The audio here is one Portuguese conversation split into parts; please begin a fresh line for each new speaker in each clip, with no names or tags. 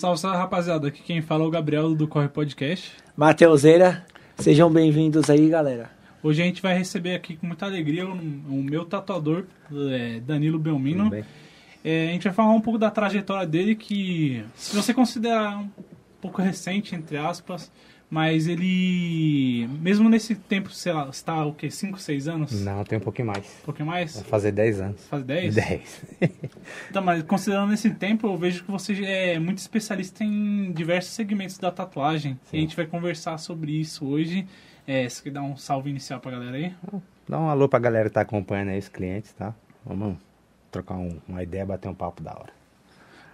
Salve, salve, rapaziada. Aqui quem fala é o Gabriel do Corre Podcast.
Mateuseira, sejam bem-vindos aí, galera.
Hoje a gente vai receber aqui com muita alegria o, o meu tatuador, é, Danilo Belmino.
Tudo bem?
É, a gente vai falar um pouco da trajetória dele, que se você considerar um pouco recente, entre aspas, mas ele, mesmo nesse tempo, sei lá, está o quê? 5, 6 anos?
Não, tem um pouquinho mais.
Um pouquinho mais?
Vai fazer 10 anos.
Faz 10?
10.
Então, mas considerando esse tempo, eu vejo que você é muito especialista em diversos segmentos da tatuagem. E a gente vai conversar sobre isso hoje. É, você quer dar um salve inicial pra galera aí?
Dá um alô pra galera que tá acompanhando aí, os clientes, tá? Vamos trocar um- uma ideia, bater um papo da hora.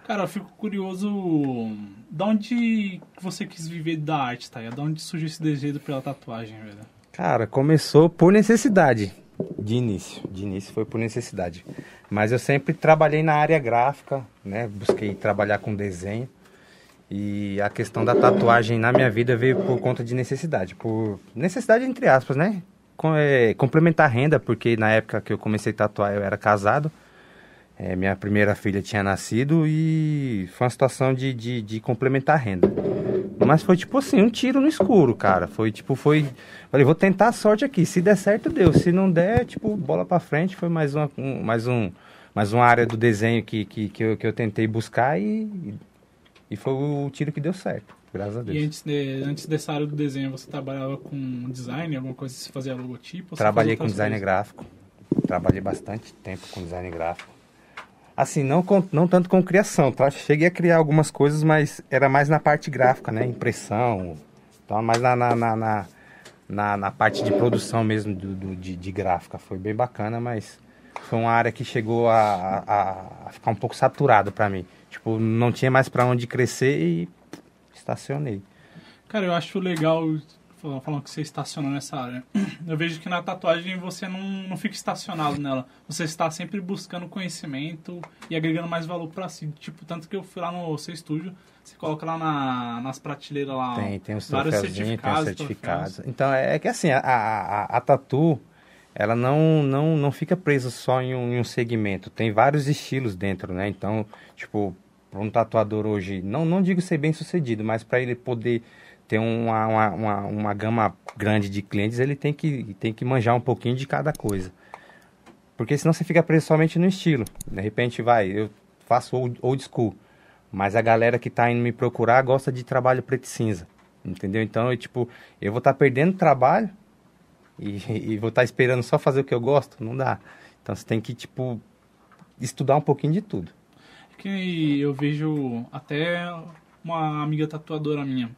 Cara, eu fico curioso, da onde você quis viver da arte, tá? Da onde surgiu esse desejo pela tatuagem, velho?
Cara, começou por necessidade. De início. De início foi por necessidade. Mas eu sempre trabalhei na área gráfica, né? Busquei trabalhar com desenho. E a questão da tatuagem na minha vida veio por conta de necessidade. Por necessidade entre aspas, né? Com, é, complementar a renda, porque na época que eu comecei a tatuar eu era casado. É, minha primeira filha tinha nascido e foi uma situação de, de, de complementar a renda. Mas foi tipo assim, um tiro no escuro, cara. Foi tipo, foi. Falei, vou tentar a sorte aqui. Se der certo, deu. Se não der, tipo, bola pra frente. Foi mais uma, um, mais um, mais uma área do desenho que, que, que, eu, que eu tentei buscar e, e foi o tiro que deu certo. Graças a Deus.
E antes, de, antes dessa área do desenho, você trabalhava com design, alguma coisa? Você fazia logotipo?
Trabalhei com design
coisas?
gráfico. Trabalhei bastante tempo com design gráfico. Assim, não, com- não tanto com criação, tá? Cheguei a criar algumas coisas, mas era mais na parte gráfica, né? Impressão, então mais na, na, na, na, na- parte de produção mesmo do, do- de, de gráfica. Foi bem bacana, mas foi uma área que chegou a, a, a ficar um pouco saturado pra mim. Tipo, não tinha mais pra onde crescer e estacionei.
Cara, eu acho legal fal- falando que você estaciona nessa área. Eu vejo que na tatuagem você não, não fica estacionado nela. Você está sempre buscando conhecimento e agregando mais valor pra si. Tipo, tanto que eu fui lá no seu estúdio, você coloca lá na, nas prateleiras lá
Tem, tem os
vários
troféuzinhos, tem os
certificados,
certificados. Então, é, é que assim, a, a, a, a tatu, ela não, não, não fica presa só em um, em um segmento. Tem vários estilos dentro, né? Então, tipo, para um tatuador hoje, não, não digo ser bem sucedido, mas para ele poder ter uma, uma, uma, uma gama grande de clientes, ele tem que, tem que manjar um pouquinho de cada coisa. Porque senão você fica preso somente no estilo. De repente, vai, eu faço old, old school. Mas a galera que tá indo me procurar gosta de trabalho preto e cinza. Entendeu? Então, eu, tipo, eu vou estar perdendo trabalho e, e vou estar esperando só fazer o que eu gosto? Não dá. Então, você tem que, tipo, estudar um pouquinho de tudo.
que eu vejo até uma amiga tatuadora minha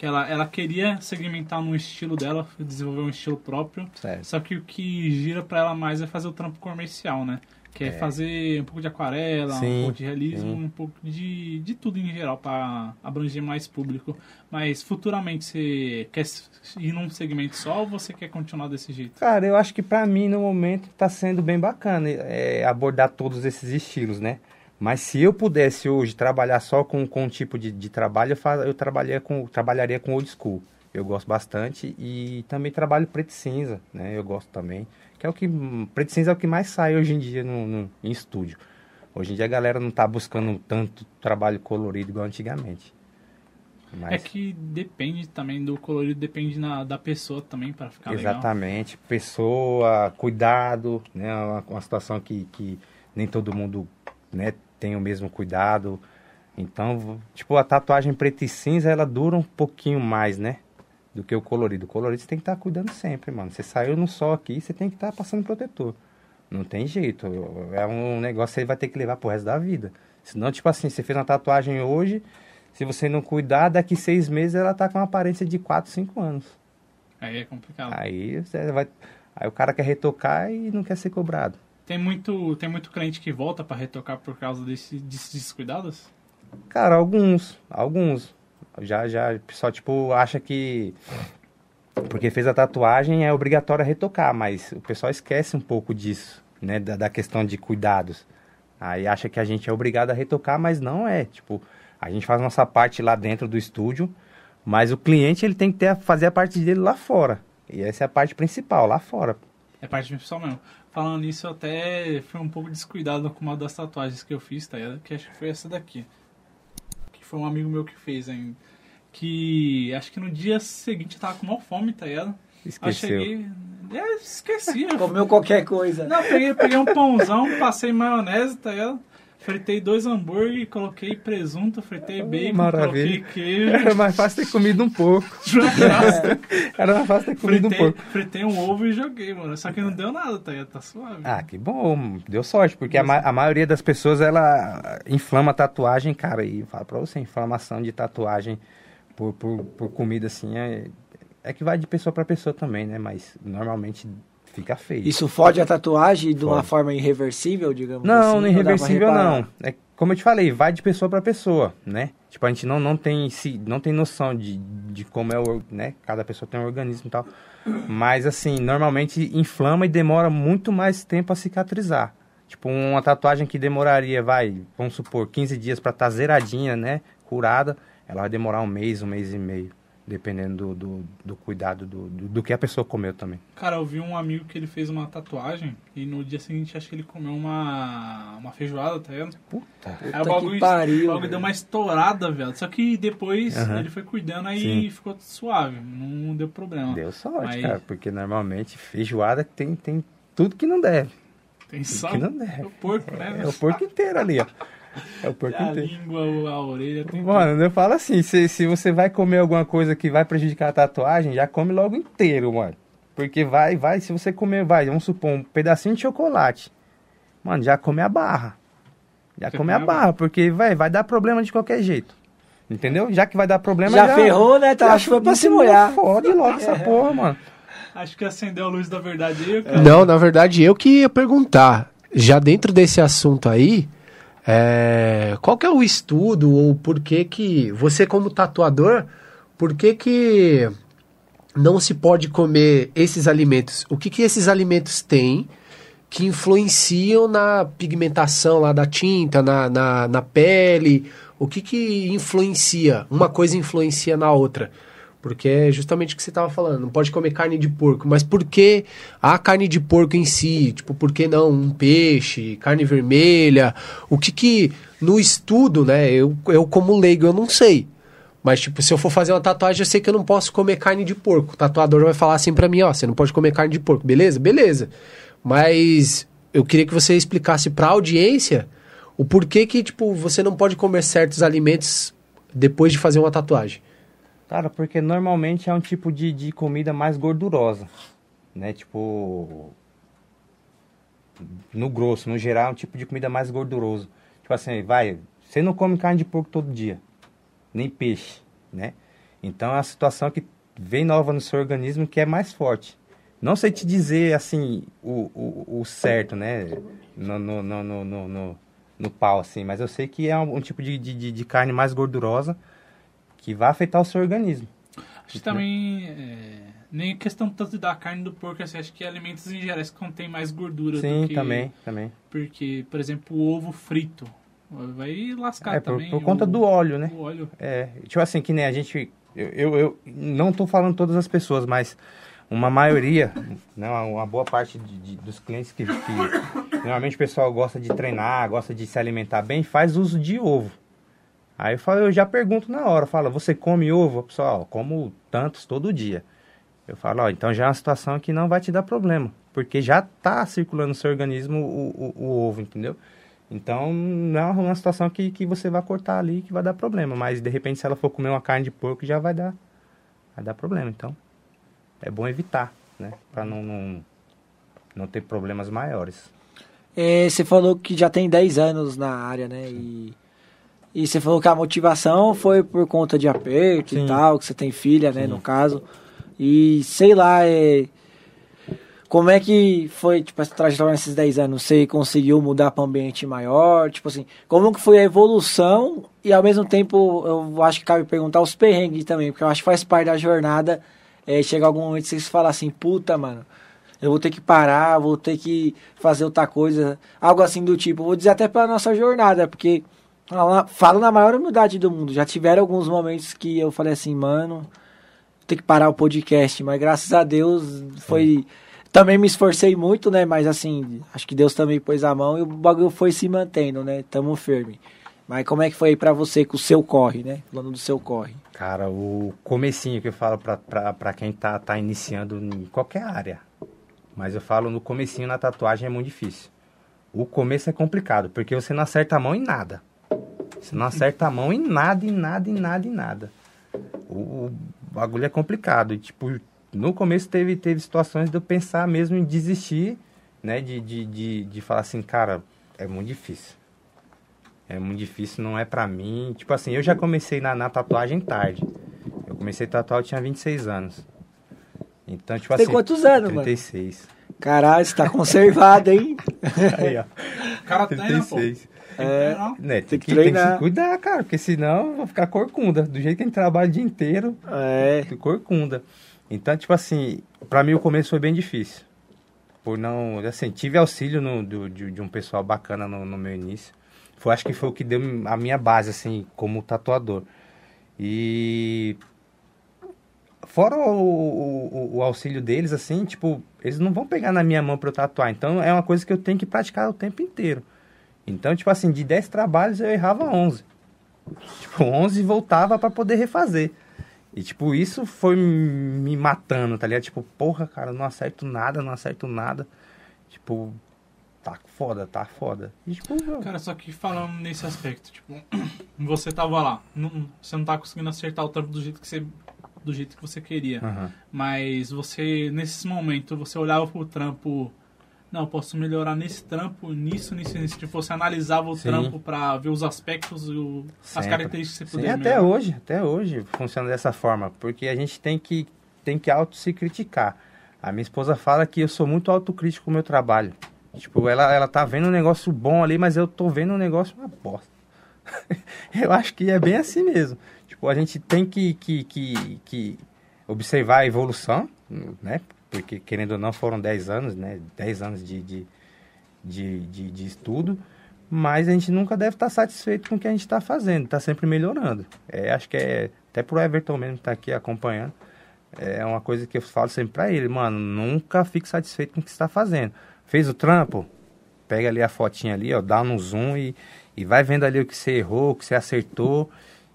que ela, ela queria segmentar num estilo dela, desenvolver um estilo próprio.
Certo.
Só que o que gira pra ela mais é fazer o trampo comercial, né? Que é, fazer um pouco de aquarela, um
Sim,
pouco de realismo,
sim.
um pouco de, de tudo em geral pra abranger mais público. Mas futuramente você quer ir num segmento só ou você quer continuar desse jeito?
Cara, eu acho que pra mim, no momento, tá sendo bem bacana é, abordar todos esses estilos, né? Mas se eu pudesse hoje trabalhar só com, com um tipo de, de trabalho, eu, fa- eu trabalharia, com, trabalharia com old school. Eu gosto bastante e também trabalho preto e cinza, né? Eu gosto também. Que é o que. Preto e cinza é o que mais sai hoje em dia no, no- em estúdio. Hoje em dia a galera não tá buscando tanto trabalho colorido igual antigamente. Mas,
É que depende também do colorido, depende na, da pessoa também pra ficar legal.
Exatamente. Pessoa, cuidado, né? Uma, uma situação que, que nem todo mundo né, tem o mesmo cuidado. Então, tipo, a tatuagem preta e cinza, ela dura um pouquinho mais, né? Do que o colorido. O colorido você tem que estar cuidando sempre, mano. Você saiu no sol aqui, você tem que estar passando protetor. Não tem jeito. É um negócio que você vai ter que levar pro resto da vida. Senão, tipo assim, você fez uma tatuagem hoje, se você não cuidar, daqui seis meses ela tá com uma aparência de 4, 5 anos.
Aí é complicado.
Aí você vai. Aí o cara quer retocar e não quer ser cobrado.
Tem muito, tem muito cliente que volta pra retocar por causa desse, desses descuidados?
Cara, alguns, alguns. Já, já, pessoal, tipo, acha que porque fez a tatuagem é obrigatório retocar, mas o pessoal esquece um pouco disso, né, da, da questão de cuidados. Aí acha que a gente é obrigado a retocar, mas não é. Tipo, a gente faz nossa parte lá dentro do estúdio, mas o cliente ele tem que ter, fazer a parte dele lá fora. E essa é a parte principal, lá fora.
É parte pessoal mesmo. Falando nisso, eu até fui um pouco descuidado com uma das tatuagens que eu fiz, tá ligado? Que acho que foi essa daqui. Que foi um amigo meu que fez ainda. Que acho que no dia seguinte eu tava com maior fome, tá ligado? Aí eu
Esqueceu.
cheguei. É, esqueci. eu
Comeu qualquer coisa.
Não, peguei, peguei um pãozão, passei maionese, tá ligado? Fritei dois hambúrguer, coloquei presunto, fritei bacon,
Maravilha.
coloquei queijo.
Era mais fácil ter comido um pouco. Era mais fácil ter comido um
fritei,
pouco.
fritei um ovo e joguei, mano. Só que não deu nada, tá? Tá suave.
Ah, que bom, deu sorte, porque a, ma- a maioria das pessoas, ela inflama a tatuagem, cara, e fala pra você, inflamação de tatuagem por, por, por comida, assim, é, é que vai de pessoa pra pessoa também, né, mas normalmente fica feio.
Isso fode a tatuagem de uma
Fode.
forma irreversível, digamos
Não,
assim?
não
dá pra
irreversível não. É como eu te falei, vai de pessoa pra pessoa, né? Tipo, a gente não, não tem se não tem noção de, de como é o, né? Cada pessoa tem um organismo e tal. Mas assim, normalmente inflama e demora muito mais tempo a cicatrizar. Tipo, uma tatuagem que demoraria, vai, vamos supor, 15 dias pra estar zeradinha, né? Curada, ela vai demorar um mês, um mês e meio, dependendo do, do, do cuidado do, do, do que a pessoa comeu também.
Cara, eu vi um amigo que ele fez uma tatuagem e no dia seguinte acho que ele comeu uma, uma feijoada, tá ligado?
Puta.
Aí o
Puta
bagulho,
que pariu,
o bagulho
velho.
deu uma estourada, velho. Só que depois ele foi cuidando aí
Sim.
ficou suave. Não deu problema.
Deu sorte,
Aí-
cara, porque normalmente feijoada tem, tem tudo que não deve.
Tem só
que não deve.
o porco, né?
É o porco inteiro ali, ó. É o porco
A
inteiro.
língua, a orelha, tem tudo.
Mano, eu falo assim, se, se você vai comer alguma coisa que vai prejudicar a tatuagem, já come logo inteiro, mano. Porque vai, vai, se você comer, vai, vamos supor, um pedacinho de chocolate. Mano, já come a barra. Já
Já
come a barra, porque vai, vai dar problema de qualquer jeito. Entendeu? Já que vai dar problema,
Já ferrou, né? Tá, acho que foi pra se molhar.
Fode logo essa porra, mano.
Acho que acendeu a luz da verdade aí, cara.
Não, na verdade eu que ia perguntar. Já dentro desse assunto aí, é, qual que é o estudo ou por que que você como tatuador, por que que não se pode comer esses alimentos? O que que esses alimentos têm que influenciam na pigmentação lá da tinta, na, na, na pele? O que que influencia? Uma coisa influencia na outra? Porque é justamente o que você estava falando, não pode comer carne de porco, mas por que a carne de porco em si? Tipo, por que não um peixe, carne vermelha? O que que no estudo, né? Eu, eu como leigo, eu não sei. Mas, tipo, se eu for fazer uma tatuagem, eu sei que eu não posso comer carne de porco. O tatuador vai falar assim pra mim, ó, você não pode comer carne de porco, beleza? Beleza. Mas eu queria que você explicasse pra audiência o porquê que, tipo, você não pode comer certos alimentos depois de fazer uma tatuagem.
Cara, porque normalmente é um tipo de, de comida mais gordurosa, né? Tipo, no grosso, no geral, é um tipo de comida mais gorduroso. Tipo assim, vai, você não come carne de porco todo dia, nem peixe, né? Então é uma situação que vem nova no seu organismo que é mais forte. Não sei te dizer, assim, o, o, o certo, né? No, no, no, no, no, no, pau, assim, mas eu sei que é um, um tipo de, de, de carne mais gordurosa que vai afetar o seu organismo.
Acho que também. É, nem questão tanto da carne do porco, assim, acho que alimentos em geral que contêm mais gordura
Sim,
do que.
também, também.
Porque, por exemplo, o ovo frito. Vai lascar
É, por,
também.
por conta
o-
do óleo, né?
O óleo.
É, tipo assim, que nem a gente. Eu, eu, eu não tô falando todas as pessoas, mas uma maioria, né, uma, uma boa parte de, de- dos clientes que, que normalmente o pessoal gosta de treinar, gosta de se alimentar bem, faz uso de ovo. Aí eu, falo, eu já pergunto na hora, fala, você come ovo? Pessoal, como tantos todo dia. Eu falo, ó, então já é uma situação que não vai te dar problema, porque já tá circulando no seu organismo o, o, o ovo, entendeu? Então, não é uma situação que, que você vai cortar ali que vai dar problema. Mas, de repente, se ela for comer uma carne de porco, já vai dar, vai dar problema. Então, é bom evitar, né? Pra não, não, não ter problemas maiores.
É, você falou que já tem 10 anos na área, né? E, e você falou que a motivação foi por conta de aperto
Sim.
e tal, que você tem filha, né,
Sim.
no caso. E sei lá, é, como é que foi, tipo, essa trajetória nesses 10 anos? Você conseguiu mudar para um ambiente maior? Tipo assim, como que foi a evolução? E ao mesmo tempo, eu acho que cabe perguntar os perrengues também, porque eu acho que faz parte da jornada é, chegar algum momento que você fala assim, puta, mano, eu vou ter que parar, vou ter que fazer outra coisa, algo assim do tipo. Vou dizer até pela nossa jornada, porque falo- na maior humildade do mundo. Já tiveram alguns momentos que eu falei assim, mano, tem que parar o podcast, mas graças a Deus foi também me esforcei muito, né? Mas assim, acho que Deus também pôs a mão e o bagulho foi se mantendo, né? Tamo firme. Mas como é que foi aí pra você com o seu corre, né? Falando do seu corre.
Cara, o comecinho que eu falo pra, pra, pra quem tá, tá iniciando em qualquer área. Mas eu falo no comecinho na tatuagem é muito difícil. O começo é complicado, porque você não acerta a mão em nada. Você não acerta a mão em nada, em nada, em nada, em nada. O, o bagulho é complicado. E, tipo, no começo teve, teve situações de eu pensar mesmo em desistir, né? De, de, de, de falar assim, cara, é muito difícil. É muito difícil, não é pra mim. Tipo assim, eu já comecei na, na tatuagem tarde. Eu comecei a tatuar, eu tinha 26 anos. Então, tipo
Tem
assim.
quantos anos, mano?
36.
Caralho, você tá conservado, hein?
Aí, ó.
O cara tem, né, pô?
36.
É.
Não.
Né,
Tem
tem,
que
que, tem que
treinar.
se cuidar, cara, porque senão eu vou ficar corcunda. Do jeito que a gente trabalha o dia inteiro,
É.
fico corcunda. Então, tipo assim, pra mim o começo foi bem difícil. Por não. Assim, tive auxílio no, do- de, de um pessoal bacana no, no meu início. Foi, acho que foi o que deu a minha base, assim, como tatuador. E. Fora o, o- o- o auxílio deles, assim, tipo, eles não vão pegar na minha mão pra eu tatuar. Então é uma coisa que eu tenho que praticar o tempo inteiro. Então, tipo assim, de 10 trabalhos eu errava 11. Tipo, 11 voltava pra poder refazer. E, tipo, isso foi me matando, tá ligado? Tipo, porra, cara, não acerto nada, não acerto nada. Tipo, tá foda, tá foda. E, tipo,
Cara, só que falando nesse aspecto, tipo, você tava lá, não- você não tá conseguindo acertar o trampo do jeito que você do jeito que você queria.
Aham.
Mas você, nesses momentos, você olhava pro trampo, não, eu posso melhorar nesse trampo, nisso, nisso, nisso. Tipo, você analisava o
Sim.
trampo pra ver os aspectos, e o, as características que você poderia
até hoje, até hoje funciona dessa forma, porque a gente tem que, tem que auto se criticar. A minha esposa fala que eu sou muito autocrítico com o meu trabalho. Tipo, ela, ela tá vendo um negócio bom ali, mas eu tô vendo um negócio uma bosta. eu acho que é bem assim mesmo. Tipo, a gente tem que, que, que, que observar a evolução, né? Porque, querendo ou não, foram 10 anos, né? 10 anos de, de, de, de, de estudo. Mas a gente nunca deve estar satisfeito com o que a gente está fazendo, está sempre melhorando. É, acho que é, até pro Everton mesmo que tá aqui acompanhando, é uma coisa que eu falo sempre para ele, mano, nunca fique satisfeito com o que está fazendo. Fez o trampo? Pega ali a fotinha ali, ó, dá no zoom e, e vai vendo ali o que você errou, o que você acertou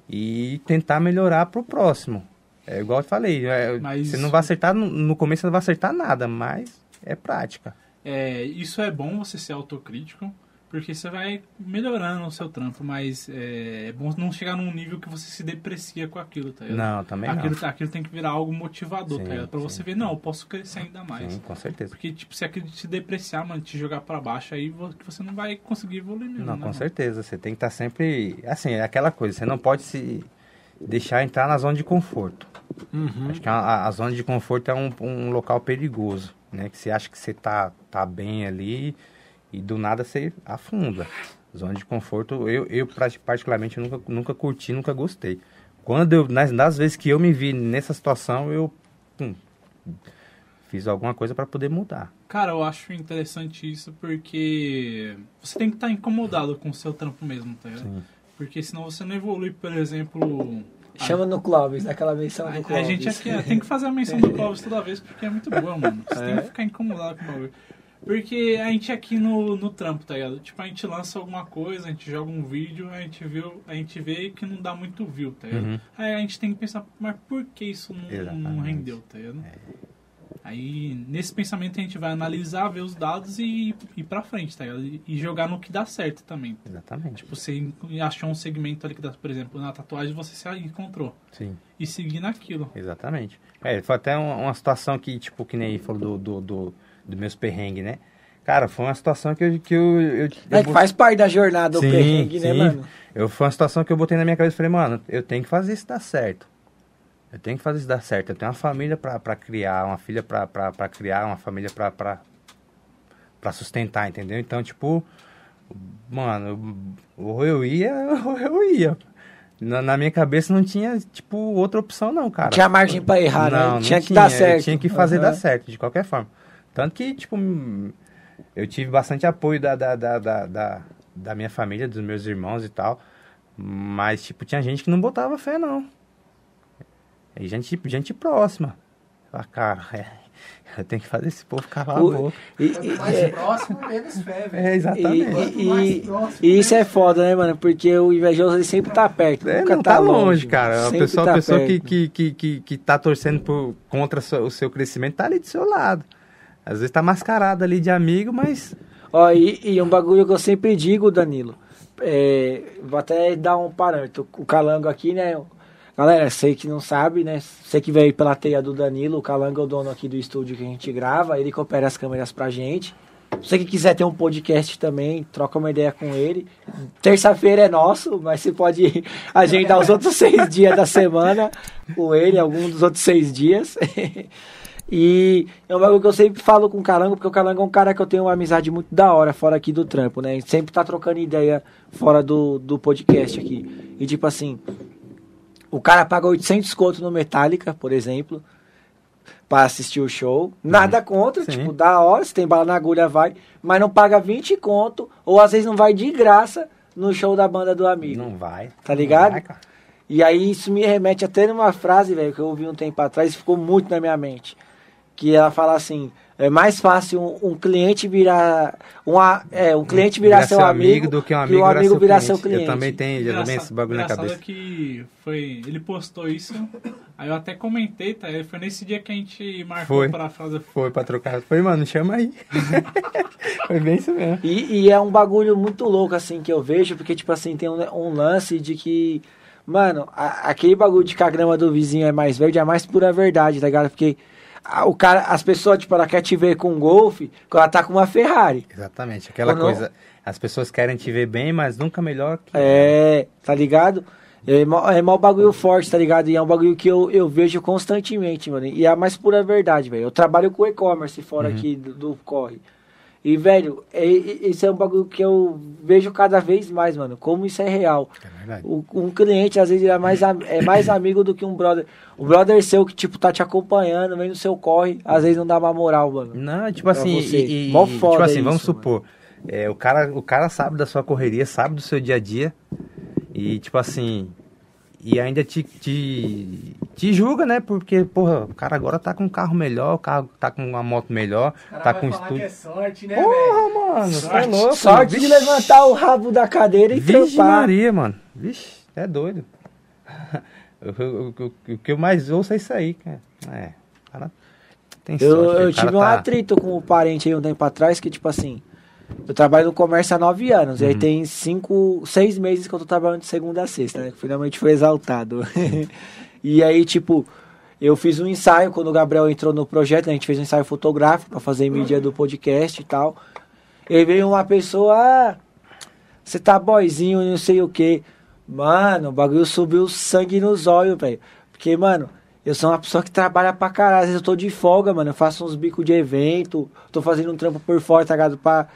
e tentar melhorar pro próximo. É igual eu falei, é,
Mas-
você não vai acertar, no, no começo você não vai acertar nada, mas é prática.
É, isso é bom você ser autocrítico, porque você vai melhorando o seu trampo, mas é, é bom não chegar num nível que você se deprecia com aquilo, tá ligado?
Não, também não.
aquilo, aquilo tem que virar algo motivador,
Sim,
tá ligado? Pra você
sim.
ver, não, eu posso crescer ainda mais.
Sim, com certeza.
Porque, tipo, se aquilo te depreciar, mano, te jogar pra baixo, aí você não vai conseguir evoluir mesmo,
Não,
né,
com
mano?
certeza. Você tem que estar sempre. Assim, é aquela coisa. Você não pode se deixar entrar na zona de conforto.
Uhum.
Acho que a, a- zona de conforto é um, um local perigoso, né? Que você acha que você tá, tá bem ali e do nada você afunda. Zona de conforto, eu, eu particularmente nunca, nunca curti, nunca gostei. Quando eu, nas, nas vezes que eu me vi nessa situação, eu pum, fiz alguma coisa para poder mudar.
Cara, eu acho interessante isso porque você tem que estar incomodado com o seu trampo mesmo, tá ligado?
Sim.
Porque senão você não evolui, por exemplo...
Chama no Clóvis, naquela menção do Clóvis.
a gente aqui é, tem que fazer a menção do Clóvis toda vez porque é muito boa, mano. Você tem
É.
que ficar incomodado com o bagulho. Porque a gente aqui no, no trampo, tá ligado? Tipo, a gente lança alguma coisa, a gente joga um vídeo, a gente, viu, a gente vê que não dá muito view, tá ligado?
Uhum.
Aí a gente tem que pensar, mas por que isso não, não.
É.
rendeu, tá ligado? Aí, nesse pensamento, a gente vai analisar, ver os dados e ir pra frente, tá ligado? E- jogar no que dá certo também.
Exatamente.
Tipo, você achou um segmento ali que dá, por exemplo, na tatuagem você se encontrou.
Sim.
E seguir naquilo.
Exatamente. É, foi até uma, uma situação que, tipo, que nem falou do, do, do, do meus perrengues, né? Cara, foi uma situação que eu. Que eu, eu,
É
eu
que faz parte da jornada o
Sim,
perrengue, né,
sim.
mano?
Eu, foi uma situação que eu botei na minha cabeça e falei, mano, eu tenho que fazer isso dar certo. Eu tenho que fazer isso dar certo. Eu tenho uma família pra, pra criar, uma filha pra criar, uma família pra sustentar, entendeu? Então, tipo, mano, ou eu ia, ou eu ia. Na, na minha cabeça não tinha, tipo, outra opção não, cara.
Tinha margem pra errar, né?
Não, não
Tinha que dar
Eu
certo.
tinha que fazer
Aham.
dar certo, de qualquer forma. Tanto que, tipo, eu tive bastante apoio da, da, da, da, da, da minha família, dos meus irmãos e tal. Mas, tipo, tinha gente que não botava fé, não. E gente, gente próxima. Fala, cara, é, Eu tenho que fazer esse povo calar
O-
a boca.
E, e-
mais
é-
próximo, menos fé, velho.
É, exatamente.
E-
próximo,
e isso é foda, né, mano? Porque o invejoso ele sempre tá perto,
É,
nunca
não
tá,
tá longe, cara. A pessoa, a
tá
pessoa que,
perto.
que, que, que, que tá torcendo por, contra o seu crescimento tá ali do seu lado. Às vezes tá mascarado ali de amigo, mas.
Ó, e, e um bagulho que eu sempre digo, Danilo, é, vou até dar um parâmetro. O Calango aqui, né? Galera, sei que não sabe, né? Você que veio pela teia do Danilo, o Calango é o dono aqui do estúdio que a gente grava, ele que opera as câmeras pra gente. Você que quiser ter um podcast também, troca uma ideia com ele. Terça-feira é nosso, mas você pode agendar os outros seis dias da semana com ele, algum dos outros seis dias. E é um bagulho que eu sempre falo com o Calango, porque o Calango é um cara que eu tenho uma amizade muito da hora fora aqui do trampo, né? A gente sempre tá trocando ideia fora do, do podcast aqui. E tipo assim, o cara paga 800 conto no Metallica, por exemplo, pra assistir o show. Nada contra,
Sim.
tipo, da hora, se tem bala na agulha, vai. Mas não paga 20 conto, ou às vezes não vai de graça no show da banda do amigo.
Não vai.
Tá ligado?
Vai.
E aí isso me remete até numa frase, velho, que eu ouvi um tempo atrás e ficou muito na minha mente. Que ela fala assim, é mais fácil um, um cliente virar. Uma, é, um cliente virar, seu, amigo,
do que um
que
amigo,
um amigo virar seu
cliente.
cliente.
Eu também tenho, esse bagulho na cabeça.
que foi, ele postou isso, aí eu até comentei, tá? Foi nesse dia que a gente marcou
Foi.
pra fazer.
Foi pra trocar. Foi, mano, chama aí. Foi bem isso mesmo.
E, e é um bagulho muito louco, assim, que eu vejo, porque, tipo assim, tem um, um lance de que, mano, a- aquele bagulho de que a grama do vizinho é mais verde é a mais pura verdade, tá ligado? Porque o cara, as pessoas, tipo, ela quer te ver com um Golf, quando ela tá com uma Ferrari.
Exatamente. Aquela
Ou não?
coisa. As pessoas querem te ver bem, mas nunca melhor que.
É, tá ligado? É mó, é mó bagulho forte, tá ligado? E é um bagulho que eu, eu vejo constantemente, mano. E é a mais pura verdade, velho. Eu trabalho com e-commerce fora aqui do, do corre. E, velho, é, é- esse é um bagulho que eu vejo cada vez mais, mano. Como isso é real.
É verdade.
O- um cliente, às vezes, é mais, é mais amigo do que um brother. O brother seu que, tipo, tá te acompanhando, vem no seu corre, às vezes não dá uma moral, mano.
Não, tipo assim, e, e-
Mó
tipo assim, vamos
isso,
supor, é, o, cara, o cara sabe da sua correria, sabe do seu dia a dia, e tipo assim, e ainda te, te, te julga, né? Porque, porra, o cara agora tá com um carro melhor, o carro tá com uma moto melhor,
O cara
tá
vai
com um estúdio.
é sorte, né?
Porra, mano, você é louco.
Sorte de levantar o rabo da cadeira e
Vixe
trampar.
Maria, mano. Vixe, é doido. O, o- o- o que eu mais ouço é isso aí, cara. É, o cara tem
Eu,
sorte,
eu
o cara
tive um
tá-
atrito com um parente aí um tempo atrás que, tipo assim, eu trabalho no comércio há nove anos. E aí tem cinco, seis meses que eu tô trabalhando de segunda a sexta, né? Finalmente foi exaltado. e aí, tipo, eu fiz um ensaio quando o Gabriel entrou no projeto, né? A gente fez um ensaio fotográfico pra fazer mídia do podcast e tal. E aí veio uma pessoa, ah, você tá boizinho não sei o que. Mano, o bagulho subiu sangue nos olhos, velho. Porque, mano, eu sou uma pessoa que trabalha pra caralho. Às vezes eu tô de folga, mano. Eu faço uns bicos de evento. Tô fazendo um trampo por fora, tá ligado? Pra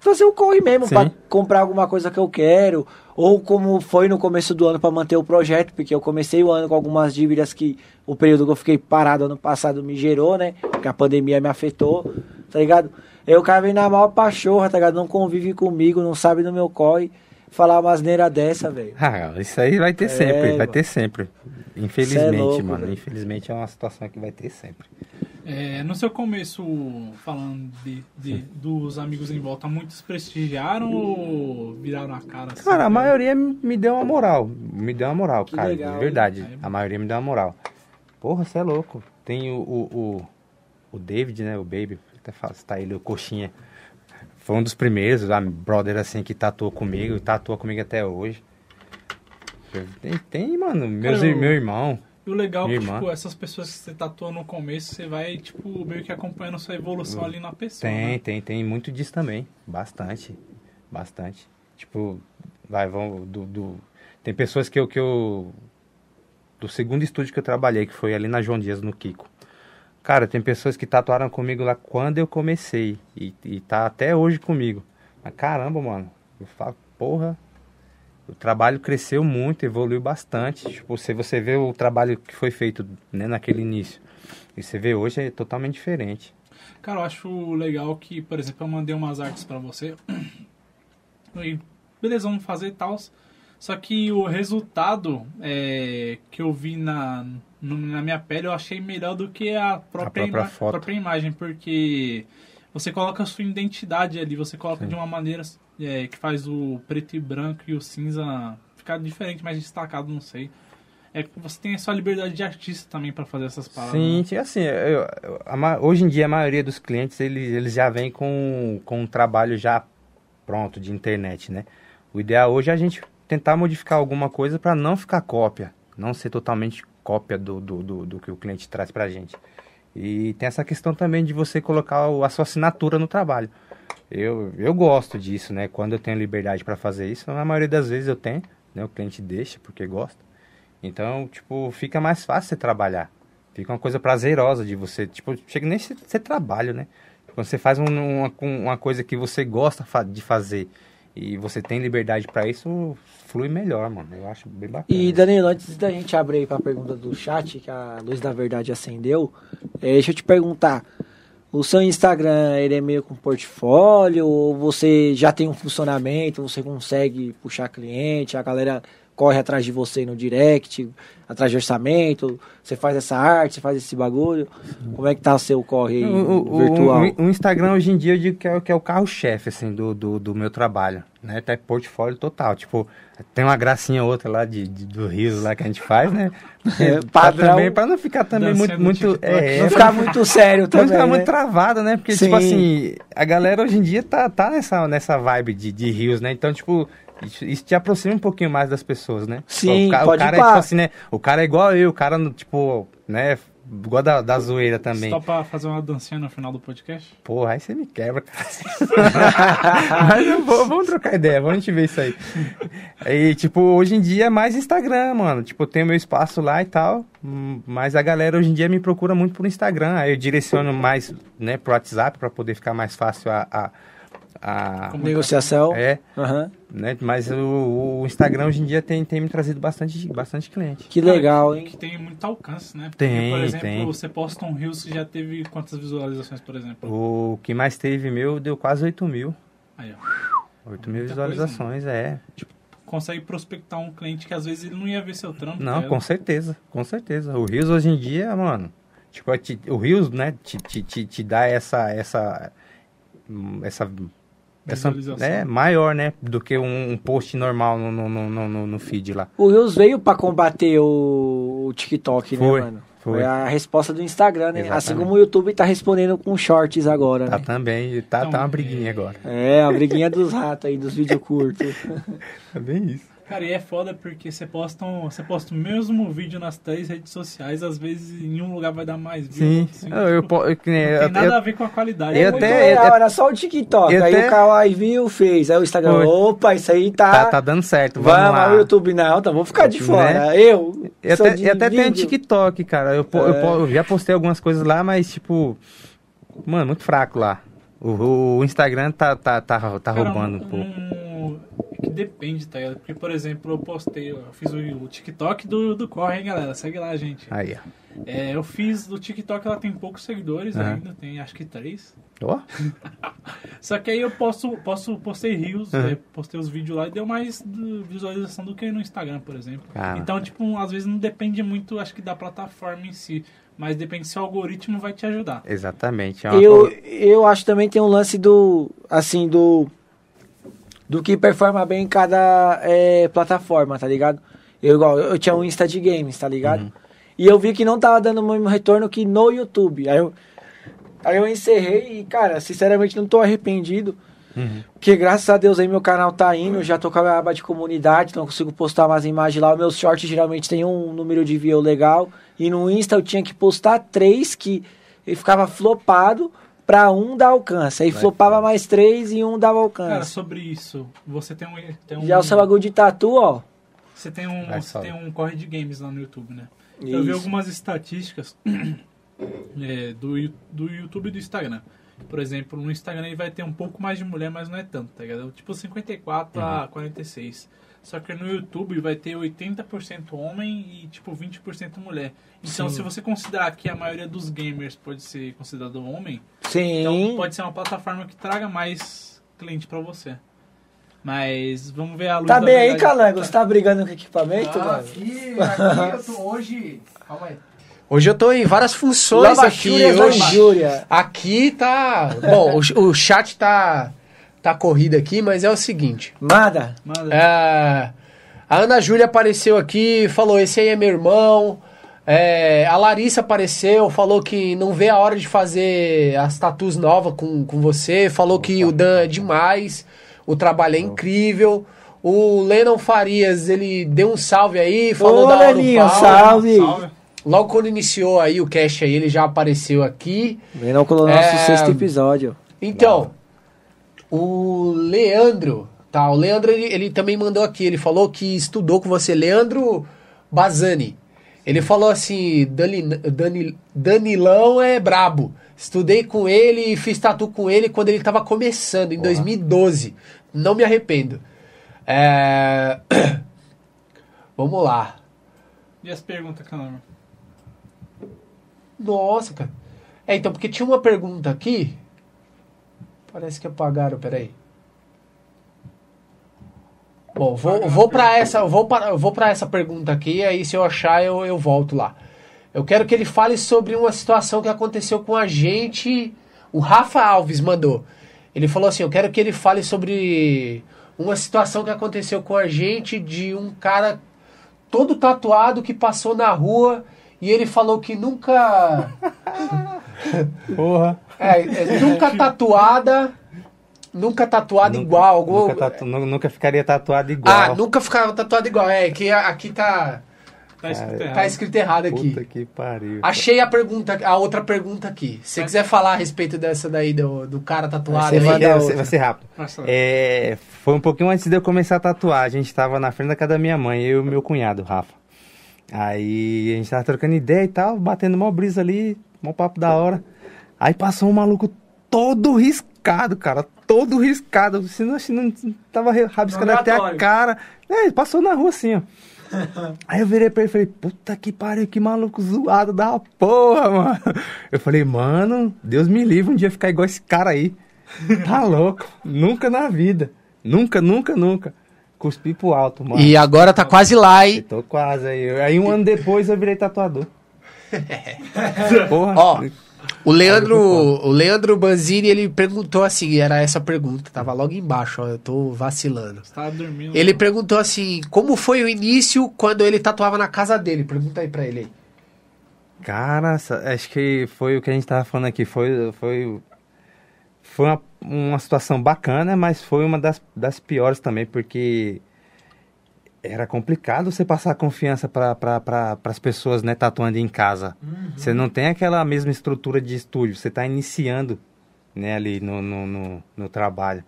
fazer um corre mesmo, pra comprar alguma coisa que eu quero. Ou como foi no começo do ano pra manter o projeto. Porque eu comecei o ano com algumas dívidas que o período que eu fiquei parado ano passado me gerou, né? Porque a pandemia me afetou, tá ligado? Aí o cara vem na maior pachorra, tá ligado? Não convive comigo, não sabe do meu corre. Falar uma asneira dessa, velho.
Ah, isso aí vai ter sempre, vai ter sempre. Infelizmente,
Cê é louco,
mano.
velho.
Infelizmente é uma situação que vai ter sempre.
É, no seu começo, falando de, de- dos amigos em volta, muitos prestigiaram ou viraram a cara? assim?
Cara, a maioria me deu uma moral. Me deu uma moral,
Que
cara.
legal,
de verdade. A maioria me deu uma moral. Porra, você é louco. Tem o, o, o, o David, né? O Baby. Até tá ele, o Coxinha. Foi um dos primeiros, a brother assim, que tatuou comigo. Tatua comigo até hoje. Tem, tem mano. Meus,
Cara, eu-
Meu irmão.
E o legal é que, tipo, essas pessoas que você tatua no começo, você vai, tipo, meio que acompanhando sua evolução ali na pessoa.
Tem,
né?
tem, tem muito disso também. Bastante. Bastante. Tipo, vai, vão do, do- Tem pessoas que eu, que eu. Do segundo estúdio que eu trabalhei, que foi ali na João Dias, no Kiko. Cara, tem pessoas que tatuaram comigo lá quando eu comecei. E, e tá até hoje comigo. Mas caramba, mano. Eu falo, porra. O trabalho cresceu muito, evoluiu bastante. Tipo, se você vê o trabalho que foi feito né, naquele início. E você vê hoje é totalmente diferente.
Cara, eu acho legal que, por exemplo, eu mandei umas artes pra você. E, beleza, vamos fazer tal. Só que o resultado é, que eu vi na, na minha pele eu achei melhor do que a própria,
própria
ima- própria imagem, porque você coloca a sua identidade ali, você coloca de uma maneira é, que faz o preto e branco e o cinza ficar diferente, mais destacado, não sei. É que você tem a sua liberdade de artista também para fazer essas paradas.
Sim,
né?
assim, eu- a hoje em dia a maioria dos clientes, eles, eles já vêm com, com um trabalho já pronto de internet, né? O ideal hoje é a gente tentar modificar alguma coisa para não ficar cópia, não ser totalmente cópia do, do, do, do que o cliente traz pra gente. E tem essa questão também de você colocar a sua assinatura no trabalho. Eu, eu gosto disso, né? Quando eu tenho liberdade para fazer isso, na maioria das vezes eu tenho, né? O cliente deixa porque gosta. Então, tipo, fica mais fácil você trabalhar. Fica uma coisa prazerosa de você, tipo, chega nem ser, trabalho, né? Quando você faz um- uma, uma coisa que você gosta de fazer e você tem liberdade pra isso, flui melhor, mano. Eu acho bem bacana.
E. Danilo, antes da gente abrir aí pra pergunta do chat, que a luz da verdade acendeu, eh, deixa eu te perguntar. O seu Instagram, ele é meio com portfólio, ou você já tem um funcionamento, você consegue puxar cliente, a galera corre atrás de você no direct, atrás de orçamento, você faz essa arte, você faz esse bagulho. Como é que tá o seu corre aí
O, o-
virtual?
o- o Instagram hoje em dia eu digo que é, o- que é o carro-chefe, assim, do, do, do meu trabalho, né? Até portfólio total, tipo, tem uma gracinha ou outra lá de, de- do riso lá que a gente faz, né?
É, padrão.
também, pra não ficar também muito,
do
muito,
TikTok.
é,
Não ficar muito sério
Não
também,
ficar
né?
muito travado, né? Porque,
Sim.
tipo assim, a galera hoje em dia tá, tá nessa, nessa vibe de, de rios, né? Então, tipo, isso, isso te aproxima um pouquinho mais das pessoas, né?
Sim,
o, ca- o
pode
cara
ir
é tipo assim, né? O cara é igual eu, o cara, tipo, né? Igual da, da zoeira também.
Só pra fazer uma dancinha no final do podcast?
Porra, aí você me quebra, cara. Mas eu vou- vamos trocar ideia, vamos a gente ver isso aí. E, tipo, hoje em dia é mais Instagram, mano. Tipo, eu tenho meu espaço lá e tal. hum, Mas a galera hoje em dia me procura muito por Instagram. Aí eu direciono mais, né, pro WhatsApp pra poder ficar mais fácil a. a, a-
Negociação.
é,
Aham.
né? Mas o, o Instagram hoje em dia tem, tem me trazido bastante, bastante cliente.
Que legal, hein?
Que tem muito alcance, né?
Tem,
Porque, por exemplo,
tem.
você posta um Reels que já teve quantas visualizações, por exemplo?
O que mais teve meu deu quase 8 mil.
Aí, ó.
8 mil
Muita coisa,
visualizações, é.
Consegue prospectar um cliente que às vezes ele não ia ver seu trampo.
Não,
tá
com certeza, com certeza. O Rios hoje em dia, mano, tipo, te- o Rios, né, te, te, te, te dá essa, essa, hum, essa, essa, é, maior, né, do que um, um post normal no, no, no, no, no feed lá.
O Reels veio pra combater o, o TikTok,
Foi,
né, mano?
foi.
a resposta do Instagram, né? Assim
Exatamente.
como o YouTube tá respondendo com shorts agora,
Tá
né?
também, tá,
Então,
tá uma briguinha agora.
É, a briguinha dos ratos aí, dos vídeos curtos.
É bem isso.
Cara, e é foda porque você posta, um, você posta o mesmo vídeo nas três redes sociais, às vezes em um lugar vai dar mais views.
Sim,
assim,
eu,
tipo,
po- eu, eu-
tem nada
eu-
a ver com a qualidade.
eu
É
até-
legal,
eu-
era só o TikTok. aí
até-
o Kawaii viu, fez. Aí o Instagram,
Foi.
opa, isso aí tá...
tá, tá dando certo, vamos,
Vamos,
lá.
o YouTube não, tá, vou ficar de
Né?
fora. Eu,
Eu
sou
até,
de
até tenho. TikTok, cara. Eu,
É.
eu já postei algumas coisas lá, mas tipo. Mano, muito fraco lá. O, o Instagram tá, tá, tá, tá
Cara,
roubando um,
um,
pouco.
Que depende, tá ligado? Porque, por exemplo, eu postei, eu fiz o, o TikTok do, do Corre, hein, galera? Segue lá, gente.
Aí, ó.
É, eu fiz do TikTok, ela tem poucos seguidores
Aham.
ainda, tem acho que três.
Ó,
Só que aí eu posto, posto postei rios,
Aham.
é, postei os vídeos lá e deu mais do- visualização do que no Instagram, por exemplo.
Cara.
Então, tipo, às vezes não depende muito, acho que da plataforma em si, mas depende se o algoritmo vai te ajudar.
exatamente. É
Eu, eu acho também tem um lance do, assim, do do que performa bem em cada é, plataforma, tá ligado? Eu, igual, eu tinha um Insta de games, tá ligado?
Uhum.
E eu vi que não tava dando o mesmo retorno que no YouTube. Aí eu, aí eu encerrei e, cara, sinceramente não tô arrependido.
Uhum.
Porque graças a Deus aí meu canal tá indo, já tô com a minha aba de comunidade, então consigo postar umas imagens lá. Os meus shorts geralmente tem um número de view legal. E no Insta eu tinha que postar três que ficava flopado pra um dar alcance. Aí
Vai,
flopava
cara.
mais três e um dava
Cara,
alcance.
sobre isso, você tem um. Tem um
Já o seu bagulho de tatu, ó.
Você tem um,
Vai,
você tem um corre de games lá no YouTube, né? Eu vi
Isso.
algumas estatísticas é, do, do YouTube e do Instagram. Por exemplo, no Instagram ele vai ter um pouco mais de mulher, mas não é tanto, tá ligado? Tipo 54 a 46. Só que no YouTube vai ter 80% homem e tipo 20% mulher. Então,
Sim.
se você considerar que a maioria dos gamers pode ser considerado homem,
Sim.
então pode ser uma plataforma que traga mais cliente pra você. Mas vamos ver a luz
Tá
da
bem aí. Calango? Você tá brigando com equipamento,
Ah,
mano?
aqui, aqui eu tô hoje. Calma aí.
Hoje eu tô em várias funções aqui.
Lavachúrias da
Hoje, aqui tá. Bom, o, o chat tá. Tá corrido aqui, mas é o seguinte.
Manda.
É, a Ana Júlia apareceu aqui, falou: esse aí é meu irmão. É, a Larissa apareceu, falou que não vê a hora de fazer as tatus novas com, com você. Falou que o Dan é demais, o trabalho é incrível. O Lennon Farias, ele deu um salve aí, falou
Ô,
da hora do
Leninho, salve.
Salve.
Logo quando iniciou aí o cast aí, ele já apareceu aqui.
Não colou nosso
É.
sexto episódio.
Então, o Leandro, tá? O Leandro, ele, ele também mandou aqui, ele falou que estudou com você, Leandro Bazani. Ele falou assim, Dani, Dani, Danilão é brabo. Estudei com ele e fiz tatu com ele quando ele tava começando, em 2012. Não me arrependo. É... Vamos lá.
E as perguntas, Calama?
Nossa, cara. É, então, porque tinha uma pergunta aqui. Parece que apagaram, peraí. Bom, vou, vou para essa, vou para, vou para essa pergunta aqui, aí se eu achar eu, eu volto lá. Eu quero que ele fale sobre uma situação que aconteceu com a gente. O Rafa Alves mandou. Ele falou assim: Eu quero que ele fale sobre uma situação que aconteceu com a gente de um cara todo tatuado que passou na rua e ele falou que nunca.
Porra.
É, é, nunca tatuada. Nunca tatuada
Nunca-
igual.
Nunca, tatu- nu- nunca ficaria tatuado igual.
Ah, nunca ficava tatuada igual. É, que aqui tá,
Tá escrito errado.
tá escrito errado aqui.
Puta que pariu.
Achei a pergunta, a outra pergunta aqui. Se você quiser falar a respeito dessa daí, do, do cara tatuado
Você
aí.
É, vai, ser, vai ser rápido. É, foi um pouquinho antes de eu começar a tatuar. A gente tava na frente da casa da minha mãe, eu e meu cunhado, Rafa. Aí a gente tava trocando ideia e tal, batendo mó brisa ali, mó papo da hora. Aí passou um maluco todo riscado, cara. Todo riscado. Senão, senão tava rabiscando até a cara. É, passou na rua assim, ó. Aí eu virei pra ele e falei, puta que pariu, que maluco zoado da porra, mano. Eu falei, mano, Deus me livre um dia ficar igual esse cara aí. Tá louco. nunca na vida. Nunca, nunca, nunca. Cuspi pro alto, mano.
E agora tá quase lá,
Eu
hein?
tô quase aí. Aí um ano depois eu virei tatuador. Porra.
Ó, o Leandro, o Leandro Banzini, ele perguntou assim, era essa pergunta, tava logo embaixo, ó, eu tô vacilando.
Você tava dormindo.
Ele perguntou assim, como foi o início quando ele tatuava na casa dele? Pergunta aí pra ele aí.
Cara, acho que foi o que a gente tava falando aqui. Foi, foi, foi uma, uma situação bacana, mas foi uma das, das piores também, porque era complicado você passar confiança para pra, as pessoas, né, tatuando em casa. Você não tem aquela mesma estrutura de estúdio, você está iniciando, né, ali no, no, no, no trabalho.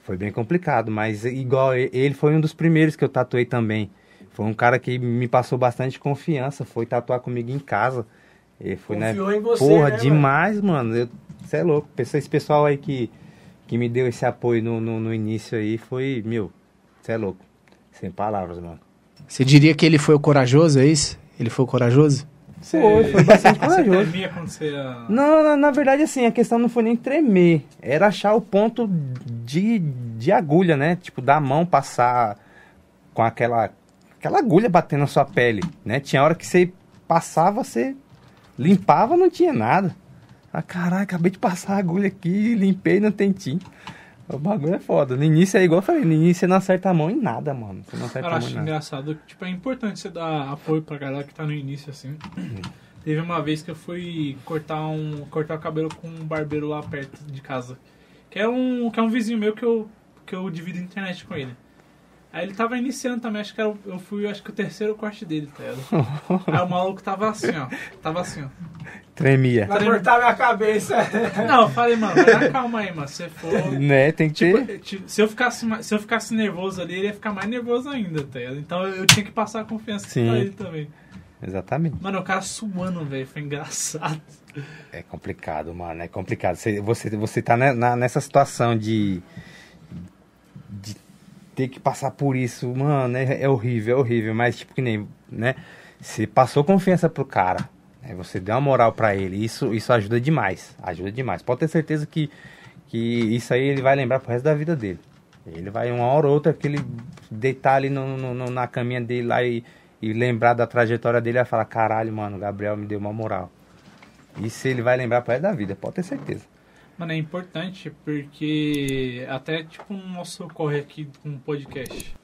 Foi bem complicado, mas igual ele foi um dos primeiros que eu tatuei também. Foi um cara que me passou bastante confiança, foi tatuar comigo em casa. E foi, né?
Confiou em você,
Porra,
né,
demais, mano. Você é louco. Esse pessoal aí que, que me deu esse apoio no, no, no início aí foi, meu, você é louco. Sem palavras, mano.
Você diria que ele foi o corajoso, é isso? Ele foi o corajoso?
Foi, foi bastante
Você
corajoso.
tremia quando você.
Não, na, na verdade, assim, a questão não foi nem tremer. Era achar o ponto de, de agulha, né? Tipo, da mão passar com aquela, aquela agulha batendo na sua pele, né? Tinha hora que você passava, você limpava, não tinha nada. Ah, caralho, acabei de passar a agulha aqui, limpei, não tem tinta. O bagulho é foda. No início é igual eu falei, no início você não acerta a mão em nada, mano. Você não acerta a mão em
acho
nada.
engraçado. que, Tipo, é importante você dar apoio pra galera que tá no início, assim. Teve uma vez que eu fui cortar um cortar o cabelo com um barbeiro lá perto de casa. Que é um, que é um vizinho meu que eu, que eu divido internet com ele. Aí ele tava iniciando também, acho que era, eu fui, acho que o terceiro corte dele, tá ligado? Aí o maluco tava assim, ó. Tava assim, ó.
Tremia.
Vai cortar minha cabeça.
Não, eu falei, mano, vai dar calma aí, mano. Se for.
Né, tem que ter...
Tipo, tipo, se, eu ficasse, se eu ficasse nervoso ali, ele ia ficar mais nervoso ainda, tá ligado? Então eu, tinha que passar a confiança
Sim.
pra ele também.
Exatamente.
Mano, o cara suando, velho, foi engraçado.
É complicado, mano. É complicado. Você, você, você tá nessa situação de ter que passar por isso, mano. É, é horrível, é horrível. Mas, tipo, que nem, né? Você passou confiança pro cara. Né, você deu uma moral pra ele. Isso, isso ajuda demais. Ajuda demais. Pode ter certeza que, que isso aí ele vai lembrar pro resto da vida dele. Ele vai uma hora ou outra que ele deitar ali no, no- no- na caminha dele lá e, e lembrar da trajetória dele, vai falar, caralho, mano, Gabriel me deu uma moral. Isso ele vai lembrar pro resto da vida, pode ter certeza.
Mano, é importante porque até tipo no nosso corre aqui com o podcast.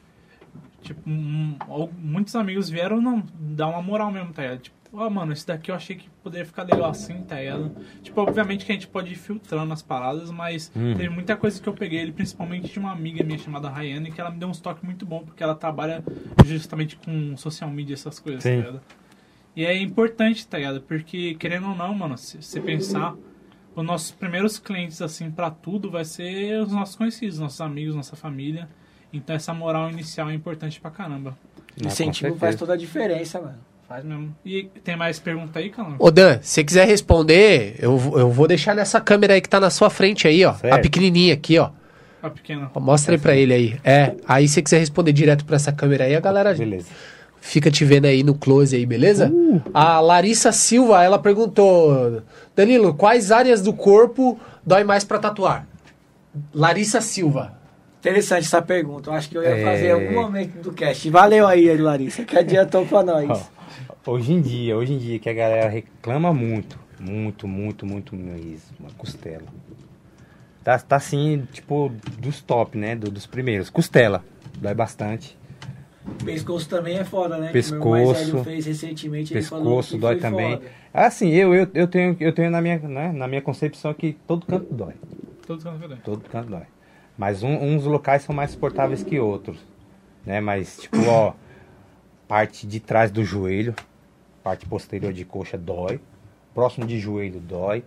Tipo, um- muitos amigos vieram não, dar uma moral mesmo, tá ligado? Tipo, ó, mano, esse daqui eu achei que poderia ficar legal assim, tá ligado? Tipo, obviamente que a gente pode ir filtrando as paradas, mas
Uhum.
teve muita coisa que eu peguei ele, principalmente de uma amiga minha chamada Rayane, que ela me deu uns toques muito bom, porque ela trabalha justamente com social media, essas coisas,
Sim.
tá ligado? E é importante, tá ligado? Porque, querendo ou não, mano, se você pensar, os nossos primeiros clientes, assim, pra tudo, vai ser os nossos conhecidos, nossos amigos, nossa família. Então essa moral inicial é importante pra caramba.
Não, com
Incentivo faz toda a diferença, mano.
Faz mesmo. E tem mais pergunta aí, Calão?
Ô Dan, se você quiser responder, eu, vou- eu vou deixar nessa câmera aí que tá na sua frente aí, ó.
Certo.
A pequenininha aqui, ó.
A pequena.
Mostra aí pra ele aí. É, aí se você quiser responder direto pra essa câmera aí, a galera
Beleza.
Fica te vendo aí no close aí, beleza? A Larissa Silva, ela perguntou: Danilo, quais áreas do corpo dói mais pra tatuar? Larissa Silva.
Interessante essa pergunta. Eu acho que eu ia
É.
fazer em algum momento do cast. Valeu aí, Larissa, que adiantou pra nós.
Ó, hoje em dia, hoje em dia que a galera reclama muito, muito, muito, muito mesmo, uma costela. Tá, tá assim, tipo, dos top, né? do- dos primeiros. Costela, dói bastante.
Pescoço também é foda, né? Que meu mais
Pescoço.
velho fez recentemente. ele falou
Pescoço
que
dói
foi
também.
foda.
Assim, eu, eu, eu tenho, eu tenho na, minha, né, na minha concepção que todo canto dói.
Todo canto que
Todo canto dói. Mas um- uns locais são mais suportáveis que outros. Né? Mas, tipo, ó, parte de trás do joelho, parte posterior de coxa dói, próximo de joelho dói,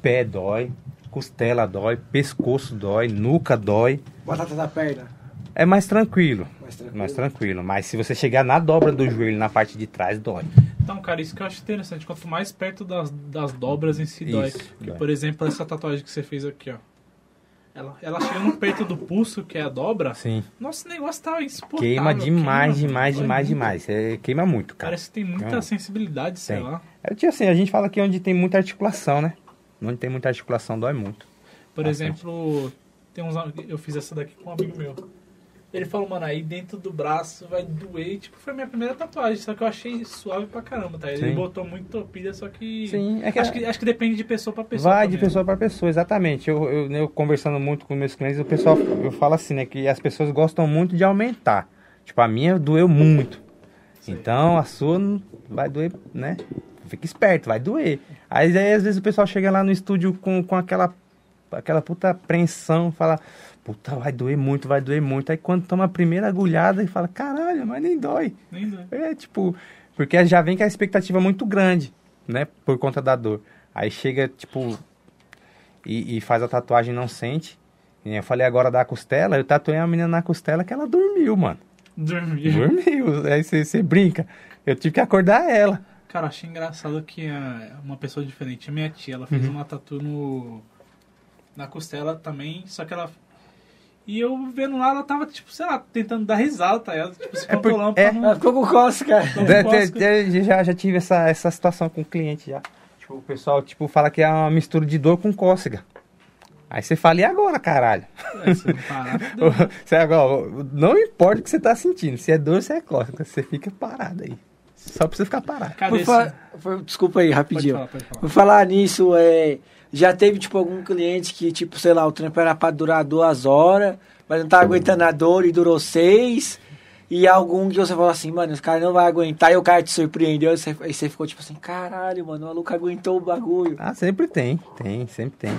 pé dói, costela dói, pescoço dói, nuca dói.
Batata da perna.
É mais tranquilo.
Mais tranquilo.
Mais tranquilo. Mas se você chegar na dobra do joelho, na parte de trás, dói.
Então, cara, isso que eu acho interessante. Quanto mais perto das, das dobras em si dói.
Isso,
Porque,
dói.
por exemplo, essa tatuagem que você fez aqui, ó. Ela, ela chega no peito do pulso, que é a dobra.
Sim.
Nossa, o negócio tá insuportável.
Queima demais,
queima,
demais,
dói
demais, demais. É, queima muito, cara.
Parece que tem muita
Não.
sensibilidade, sei
Tem.
lá.
É tipo assim, a gente fala que onde tem muita articulação, né? Onde tem muita articulação dói muito.
Por
Bastante.
exemplo, tem uns, eu fiz essa daqui com um amigo meu. Ele falou, mano, aí dentro do braço vai doer. Tipo, foi minha primeira tatuagem, só que eu achei suave pra caramba, tá? Ele
Sim.
botou muito topilha, só que.
Sim, é que-
acho, que acho que depende de pessoa pra pessoa.
Vai de
também.
pessoa para pessoa, exatamente. Eu, eu, eu conversando muito com meus clientes, o pessoal, eu falo assim, né, que as pessoas gostam muito de aumentar. Tipo, a minha doeu muito. Então, a sua vai doer, né? Fica esperto, vai doer. Aí, aí, às vezes o pessoal chega lá no estúdio com, com aquela, aquela puta apreensão, fala, puta, vai doer muito, vai doer muito. Aí quando toma a primeira agulhada e fala, caralho, mas nem dói.
Nem dói.
É, tipo, porque já vem com a expectativa muito grande, né? Por conta da dor. Aí chega, tipo, e, e faz a tatuagem e não sente. E eu falei agora da costela, eu tatuei a menina na costela que ela dormiu, mano.
Dormir.
Dormiu. Aí você brinca. Eu tive que acordar ela.
Cara, achei engraçado que uma pessoa diferente, a minha tia, ela fez uma tatu no. na costela também, só que ela. E eu vendo lá, ela tava, tipo, sei lá, tentando dar risada, tá? Ela, tipo, se
É por-
controlando
é.
pra
Ela
não.
ficou com.
Não
de- já, já tive essa, essa situação com o cliente já. Tipo, o pessoal tipo, fala que é uma mistura de dor com cócega. Aí você fala, e agora, caralho?
É, se não parar, fudeu.
Você agora, não importa o que você tá sentindo, se é dor se é cócega, você fica parado aí. Só pra você ficar parado.
Cadê
Por fa- por- Desculpa aí,
Pode
rapidinho.
falar, pode falar.
Por falar nisso, é, já teve, tipo, algum cliente que, tipo, sei lá, o trampo era pra durar duas horas, mas não tá aguentando a dor e durou seis. E algum que você falou assim, mano, esse cara não vai aguentar, e o cara te surpreendeu, e você, aí você ficou tipo assim, caralho, mano, o maluco aguentou o bagulho.
Ah, sempre tem, tem, sempre tem.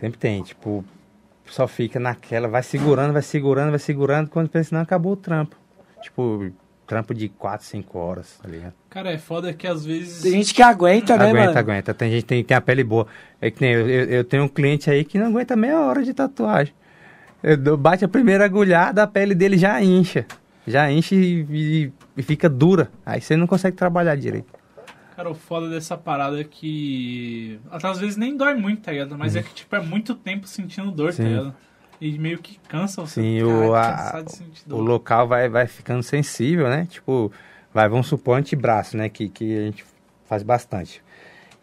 Sempre tem, tipo, só fica naquela, vai segurando, vai segurando, vai segurando, quando pensa, não, acabou o trampo. Tipo, trampo de 4, 5 horas, tá ligado?
Cara, é foda que às vezes.
Tem gente que aguenta, né,
aguenta,
mano?
aguenta. Tem gente que tem, tem a pele boa. É que nem eu, eu, eu tenho um cliente aí que não aguenta meia hora de tatuagem. Eu dou- bate a primeira agulhada, a pele dele já incha. Já incha e, e- e fica dura. Aí você não consegue trabalhar direito.
Cara, o foda dessa parada é que. Às vezes nem dói muito, tá ligado? Mas é que, tipo, é muito tempo sentindo dor, tá
Uhum. Sim.
ligado? E meio que cansa você.
Sim, o, a- o local vai, vai ficando sensível, né? Tipo, vai, vamos supor, antebraço, né? Que, que a gente faz bastante.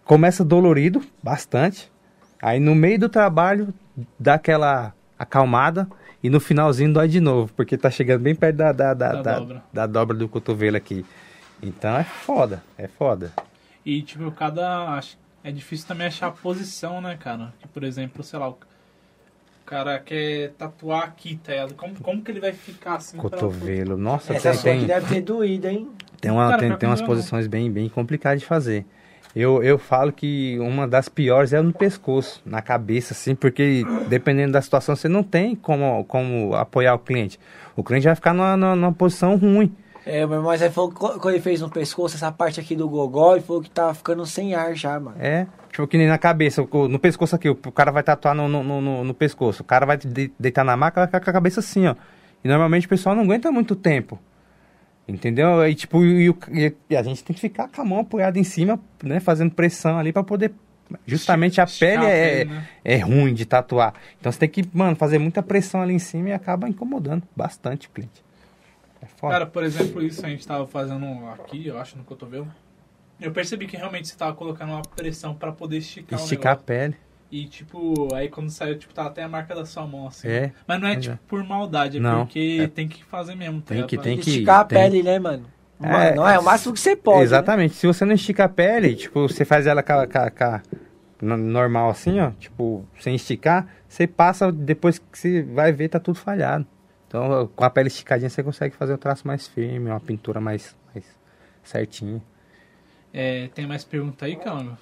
Começa dolorido, bastante. Aí no meio do trabalho, dá aquela acalmada e no finalzinho dói de novo, porque tá chegando bem perto da, da, da,
Da dobra.
da dobra do cotovelo aqui. Então é foda, é foda.
E, tipo, cada. acho- É difícil também achar a posição, né, cara? Que, por exemplo, sei lá, o cara quer tatuar aqui, tá ligado? Como, como que ele vai ficar assim? pra-
Cotovelo, nossa,
Essa
tem, tem,
deve ter doído, hein?
tem, uma,
Cara,
tem, tem umas
não.
posições bem, bem complicadas de fazer. Eu, eu falo que uma das piores é no pescoço, na cabeça, assim, porque dependendo da situação você não tem como, como apoiar o cliente. O cliente vai ficar numa, numa, numa posição ruim.
É, mas aí falou que quando ele fez no pescoço, essa parte aqui do gogó, ele falou que tava ficando sem ar já, mano.
É, tipo que nem na cabeça, no pescoço aqui, o cara vai tatuar no, no, no- no, pescoço, o cara vai de- deitar na maca, vai ficar com a cabeça assim, ó. E normalmente o pessoal não aguenta muito tempo. Entendeu? E tipo, e, e- e a gente tem que ficar com a mão apoiada em cima, né, fazendo pressão ali pra poder justamente a
Esticar
pele
a
é,
pele, né?
é ruim de tatuar. Então você tem que, mano, fazer muita pressão ali em cima e acaba incomodando bastante o cliente. É foda.
Cara, por exemplo, isso a gente tava fazendo aqui, eu acho, no cotovelo. Eu percebi que realmente você tava colocando uma pressão pra poder esticar,
Esticar a pele.
E, tipo, aí quando saiu, tipo, tá até a marca da sua mão, assim.
É.
Mas não é, tipo,
é.
por maldade, é
Não,
porque
é-
tem que fazer mesmo, tá
Tem que- tem que-
Esticar a
tem.
pele, né, mano?
É.
Não é o máximo que você pode. né?
Exatamente. Se você não estica a pele, tipo, você faz ela ca- ca- ca- no- normal assim, ó, tipo, sem esticar, você passa, depois que você vai ver, tá tudo falhado. Então, com a pele esticadinha, você consegue fazer o traço mais firme, uma pintura mais, mais certinha.
É, tem mais pergunta aí, Calma?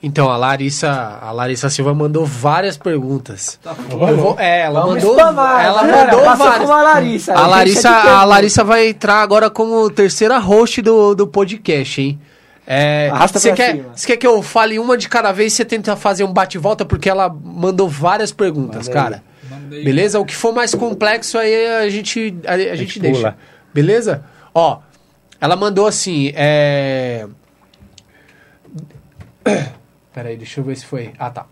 Então, a Larissa, a Larissa Silva mandou várias perguntas.
Tá
vou- é, ela
Vamos
mandou, ela mandou
passa
várias.
com a Larissa.
A Larissa, a. Larissa vai entrar agora como terceira host do, do podcast, hein? É, você quer, você quer que eu fale uma de cada vez e você tenta fazer um bate-volta? Porque ela mandou várias perguntas,
Manda aí.
cara.
Mandei.
Beleza? O que for mais complexo aí a gente, a, a gente
gente
deixa. Beleza? Ó, ela mandou assim, é... Peraí, deixa eu ver se foi... Ah, tá.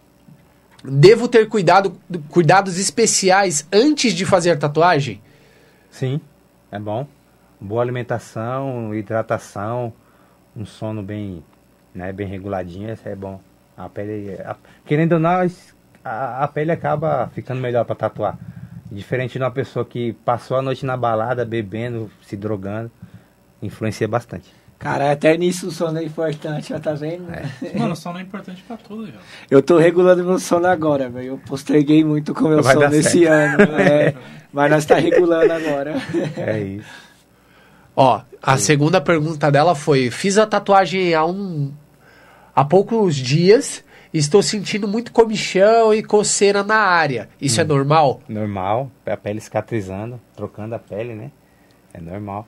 Devo ter cuidado, cuidados especiais antes de fazer tatuagem?
Sim, é bom. Boa alimentação, hidratação, um sono bem, né, bem reguladinho, isso é bom. A pele, a- querendo ou não, a, a pele acaba ficando melhor para tatuar. Diferente de uma pessoa que passou a noite na balada, bebendo, se drogando, influencia bastante.
Cara, até nisso o sono é importante, ó, tá vendo?
Mano, o sono é importante pra tudo, velho.
Eu tô regulando meu sono agora, velho. Eu posterguei muito com meu
Vai
sono esse
certo.
ano. é. Mas nós tá regulando agora.
É isso.
Ó, a segunda pergunta dela foi: fiz a tatuagem há um há poucos dias, estou sentindo muito comichão e coceira na área. Isso é normal?
Normal, a pele cicatrizando, trocando a pele, né? É normal.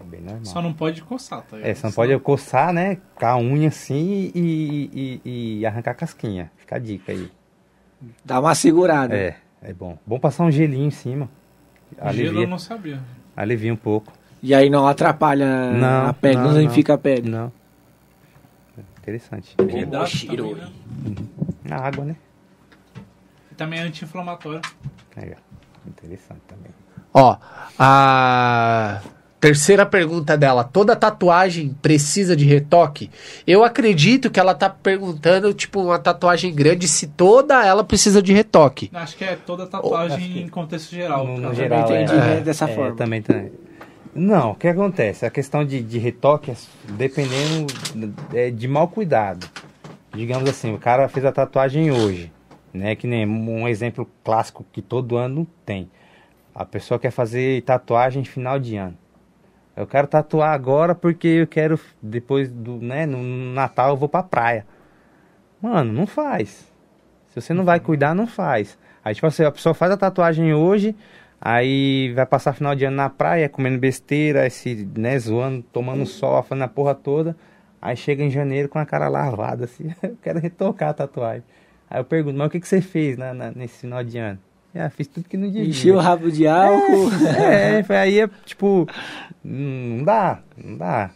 É bem normal.
Só não pode coçar, tá ligado?
É, você não pode coçar, né? Com a unha assim e, e, e arrancar a casquinha. Fica a dica aí.
Dá uma segurada.
É, é bom. Bom passar um gelinho em cima.
Gelo
Alivia,
eu não sabia.
alivia um pouco.
E aí não atrapalha
Não,
a pele, não,
não,
danifica a pele.
Não. Interessante.
Hidrata
cheiro.
também, né?
A água, né?
E também é anti-inflamatório.
Aí, ó. Interessante também.
Ó, a terceira pergunta dela: toda tatuagem precisa de retoque? Eu acredito que ela tá perguntando, tipo, uma tatuagem grande, se toda ela precisa de retoque.
Acho que é toda tatuagem
que-
em contexto geral.
No, no geral,
entendi,
é,
né, dessa
é,
forma.
Também, também. Não, o que acontece? A questão de, de retoque, é dependendo é, de mau cuidado. Digamos assim, o cara fez a tatuagem hoje, né? Que nem um exemplo clássico que todo ano tem. A pessoa quer fazer tatuagem em final de ano. Eu quero tatuar agora porque eu quero, depois do, né, no Natal eu vou pra praia. Mano, não faz. Se você não vai cuidar, não faz. Aí, tipo assim, a pessoa faz a tatuagem hoje, aí vai passar final de ano na praia, comendo besteira, se, né, zoando, tomando sol, fazendo a porra toda. Aí chega em janeiro com a cara lavada, assim, eu quero retocar a tatuagem. Aí eu pergunto, mas o que, que você fez na, na- nesse final de ano? Ah, fiz tudo que não devia.
Encheu o rabo de álcool.
É, foi aí é tipo, não dá, não dá.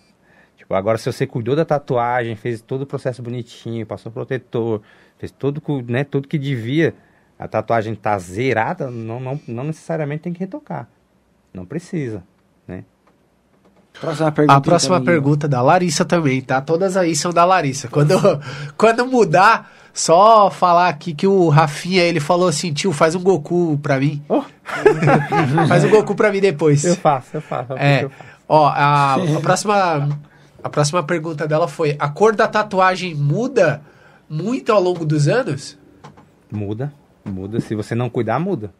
Tipo, agora se você cuidou da tatuagem, fez todo o processo bonitinho, passou protetor, fez tudo, né, tudo que devia, a tatuagem tá zerada, não, não, não necessariamente tem que retocar. Não precisa?
Próxima pergunta.
A próxima
também.
pergunta da Larissa também, tá? Todas aí são da Larissa. Quando, quando mudar, só falar aqui que o Rafinha, ele falou assim, tio, faz um Goku pra mim. faz um Goku pra mim depois.
Eu faço, eu faço.
É,
eu faço.
ó, a, a próxima a próxima pergunta dela foi: a cor da tatuagem muda muito ao longo dos anos?
Muda, muda. Se você não cuidar, muda.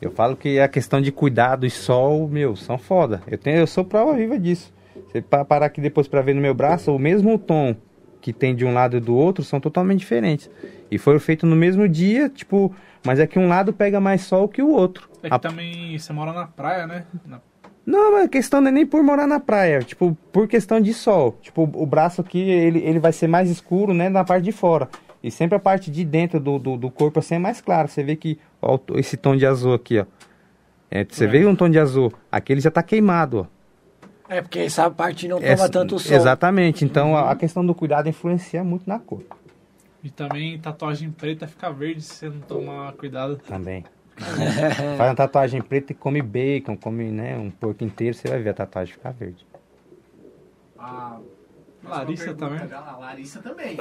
Eu falo que a questão de cuidar do sol, meu, são foda. Eu, tenho, eu sou prova viva disso. Você pa- parar aqui depois pra ver no meu braço, o mesmo tom que tem de um lado e do outro são totalmente diferentes. E foram feitos no mesmo dia, tipo, mas é que um lado pega mais sol que o outro.
É que
A-
também você mora na praia, né? Na-
Não, mas a questão não é nem por morar na praia, tipo, por questão de sol. Tipo, o braço aqui, ele, ele vai ser mais escuro, né, na parte de fora. E sempre a parte de dentro do, do, do corpo, assim, é mais clara. Você vê que, ó, esse tom de azul aqui, ó. É, você
É.
vê um tom de azul, aqui ele já tá queimado, ó.
É porque essa parte não toma
Essa-
tanto sol.
Exatamente, então a, a questão do cuidado influencia muito na cor
E também tatuagem preta fica verde se você não tomar cuidado.
também. Faz uma tatuagem preta e come bacon, come, né, um porco inteiro, você vai ver a tatuagem ficar verde.
A
Larissa também.
dela, a Larissa também.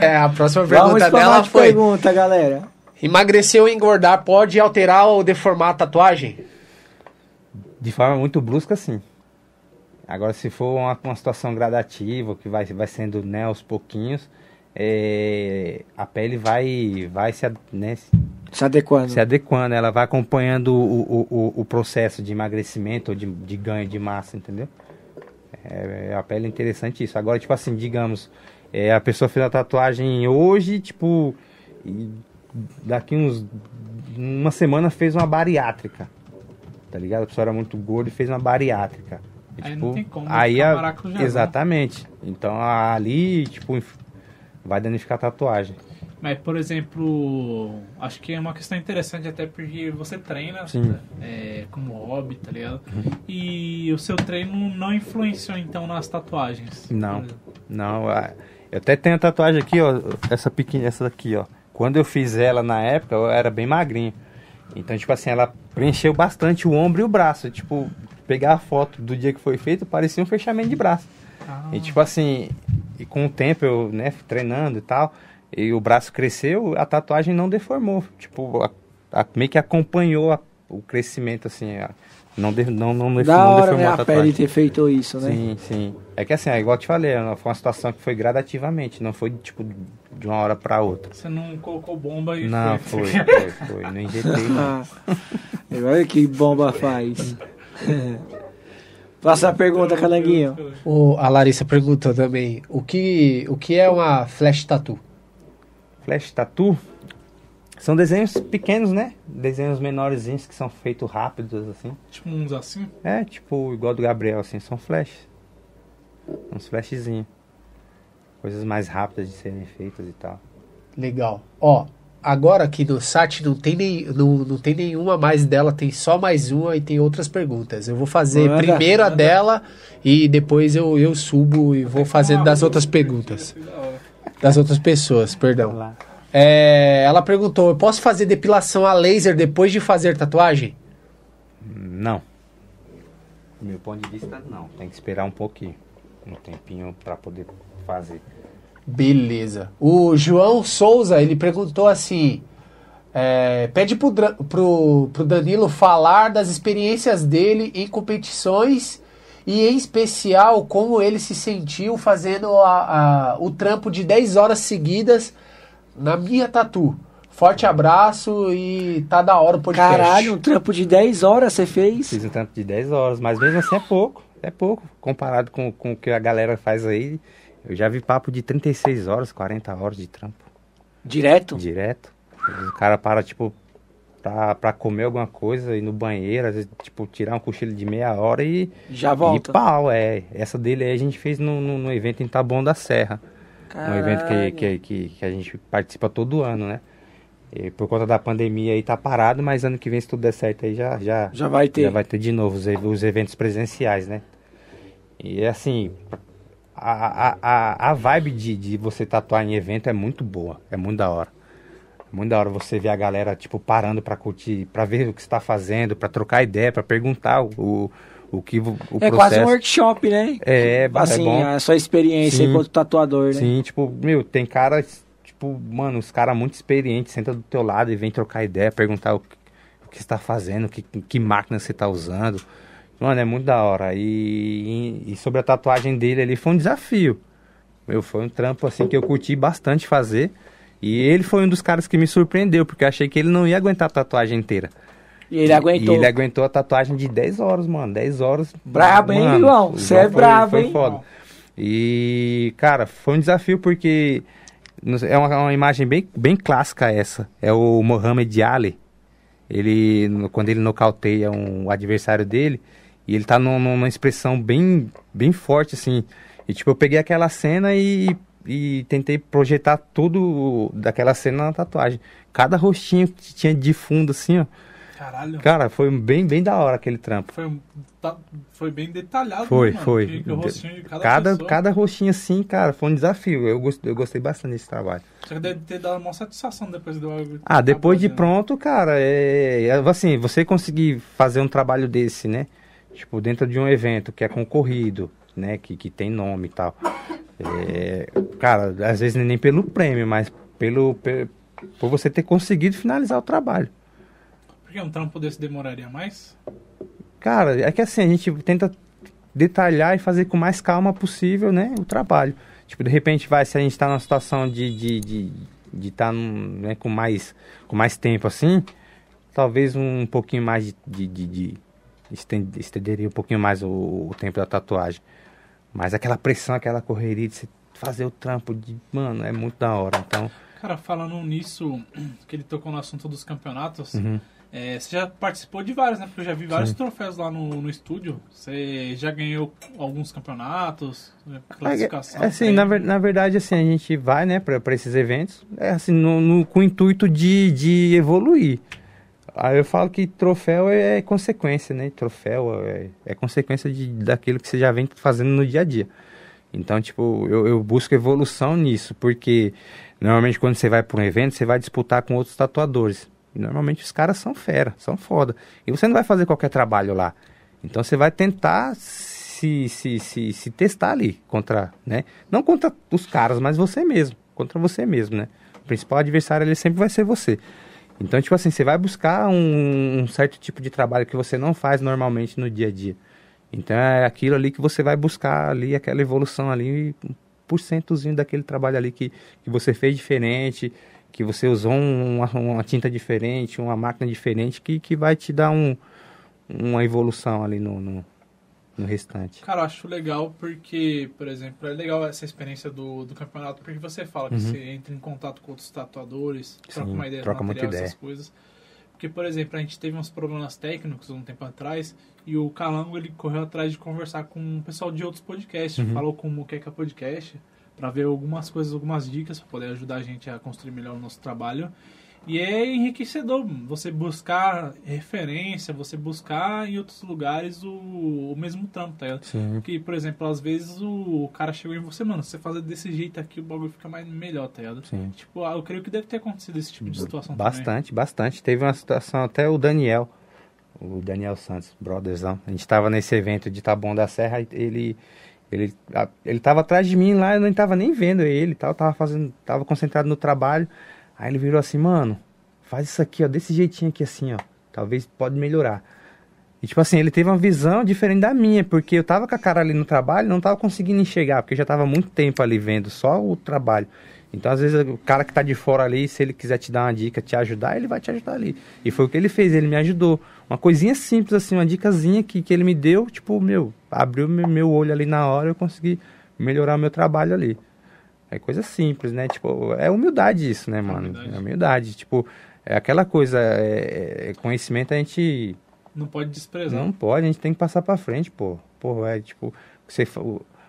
É, a próxima pergunta dela foi:
pergunta, galera.
emagrecer ou engordar pode alterar ou deformar a tatuagem?
De forma muito brusca, sim. Agora, se for uma, uma situação gradativa, que vai, vai sendo né, aos pouquinhos, é, a pele vai, vai se, né, se-
Se adequando.
se adequando, ela vai acompanhando o, o, o, o processo de emagrecimento ou de, de ganho de massa, entendeu? É, a pele é interessante isso. Agora, tipo assim, digamos, é, a pessoa fez a tatuagem hoje, tipo, daqui uns. Uma semana fez uma bariátrica. Tá ligado? A pessoa era muito gorda e fez uma bariátrica. E,
Aí
tipo,
não tem como
aí a-
né?
Exatamente. Então ali, tipo, vai danificar a tatuagem.
Mas, por exemplo, acho que é uma questão interessante até porque você treina é, como hobby, tá ligado? E o seu treino não influenciou então nas tatuagens.
Não. Não, a- eu até tenho a tatuagem aqui, ó. Essa pequena, essa daqui, ó. Quando eu fiz ela na época, eu era bem magrinho. Então, tipo assim, ela preencheu bastante o ombro e o braço. Tipo, pegar a foto do dia que foi feito, parecia um fechamento de braço.
Ah,
E tipo assim, e com o tempo eu, né, treinando e tal, e o braço cresceu, a tatuagem não deformou. Tipo, a- a- meio que acompanhou a- o crescimento, assim. a- não, de, não, não,
Da
não
hora,
deformou
né,
a
a
tatuagem.
pele ter feito isso, né?
Sim, sim. É que assim, é igual eu te falei, né, foi uma situação que foi gradativamente, não foi tipo de uma hora pra outra.
Você não colocou bomba e
Não,
foi.
foi, foi, foi. Não injetei, não.
Ah, olha que bomba faz. Próxima pergunta, Calanguinho.
O, a Larissa perguntou também: o que, o que é uma flash tattoo?
Flash tattoo são desenhos pequenos, né? Desenhos menorzinhos que são feitos rápidos, assim.
Tipo uns assim.
É, tipo, igual do Gabriel, assim, são flashes. Uns flashzinhos. Coisas mais rápidas de serem feitas e tal.
Legal. Ó, agora aqui no site não tem, nem, não, não tem nenhuma mais dela, tem só mais uma e tem outras perguntas. Eu vou fazer
Manda.
primeiro a dela e depois eu, eu subo e vou fazendo das outras perguntas. Das outras pessoas, perdão.
lá.
É, ela perguntou: eu posso fazer depilação a laser depois de fazer tatuagem?
Não. Do meu ponto de vista, não. Tem que esperar um pouquinho. Um tempinho pra poder fazer.
Beleza. O João Souza, ele perguntou assim: é, pede pro, pro, pro Danilo falar das experiências dele em competições e, em especial, como ele se sentiu fazendo a- a- o trampo de 10 horas seguidas na minha tatu. Forte abraço e tá da hora o podcast.
Caralho, um trampo de 10 horas você fez?
Fiz um tanto de 10 horas, mas mesmo assim é pouco. É pouco. Comparado com, com o que a galera faz aí. Eu já vi papo de 36 horas, 40 horas de trampo.
Direto?
Direto. O cara para, tipo, pra, pra comer alguma coisa, ir no banheiro, às vezes, tipo, tirar um cochilo de meia hora e,
Já
e
volta.
pau, é. Essa dele aí a gente fez no, no, no evento em Taboão da Serra. Um evento que,
Caralho.
que, que, que a gente participa todo ano, né? E por conta da pandemia aí tá parado, mas ano que vem, se tudo der certo aí, já, já,
Já vai ter.
já vai ter de novo os, e- os eventos presenciais, né? E assim, a, a, a, a vibe de, de você tatuar em evento é muito boa, é muito da hora. É muito da hora você ver a galera, tipo, parando pra curtir, pra ver o que você tá fazendo, pra trocar ideia, pra perguntar o, o, que o
é
processo
quase um workshop, né?
é, é
assim,
bom.
a sua experiência
Sim.
enquanto tatuador, né?
Sim, tipo, meu, tem cara, tipo, mano, os caras muito experientes senta do teu lado e vem trocar ideia, perguntar o que, o que você tá fazendo, que, que máquina você tá usando. Mano, é muito da hora. E, e sobre a tatuagem dele ali foi um desafio. Meu, foi um trampo assim que eu curti bastante fazer. E ele foi um dos caras que me surpreendeu, porque eu achei que ele não ia aguentar a tatuagem inteira.
E ele aguentou.
E ele aguentou a tatuagem de 10 horas, mano. 10 horas.
Brabo, hein,
Mano,
João?
o
Você é brabo,
foi
hein?
foda. E, cara, foi um desafio porque é uma, uma imagem bem, bem clássica essa. É o Mohamed Ali. Ele, quando ele nocauteia um adversário dele, e ele tá num- numa expressão bem, bem forte, assim. E, tipo, eu peguei aquela cena e, e tentei projetar tudo daquela cena na tatuagem. Cada rostinho que tinha de fundo, assim, ó.
Caralho.
Cara, foi bem, bem da hora aquele trampo.
Foi, tá- foi bem detalhado.
Foi,
né, mano?
foi.
Que- que rostinho cada,
Cada, cada rostinho assim, cara, foi um desafio. Eu gostei, eu gostei bastante desse trabalho.
Que deve ter dado uma satisfação depois do.
Ah, depois de
né?
pronto, cara, é, é, assim, você conseguir fazer um trabalho desse, né? Tipo, dentro de um evento que é concorrido, né? Que, que tem nome e tal. É, cara, às vezes nem pelo prêmio, mas pelo, pe- por você ter conseguido finalizar o trabalho.
Porque um trampo desse demoraria mais?
Cara, é que assim, a gente tenta detalhar e fazer com mais calma possível, né, o trabalho. Tipo, de repente, vai, se a gente tá numa situação de de de, de tá num, né, com mais com mais tempo assim, talvez um pouquinho mais de, de, de, de estenderia um pouquinho mais o, o tempo da tatuagem. Mas aquela pressão, aquela correria de você fazer o trampo de, mano, é muito da hora. Então,
Cara, falando nisso, que ele tocou no assunto dos campeonatos,
uhum.
é, você já participou de vários, né? Porque eu já vi vários
Sim.
troféus lá no, no estúdio. Você já ganhou alguns campeonatos, né, classificação.
É, assim, na, na verdade, assim, a gente vai, né, para esses eventos, é assim, no, no- com o intuito de, de evoluir. Aí eu falo que troféu é consequência, né? Troféu é, é consequência de, daquilo que você já vem fazendo no dia a dia. Então, tipo, eu, eu busco evolução nisso, porque normalmente quando você vai para um evento, você vai disputar com outros tatuadores. Normalmente os caras são fera, são foda. E você não vai fazer qualquer trabalho lá. Então você vai tentar se, se, se, se testar ali contra, né? Não contra os caras, mas você mesmo, contra você mesmo, né? O principal adversário ele sempre vai ser você. Então, tipo assim, você vai buscar um, um certo tipo de trabalho que você não faz normalmente no dia a dia. Então é aquilo ali que você vai buscar ali, aquela evolução ali, um porcentozinho daquele trabalho ali que, que você fez diferente, que você usou um- uma, uma tinta diferente, uma máquina diferente, que, que vai te dar um, uma evolução ali no, no, no restante.
Cara, eu acho legal porque, por exemplo, é legal essa experiência do, do campeonato, porque você fala que
Uhum.
você entra em contato com outros tatuadores, troca
Sim,
uma ideia
troca
material,
ideia.
essas coisas. Porque, por exemplo, a gente teve uns problemas técnicos um tempo atrás e o Calango ele correu atrás de conversar com o pessoal de outros podcasts,
Uhum.
falou com o Muqueca Podcast para ver algumas coisas, algumas dicas para poder ajudar a gente a construir melhor o nosso trabalho. E é enriquecedor você buscar referência, você buscar em outros lugares o, o mesmo trampo, tá ligado?
Sim.
Porque, por exemplo, às vezes o cara chegou em você, mano, se você fazer desse jeito aqui, o bagulho fica mais melhor, tá ligado?
Sim.
Tipo, ah, eu creio que deve ter acontecido esse tipo de situação também.
Bastante, bastante. Teve uma situação, até o Daniel, o Daniel Santos, brotherzão. A gente tava nesse evento de Taboão da Serra, ele ele ele tava atrás de mim lá, eu não tava nem vendo ele, e tal, tava fazendo, tava concentrado no trabalho. Aí ele virou assim, mano, faz isso aqui, ó, desse jeitinho aqui assim, ó. Talvez pode melhorar. E tipo assim, ele teve uma visão diferente da minha, porque eu tava com a cara ali no trabalho, não tava conseguindo enxergar, porque eu já tava muito tempo ali vendo só o trabalho. Então, às vezes, o cara que tá de fora ali, se ele quiser te dar uma dica, te ajudar, ele vai te ajudar ali. E foi o que ele fez, ele me ajudou. Uma coisinha simples, assim, uma dicasinha que, que ele me deu, tipo, meu, abriu meu, olho ali na hora, eu consegui melhorar o meu trabalho ali. É coisa simples, né? Tipo, é humildade isso, né, mano?
humildade.
É humildade. Tipo, é aquela coisa, é, é- conhecimento a gente
Não pode desprezar.
não pode, a gente tem que passar pra frente, pô. Pô, é tipo, você,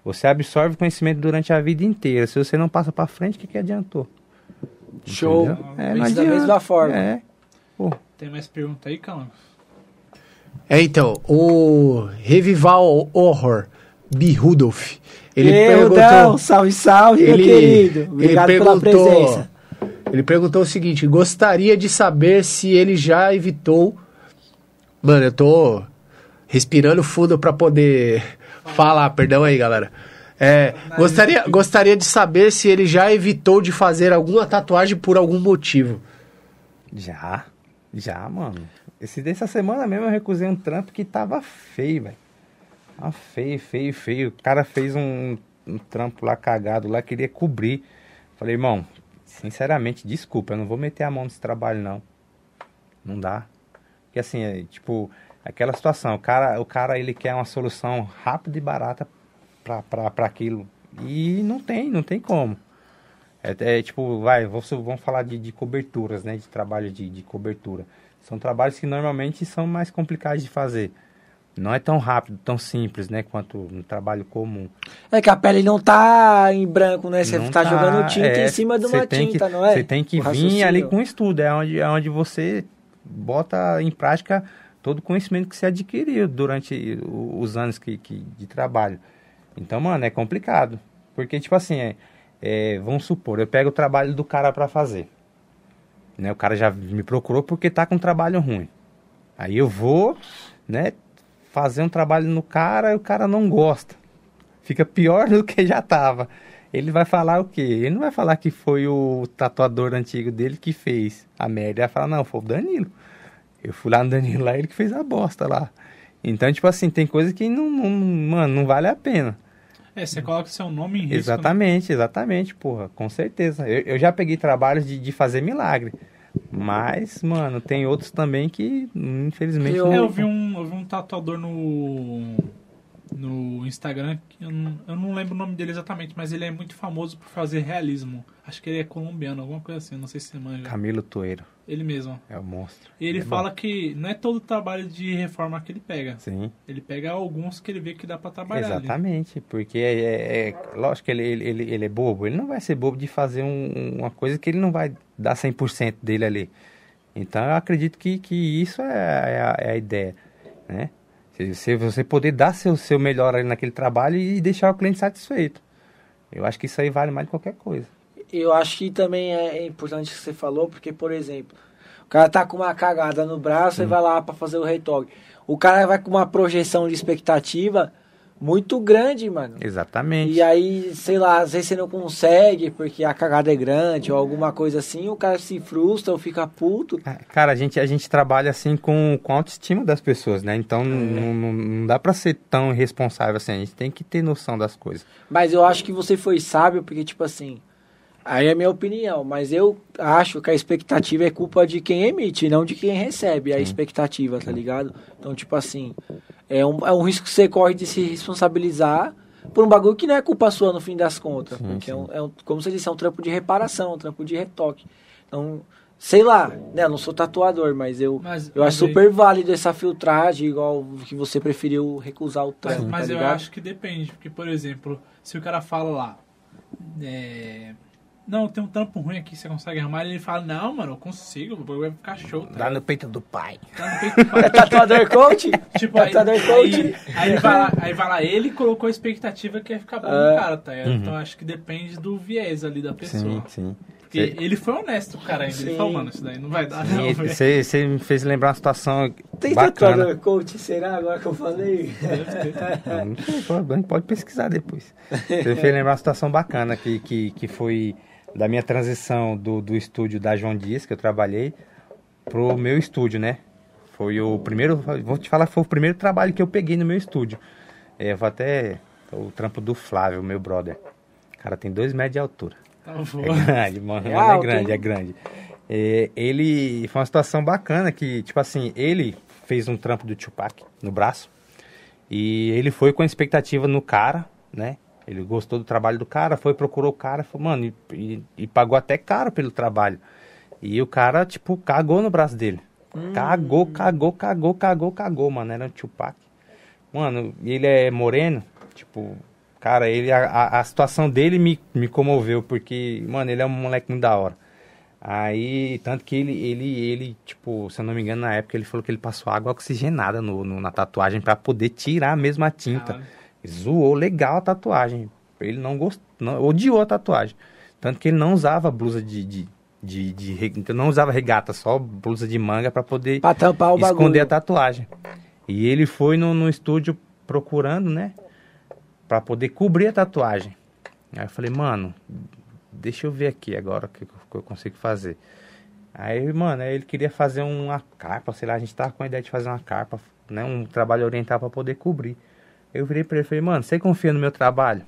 você absorve conhecimento durante a vida inteira. Se você não passa pra frente, o que, que adiantou?
Show.
Entendeu? É, não
Pense da mesma forma.
É. Pô,
Tem mais pergunta aí, Calango?
É, então, o Revival Horror, B. Rudolph, ele
Ei,
perguntou...
Salve, salve,
ele,
meu querido.
ele
Obrigado pela
perguntou-
presença.
Ele perguntou o seguinte: gostaria de saber se ele já evitou. Mano, eu tô respirando fundo pra poder falar. Perdão aí, galera. É, gostaria, gostaria de saber se ele já evitou de fazer alguma tatuagem por algum motivo.
Já, já, mano. Esse dessa semana mesmo eu recusei um trampo que tava feio, velho. Ah, feio, feio, feio. O cara fez um, um trampo lá cagado lá, queria cobrir. Falei, irmão, sinceramente, desculpa, eu não vou meter a mão nesse trabalho, não. Não dá. Porque assim, é, tipo, aquela situação, o cara, o cara ele quer uma solução rápida e barata pra aquilo. E não tem, não tem como. É, é, tipo, vai, vamos, vamos falar de, de coberturas, né? De trabalho de, de cobertura. São trabalhos que normalmente são mais complicados de fazer. Não é tão rápido, tão simples, né? Quanto um trabalho comum.
É que a pele não tá em branco, né? Você
Não
tá, jogando tinta
é,
em cima de uma tinta,
que,
não é?
Você tem que
O
vir
raciocínio.
ali com estudo. É onde, é onde você bota em prática todo o conhecimento que você adquiriu durante os anos que, que- de trabalho. Então, mano, é complicado. Porque, tipo assim, é, é, vamos supor, eu pego o trabalho do cara pra fazer. Né? O cara já me procurou porque tá com um trabalho ruim. Aí eu vou, né, fazer um trabalho no cara e o cara não gosta. Fica pior do que já tava. Ele vai falar o quê? Ele não vai falar que foi o tatuador antigo dele que fez a merda. Ele vai falar, não, foi o Danilo. Eu fui lá no Danilo lá, ele que fez a bosta lá. Então, tipo assim, tem coisa que não, não- mano, não vale a pena.
É, você coloca seu nome em risco. né?
Exatamente, exatamente, porra, com certeza. Eu, eu já peguei trabalhos de, de fazer milagre. Mas, mano, tem outros também que, infelizmente,
Eu-
não.
eu vi um, eu vi um tatuador no, no Instagram, que eu não, eu não lembro o nome dele exatamente, mas ele é muito famoso por fazer realismo. Acho que ele é colombiano, alguma coisa assim, não sei se você manja.
Camilo Toeiro
Ele mesmo.
é o monstro.
E ele
É bom.
fala que não é todo trabalho de reforma que ele pega.
Sim.
Ele pega alguns que ele vê que dá pra trabalhar ali.
Exatamente, porque é, é- é- lógico que ele, ele, ele, ele é bobo, ele não vai ser bobo de fazer um- uma coisa que ele não vai dar 100% dele ali. Então eu acredito que, que isso é, é a, é a ideia, né? Se, se você poder dar seu, seu melhor ali naquele trabalho e deixar o cliente satisfeito. Eu acho que isso aí vale mais de qualquer coisa.
Eu acho que também é importante o que você falou, porque, por exemplo, o cara tá com uma cagada no braço
Hum.
e vai lá pra fazer o retoque. O cara vai com uma projeção de expectativa muito grande, mano.
Exatamente.
E aí, sei lá, às vezes você não consegue porque a cagada é grande ou alguma coisa assim, o cara se frustra ou fica puto.
Cara, a gente, a gente trabalha assim com, com a autoestima das pessoas, né? Então não, não, não dá pra ser tão irresponsável assim. A gente tem que ter noção das coisas.
Mas eu acho que você foi sábio porque, tipo assim, aí é a minha opinião, mas eu acho que a expectativa é culpa de quem emite, não de quem recebe a expectativa, tá ligado? Então, tipo assim, é um, é um risco que você corre de se responsabilizar por um bagulho que não é culpa sua no fim das contas.
Sim,
porque É,
sim.
um, é um- como você disse, é um trampo de reparação, um trampo de retoque. Então, sei lá, né? Eu não sou tatuador, mas eu,
Mas-
eu
mas
acho
aí-
super válido essa filtragem, igual que você preferiu recusar o
Mas,
trampo,
mas
tá
eu acho que depende, porque, por exemplo, se o cara fala lá, é, não, tem um trampo ruim aqui, você consegue arrumar, ele fala, não, mano, eu consigo, o bagulho vai ficar show, tá?
Dá no peito do pai.
Tá no peito do pai.
É tatuador coach?
Tipo, aí,
tatuador
aí,
coach?
aí, vai lá, aí vai lá, ele colocou a expectativa que ia ficar bom
É.
no cara, tá? ligado?
Uhum.
Então acho que depende do viés ali da pessoa.
Sim, sim.
Porque ele foi honesto, cara, ainda. Ele
Sim.
falou, mano, isso daí não vai dar, não.
Você você me fez lembrar uma situação
Tem
bacana.
tatuador coach, será? Agora que eu falei.
Deve ter.
Ah, Não sei, pode, pode pesquisar depois. Você me fez lembrar uma situação bacana que, que, que foi da minha transição do, do estúdio da João Dias, que eu trabalhei, pro meu estúdio, né? Foi o primeiro, vou te falar, foi o primeiro trabalho que eu peguei no meu estúdio. É, eu vou até, o trampo do Flávio, meu brother. O cara tem dois metros de altura.
Tá.
É grande, mano.
É
é grande,
hein?
é grande. É, ele foi uma situação bacana que, tipo assim, ele fez um trampo do Tupac no braço. E ele foi com a expectativa no cara, né? Ele gostou do trabalho do cara, foi, procurou o cara, falou, mano, e, e- e pagou até caro pelo trabalho. E o cara, tipo, cagou no braço dele. Cagou, cagou, cagou, cagou, cagou, mano. Era o Tupac. Mano, ele é moreno, tipo, cara, ele, a, a, situação dele me, me comoveu, porque, mano, ele é um moleque muito da hora. Aí, tanto que ele, ele, ele, tipo, se eu não me engano, na época ele falou que ele passou água oxigenada no, no- na tatuagem pra poder tirar mesmo a tinta. Zoou legal a tatuagem. Ele não gostou, não, odiou a tatuagem. Tanto que ele não usava blusa de, de, de, de então não usava regata, só blusa de manga pra poder
Pra tampar o bagulho.
esconder a tatuagem. E ele foi no, no estúdio procurando, né? Pra poder cobrir a tatuagem. Aí eu falei, mano, deixa eu ver aqui agora o que, que eu consigo fazer. Aí, mano, ele queria fazer uma carpa, sei lá, a gente tava com a ideia de fazer uma carpa, né? Um trabalho oriental pra poder cobrir. Eu virei pra ele e falei, mano, você confia no meu trabalho?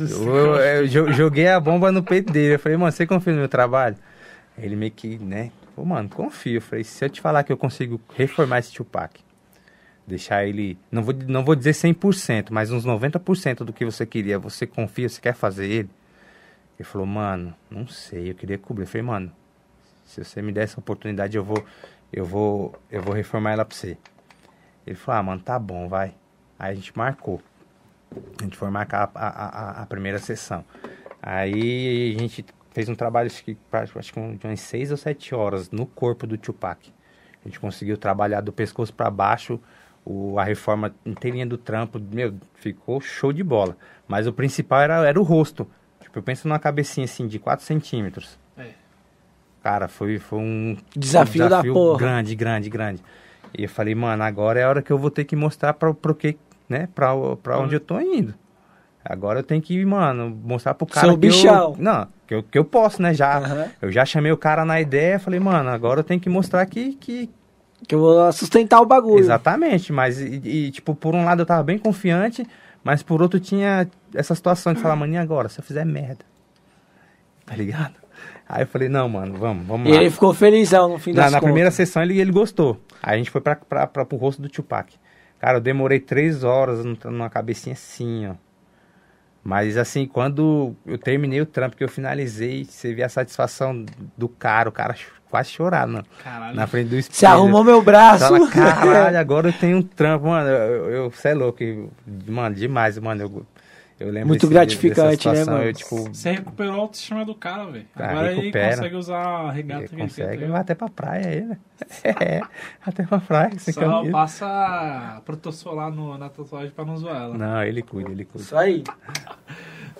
Eu, eu- eu jo- joguei a bomba no peito dele. Eu falei, mano, você confia no meu trabalho? Ele meio que, né? Pô, mano, confio. Eu falei, se eu te falar que eu consigo reformar esse Tupac, deixar ele, não vou, não vou dizer 100%, mas uns 90% do que você queria, você confia, você quer fazer ele? Ele falou, mano, não sei, eu queria cobrir. Eu falei, mano, se você me der essa oportunidade, eu vou, eu vou, eu vou reformar ela pra você. Ele falou, ah, mano, tá bom, vai. Aí a gente marcou. A gente foi marcar a, a, a- primeira sessão. Aí a gente fez um trabalho, acho que, acho que de umas 6 ou 7 horas no corpo do Tupac. A gente conseguiu trabalhar do pescoço para baixo, o, a reforma inteirinha do trampo, meu, ficou show de bola. Mas o principal era, era o rosto. Tipo, eu penso numa cabecinha assim de 4 centímetros.
É.
Cara, foi, foi um
Desafio
um
da porra.
grande, grande, grande. E eu falei, mano, agora é a hora que eu vou ter que mostrar pra, pro que, né, pra, pra onde eu tô indo. Agora eu tenho que, mano, mostrar pro cara
Seu
que
bichão.
eu... Não, que eu, que eu posso, né, já.
Aham.
Eu já chamei o cara na ideia, falei, mano, agora eu tenho que mostrar que... que...
Que eu vou sustentar o bagulho.
Exatamente, mas, e, e, tipo, por um lado eu tava bem confiante, mas por outro tinha essa situação de falar, mano, e agora, se eu fizer merda? Tá ligado? Aí eu falei, não, mano, vamos, vamos
E
lá.
ele ficou felizão no fim
Na,
das
na
contas.
primeira sessão ele, ele gostou. Aí a gente foi pra, pra, pra, pro rosto do Tupac. Cara, eu demorei três horas numa cabecinha assim, ó. Mas assim, quando eu terminei o trampo, que eu finalizei, você vê a satisfação do cara, o cara quase chorar na,
Caralho.
na frente do espelho.
Você arrumou meu braço.
Fala, caralho, agora eu tenho um trampo, mano. Eu, eu, cê é louco, mano, demais, mano. Eu, eu lembro
Muito
desse-
gratificante, né, mano?
Eu, tipo,
Você recuperou a autoestima do cara, velho.
Ah,
Agora
recupera.
ele consegue usar a regata
ele
que ele
consegue,
quer.
vai até pra praia aí, né? É, até pra praia. Sem
Só
camisa.
passa protossol lá no, na tatuagem pra não zoar ela.
Não, ele cuida, ele cuida.
Isso aí.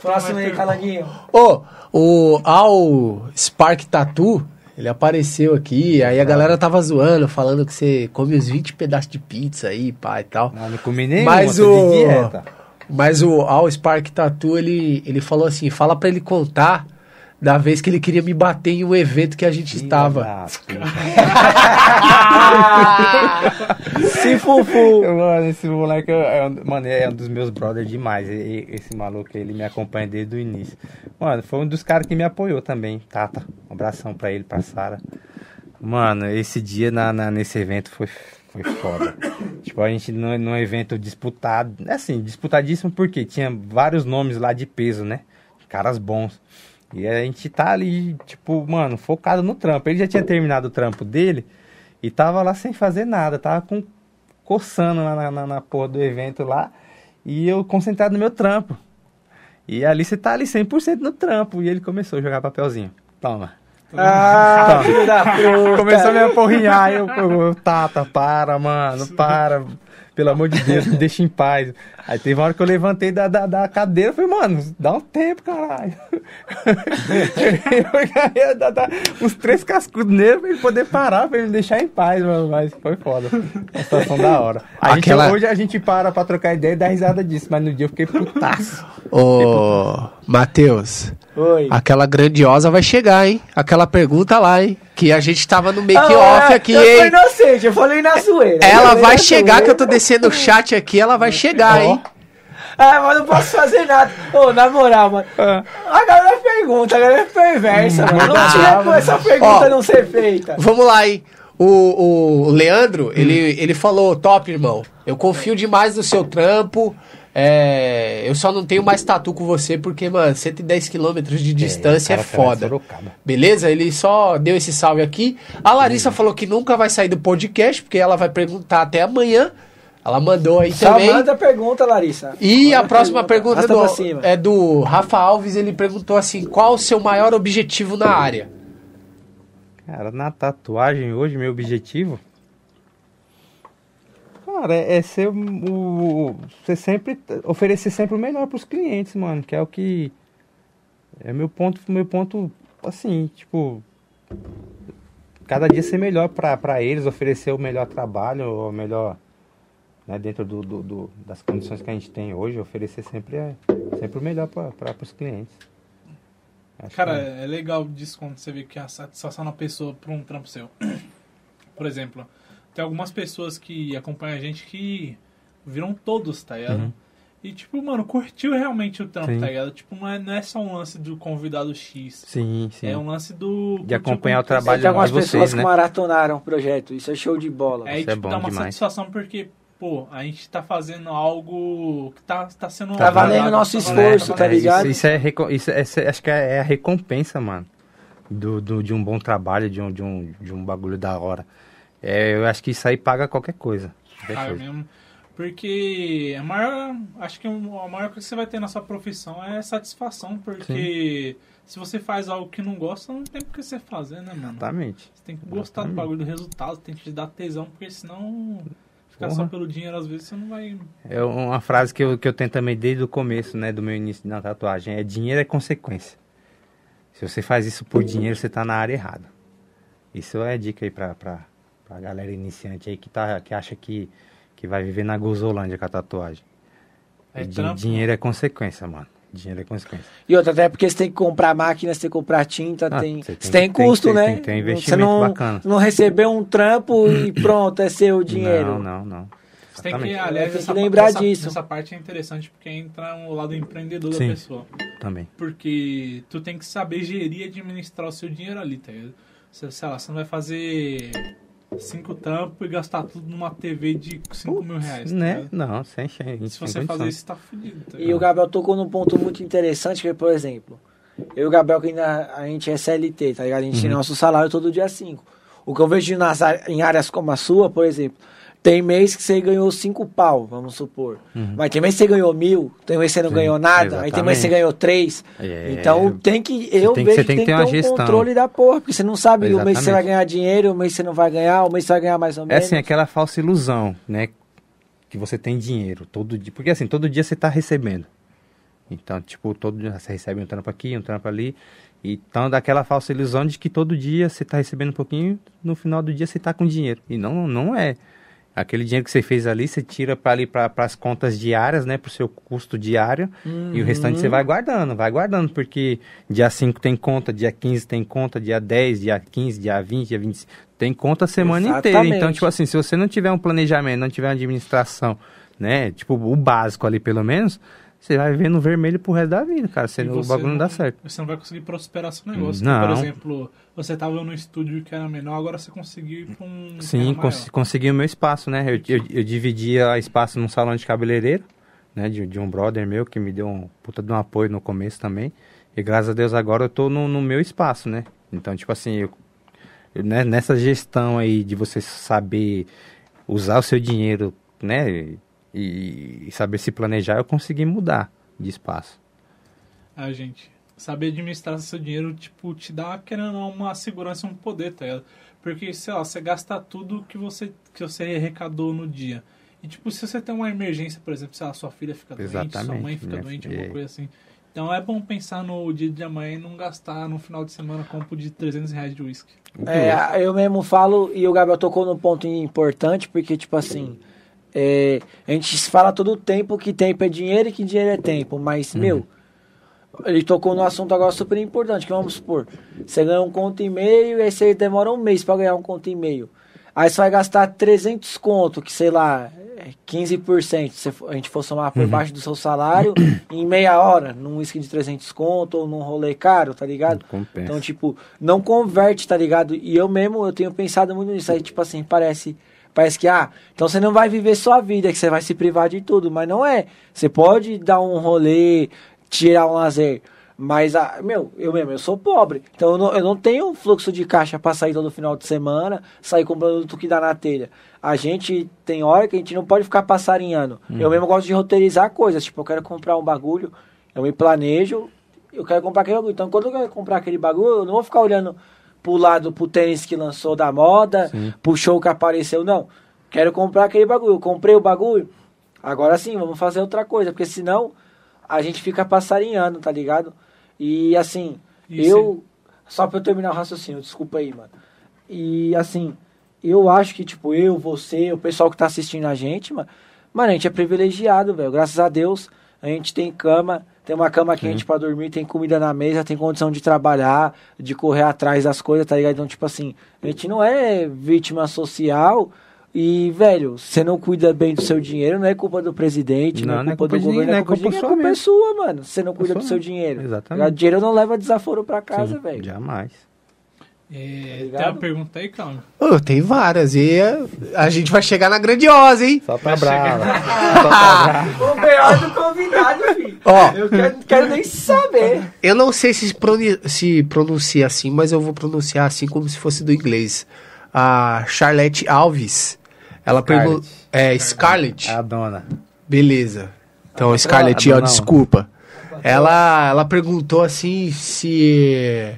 Próximo aí, Calanguinho.
Ô, o Al Spark Tattoo, ele apareceu aqui, aí a galera tava zoando, falando que você come uns 20 pedaços de pizza aí, pá e tal.
Não, não comi nenhum,
Mas o-
de dieta.
Mas o Al Spark Tattoo, ele, ele falou assim, fala pra ele contar da vez que ele queria me bater em um evento que a gente estava.
Ah, puta.
Se fufu.
Mano, esse moleque é, um- mano, é um dos meus brothers demais. E- e- esse maluco, ele me acompanha desde o início. Mano, foi um dos caras que me apoiou também, Tata. Um abração pra ele, pra Sara. Mano, esse dia na, na- nesse evento foi, foi foda. tipo, a gente num, num evento disputado, assim, disputadíssimo porque tinha vários nomes lá de peso, né? Caras bons. E a gente tá ali, tipo, mano, focado no trampo. Ele já tinha terminado o trampo dele e tava lá sem fazer nada, tava com coçando lá na, na, na porra do evento lá e eu concentrado no meu trampo. E ali você tá ali 100% no trampo. E ele começou a jogar papelzinho. Toma.
Ah, filho da puta.
Começou a me aporrinhar. Eu, eu, eu, Tata, para, mano, para. Pelo amor de Deus, me deixa em paz. Aí teve uma hora que eu levantei da, da, da cadeira e falei, mano, dá um tempo, caralho. eu ia dar, dar uns três cascudos nele pra ele poder parar, pra ele me deixar em paz, mano. Mas foi foda. Uma situação da hora. A gente-
Aquela-
hoje a gente para pra trocar ideia e dá risada disso, mas no dia eu fiquei putaço.
Ô, Matheus,
Oi.
aquela grandiosa vai chegar, hein? Aquela pergunta lá, hein? Que a gente tava no
Ah,
make-off
é,
aqui,
Eu
hein?
inocente, eu falei na zoeira.
Ela vai chegar,
zoeira.
que eu tô descendo o chat aqui, ela vai chegar, hein?
Ah, mas não posso fazer nada. Ô, na moral, mano.
Ah.
A galera pergunta, a galera é perversa, mano. Não tinha como essa pergunta
Ó.
não ser feita.
Vamos lá, hein? O, o Leandro, ele, ele falou, top, irmão. Eu confio demais no seu trampo. É, eu só não tenho mais tatu com você porque, mano, 110 quilômetros de distância é,
cara,
foda. Beleza? Ele só deu esse salve aqui. A Larissa falou que nunca vai sair do podcast, porque ela vai perguntar até amanhã. Ela mandou aí
Só
também.
manda pergunta, Larissa.
E
Manda
a próxima pergunta,
Arrasta
do-
pra cima.
é do Rafa Alves. Ele perguntou assim: qual o seu maior objetivo na área?
Cara, na tatuagem hoje, meu objetivo. Cara, é, é ser o. o- Você sempre. Oferecer sempre o melhor pros clientes, mano. Que é o que. É meu ponto. Meu ponto. Assim, tipo. Cada dia ser melhor pra, pra eles, oferecer o melhor trabalho, o melhor. Né, dentro do, do- do- das condições que a gente tem hoje, oferecer sempre, é, sempre o melhor para os clientes. Acho
Cara,
que-
é legal disso quando você vê que a satisfação na pessoa por um trampo seu. Por exemplo, tem algumas pessoas que acompanham a gente que viram todos, tá ligado?
Uhum.
E tipo, mano, curtiu realmente o trampo,
Sim.
tá ligado? Tipo, não é, não é só um lance do convidado X.
Sim, sim.
É um lance do.
De acompanhar o
tipo,
trabalho
Tem algumas
de vocês,
pessoas
né?
que maratonaram o projeto. Isso é show de bola.
É, e,
Isso é
tipo,
bom
dá uma
demais.
satisfação porque, pô, a gente tá fazendo algo que tá, tá sendo.
Tá valendo
valendo,
nosso esforço, tá ligado?
Isso, isso é, isso é- isso é- acho que é, é a recompensa, mano, do, do- de um bom trabalho, de um, de um, de um bagulho da hora. É, eu acho que isso aí paga qualquer coisa. Coisa.
mesmo. Porque a maior. Acho que a maior coisa que você vai ter na sua profissão é satisfação. Porque se você faz algo que não gosta, não tem por que você fazer, né, mano?
Exatamente.
Você tem que gostar do
Exatamente.
bagulho do resultado, tem que te dar tesão, porque senão. Ficar só
Porra.
pelo dinheiro, às vezes, você não vai.
É uma frase que eu, que eu tenho também desde o começo, né, do meu início na tatuagem, é dinheiro é consequência. Se você faz isso por dinheiro, você tá na área errada. Isso é dica aí pra, pra, pra galera iniciante aí que, tá, que acha que, que vai viver na Gozolândia com a tatuagem.
É trampo.
dinheiro é consequência, mano. Dinheiro é consequência.
E outra, até porque você tem que comprar máquina, você tem que comprar tinta,
Ah,
tem,
você tem
tem,
tem
custo,
ter-
né?
tem que ter um
você
investimento
não,
bacana.
não recebeu um trampo e pronto, é seu dinheiro.
Não, não, não.
Você tem que, aliás,
Tem que
essa,
lembrar
essa,
disso.
Essa parte é interessante porque entra o lado empreendedor
Sim.
da pessoa.
Também.
Porque tu tem que saber gerir e administrar o seu dinheiro ali, tá ligado? Sei lá, você não vai fazer cinco trampos e gastar tudo numa TV de 5 mil reais, tá
Né? Não, sem chance.
Se você fazer isso, tá fudido, tá
E o Gabriel tocou num ponto muito interessante, que é, por exemplo, eu e o Gabriel, que ainda a gente é CLT, tá ligado? A gente
Uhum.
tem nosso salário todo dia 5. O que eu vejo nas, em áreas como a sua, por exemplo, tem mês que você ganhou 5 pau, vamos supor. Mas tem mês que você ganhou mil, tem mês que você não
Uhum. Sim,
ganhou nada, aí tem mês que você
exatamente.
ganhou 3.
É,
então tem que. Eu
tem que-
vejo
você
que
tem que ter
um
gestão.
controle da porra, porque você não sabe o mês que você
Exatamente.
vai ganhar dinheiro, o mês que você não vai ganhar, o mês que você vai ganhar mais ou
É
menos.
assim, aquela falsa ilusão, né? Que você tem dinheiro todo dia. Porque assim, todo dia você tá recebendo. Então, tipo, todo dia você recebe um trampo aqui, um trampo ali. Então, daquela falsa ilusão de que todo dia você tá recebendo um pouquinho, no final do dia você tá com dinheiro. E não, não é. Aquele dinheiro que você fez ali, você tira para ali para as contas diárias, né, pro seu custo diário, e o restante você vai guardando, vai guardando, porque dia 5 tem conta, dia 15 tem conta, dia 10, dia 15, dia 20, dia 25, tem conta a semana inteira. Então,
Exatamente.
tipo assim, se você não tiver um planejamento, não tiver uma administração, né, tipo o básico ali pelo menos, você vai viver no vermelho pro resto da vida, cara. Você, o bagulho não dá certo.
Você não vai conseguir prosperar seu negócio.
Não.
Por exemplo, você tava no estúdio que era menor, agora você conseguiu ir pra um.
Sim, cons consegui o meu espaço, né? Eu, eu, eu dividia espaço num salão de cabeleireiro, né? De, de um brother meu que me deu um puta de um apoio no começo também. E graças a Deus agora eu tô no, no meu espaço, né? Então, tipo assim, eu, eu, né, nessa gestão aí de você saber usar o seu dinheiro, né? E, e saber se planejar, eu consegui mudar de espaço.
Ah, gente, saber administrar seu dinheiro, tipo, te dá, querendo ou não, uma segurança um poder, tá ligado? Porque, sei lá, você gasta tudo que você, que você arrecadou no dia. E, tipo, se você tem uma emergência, por exemplo, sei lá, sua filha fica doente, sua
Exatamente,
mãe fica doente,
filha.
alguma coisa assim. Então é bom pensar no dia de amanhã e não gastar no final de semana compro de 300 reais de uísque.
É, eu mesmo falo, e o Gabriel tocou num ponto importante, porque, tipo assim, é, a gente fala todo o tempo que tempo é dinheiro e que dinheiro é tempo, mas, meu, ele tocou no assunto agora super importante, que vamos supor, você ganha um conto e meio, e aí você demora um mês pra ganhar um conto e meio. Aí você vai gastar 300 conto, que sei lá, é 15%, se a gente for somar por baixo do seu salário, em meia hora, num whisky de 300 conto ou num rolê caro, tá ligado? Então, tipo, não converte, tá ligado? E eu mesmo, eu tenho pensado muito nisso. Aí, tipo assim, parece, parece que, ah, então você não vai viver sua vida, que você vai se privar de tudo. Mas não é. Você pode dar um rolê, tirar um lazer. Mas, ah, meu, eu mesmo, eu sou pobre. Então eu não, eu não tenho um fluxo de caixa pra sair todo final de semana, sair comprando tudo que dá na telha. A gente tem hora que a gente não pode ficar passarinhando. Eu mesmo gosto de roteirizar coisas. Tipo, eu quero comprar um bagulho, eu me planejo, eu quero comprar aquele bagulho. Então, quando eu quero comprar aquele bagulho, eu não vou ficar olhando pro lado, pro tênis que lançou da moda, pro show que apareceu, não. Quero comprar aquele bagulho. Eu comprei o bagulho, agora sim, vamos fazer outra coisa, porque senão a gente fica passarinhando, tá ligado? E assim,
E
eu. Só pra eu terminar o raciocínio, desculpa aí, mano. E assim, eu acho que, tipo, eu, você, o pessoal que tá assistindo a gente, mano, Mano, a gente é privilegiado, velho. Graças a Deus, a gente tem cama, tem uma cama quente pra dormir, tem comida na mesa, tem condição de trabalhar, de correr atrás das coisas, tá ligado? Então, tipo assim, a gente não é vítima social. E, velho, você não cuida bem do seu dinheiro, não é culpa do presidente, não,
Não,
é
não é
culpa
culpa
do governo, não é
é
culpa de
culpa
ninguém, a
sua
culpa é
mesmo.
sua, mano. Você não cuida do seu dinheiro.
Exatamente.
O dinheiro não leva desaforo pra casa, velho.
Jamais.
É,
ligado?
tem uma pergunta aí, calma.
Ô, tem várias. E é, a gente vai chegar na grandiosa, hein?
Só pra brava.
O melhor do convidado, filho.
Ó,
Eu quero, quero nem saber.
eu não sei se se pronuncia assim, mas eu vou pronunciar assim como se fosse do inglês. A Charlotte Alves, ela perguntou...
Scarlett.
É, Scarlett.
É a dona.
Beleza. Então, Scarlett,
ah,
ó,
não.
desculpa. Ela, ela perguntou assim se.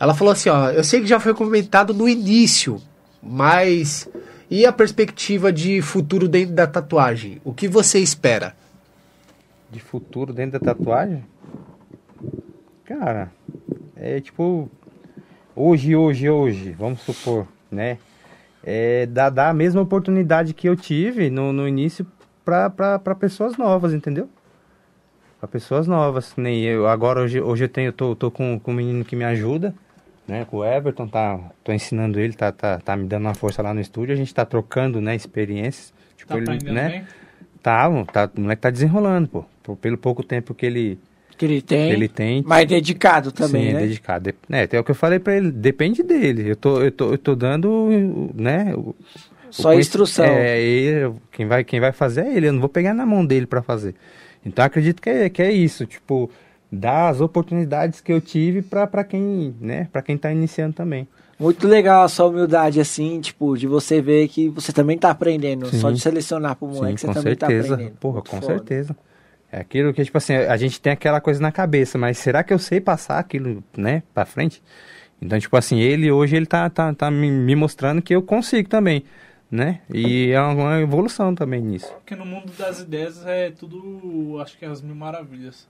Ela falou assim, ó, eu sei que já foi comentado no início, mas e a perspectiva de futuro dentro da tatuagem? O que você espera?
de futuro dentro da tatuagem? Cara, é tipo. Hoje, hoje, hoje, vamos supor, né? É dar, dar a mesma oportunidade que eu tive no, no início pra pessoas novas, entendeu? Pra pessoas novas. Nem eu. Agora, hoje, hoje eu tenho, tô, tô com, com um menino que me ajuda, né? Com o Everton, tá, tô ensinando ele, tá, tá, tá me dando uma força lá no estúdio. A gente tá trocando, né, experiências. Tipo,
Tá
ele, né?
bem?
Tá, tá, o moleque tá desenrolando, pô. Pelo pouco tempo que ele,
Que ele tem.
que ele tem.
Mas dedicado também,
sim,
né?
é dedicado. É, é o que eu falei pra ele, depende dele. Eu tô, eu tô, eu tô dando, né? o-
Só instrução.
É, ele, quem vai, quem vai fazer é ele. Eu não vou pegar na mão dele pra fazer. Então acredito que é, que é isso, tipo, dar as oportunidades que eu tive pra, pra quem, né? Para quem tá iniciando também.
Muito legal a sua humildade, assim, tipo, de você ver que você também tá aprendendo.
Sim.
Só de selecionar pro moleque,
Sim,
você
com
também tá
certeza.
aprendendo.
Porra,
Muito
com
foda.
certeza. É aquilo que, tipo assim, a gente tem aquela coisa na cabeça, mas será que eu sei passar aquilo, né, pra frente? Então, tipo assim, ele hoje, ele tá, tá, tá me, me mostrando que eu consigo também, né? E é uma evolução também nisso.
Porque no mundo das ideias é tudo, acho que é as mil maravilhas.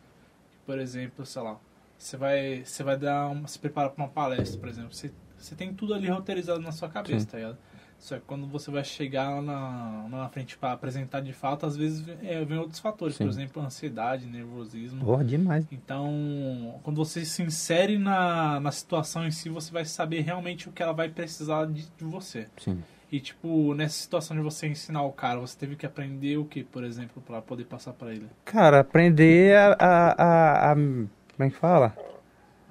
Por exemplo, sei lá, você vai, você vai dar uma, se preparar para uma palestra, por exemplo, você, você tem tudo ali roteirizado na sua cabeça,
Sim.
tá ligado? Só que quando você vai chegar lá na, na frente para apresentar de fato, às vezes é, vem outros fatores,
Sim.
por exemplo, ansiedade, nervosismo.
Porra, demais.
Então, quando você se insere na, na situação em si, você vai saber realmente o que ela vai precisar de, de você.
Sim.
E, tipo, nessa situação de você ensinar o cara, você teve que aprender o que, por exemplo, pra poder passar pra ele?
Cara, aprender a, a, a- a- Como é que fala?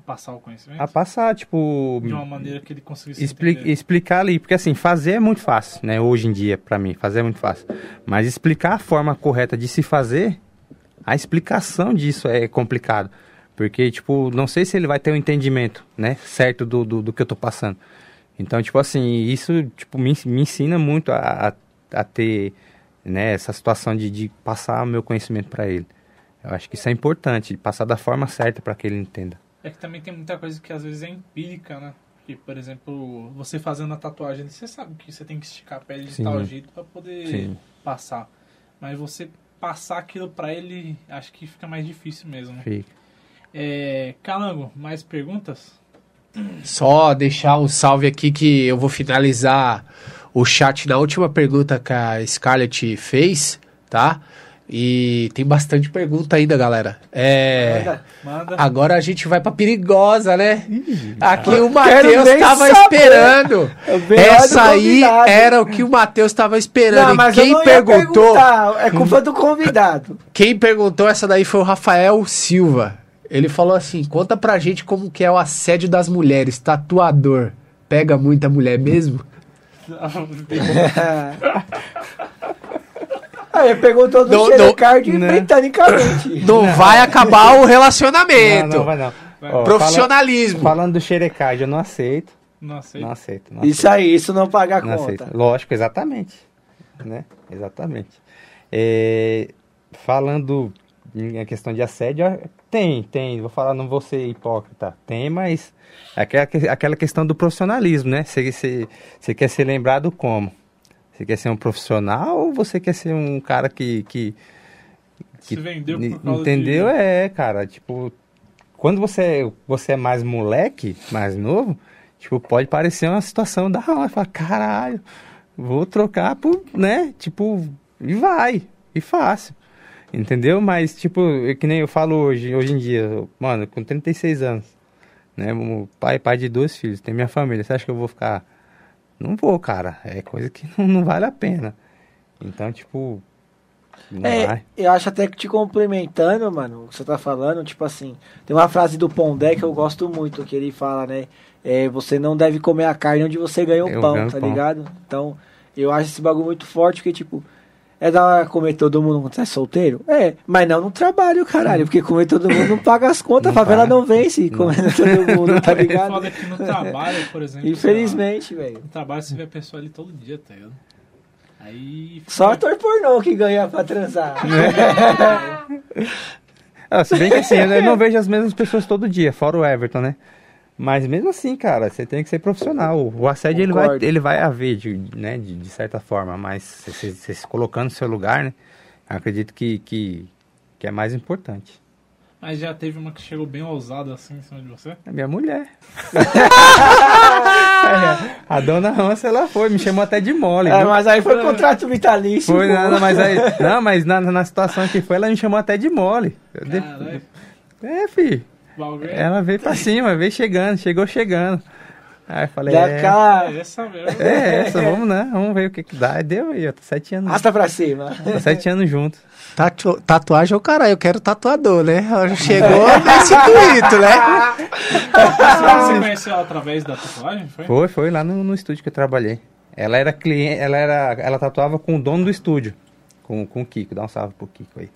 Passar o conhecimento?
A passar, tipo.
De uma maneira que ele conseguisse
expli-
entender.
explicar ali, porque assim, fazer é muito fácil, né? Hoje em dia, pra mim, fazer é muito fácil. Mas explicar a forma correta de se fazer, a explicação disso é complicado. Porque, tipo, não sei se ele vai ter um entendimento, né? Certo do, do, do que eu tô passando. Então, tipo assim, isso, tipo, me, me ensina muito a, a, a ter, né? Essa situação de, de passar o meu conhecimento pra ele. Eu acho que isso é importante, passar da forma certa pra que ele entenda.
É que também tem muita coisa que às vezes é empírica, né? Que, por exemplo, você fazendo a tatuagem, você sabe que você tem que esticar a pele de
Sim.
tal jeito pra poder
Sim.
passar. Mas você passar aquilo pra ele, acho que fica mais difícil mesmo. né?
Fica.
É, Calango, mais perguntas?
Só deixar um salve aqui que eu vou finalizar o chat na última pergunta que a Scarlett fez, tá? E tem bastante pergunta ainda, galera. É.
Manda.
Manda.
Agora a gente vai pra perigosa, né? Aqui o Matheus
nem
tava
saber.
esperando. Essa aí era o que o Matheus tava esperando.
Não,
e quem perguntou,
É culpa do convidado.
quem perguntou essa daí foi o Rafael Silva. Ele falou assim: "Conta pra gente como que é o assédio das mulheres, tatuador. Pega muita mulher mesmo?"
Aí pegou todo
Não,
o
não,
xerecard
né?
britanicamente.
Não vai acabar o relacionamento.
Não, não, vai não. Ó,
Profissionalismo.
fala- falando do xerecard, eu não aceito.
Não sei.
Não aceito. Não
Isso aí, isso não paga a
Não
conta.
aceito. Lógico, exatamente. Né? Exatamente. É, falando em questão de assédio, tem, tem. Vou falar, não vou ser hipócrita. Tem, mas é aquela, que- aquela questão do profissionalismo, né? Você, você, você quer ser lembrado como? Você quer ser um profissional ou você quer ser um cara que. que
Se vendeu por causa
Entendeu?
de...
É, cara, tipo, quando você, você é mais moleque, mais novo, tipo, pode parecer uma situação da hora. Fala, caralho, vou trocar por, né? Tipo, E vai, e fácil. Entendeu? Mas, tipo, é que nem eu falo hoje, hoje em dia, mano, com 36 anos, né? Pai, pai de dois filhos, tem minha família. Você acha que eu vou ficar. Não vou, cara. É coisa que não, não vale a pena. Então, tipo.
É, eu acho até que te complementando, mano, o que você tá falando, tipo assim, tem uma frase do Pondé que eu gosto muito, que ele fala, né? É, você não deve comer a carne onde você ganha o
Eu
pão, tá
pão.
ligado? Então, eu acho esse bagulho muito forte, porque, tipo, é da hora comer todo mundo quando você é solteiro? É, mas não no trabalho, caralho, porque comer todo mundo não paga as contas,
Não
a favela
paga.
não vence comendo todo mundo, tá
É
ligado?
foda que no trabalho, por exemplo.
Infelizmente, velho.
No trabalho você vê a pessoa ali todo dia, tá ligado? Aí.
Só ator pornô que ganha pra transar.
Ah, se bem que assim, eu não vejo as mesmas pessoas todo dia, fora o Everton, né? Mas mesmo assim, cara, você tem que ser profissional. O assédio ele vai, ele vai haver, de, né, de, de certa forma, mas você- se colocando no seu lugar, né? Acredito que, que, que é mais importante.
Mas já teve uma que chegou bem ousada assim em cima de você?
É minha mulher. a dona Hansa, ela foi, me chamou até de mole.
É, mas aí foi contrato vitalício.
Foi
pô.
nada, mas aí. Não, mas na, na situação que foi, ela me chamou até de mole.
Caralho,
É, filho.
É
Ela veio pra cima, veio chegando, chegou chegando. Aí eu falei, é,
aquela...
essa mesmo.
é essa, vamos né? Vamos ver o que que dá. Deu aí, ó, tá sete anos.
Rasta pra cima.
Tá sete anos juntos.
Tatu- tatuagem é o caralho, eu quero tatuador, né? Chegou nesse intuito, né?
Você conheceu ela através da tatuagem? Foi?
Foi, foi lá no, no estúdio que eu trabalhei. Ela era cliente, ela era, ela tatuava com o dono do estúdio, com, com o Kiko. Dá um salve pro Kiko aí.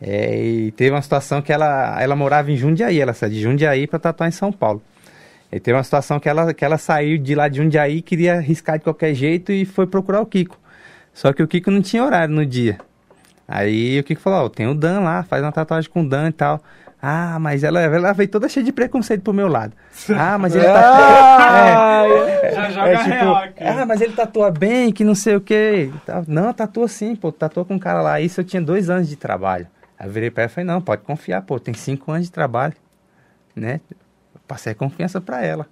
É, e teve uma situação que ela, ela morava em Jundiaí, ela saiu de Jundiaí pra tatuar em São Paulo. E teve uma situação que ela, que ela saiu de lá de Jundiaí, queria riscar de qualquer jeito e foi procurar o Kiko. Só que o Kiko não tinha horário no dia. Aí o Kiko falou, ó, tem o Dan lá, faz uma tatuagem com o Dan e tal. Ah, mas ela, ela veio toda cheia de preconceito pro meu lado. Ah, mas ele tá... É,
Já joga
é, tipo,
real aqui.
ah, mas ele tatua bem, que não sei o que. Não, tatua sim, pô, tatua com um cara lá. Isso eu tinha dois anos de trabalho. Aí eu virei pra ela e falei, não, pode confiar, pô, tem cinco anos de trabalho, né? Passei a confiança pra ela.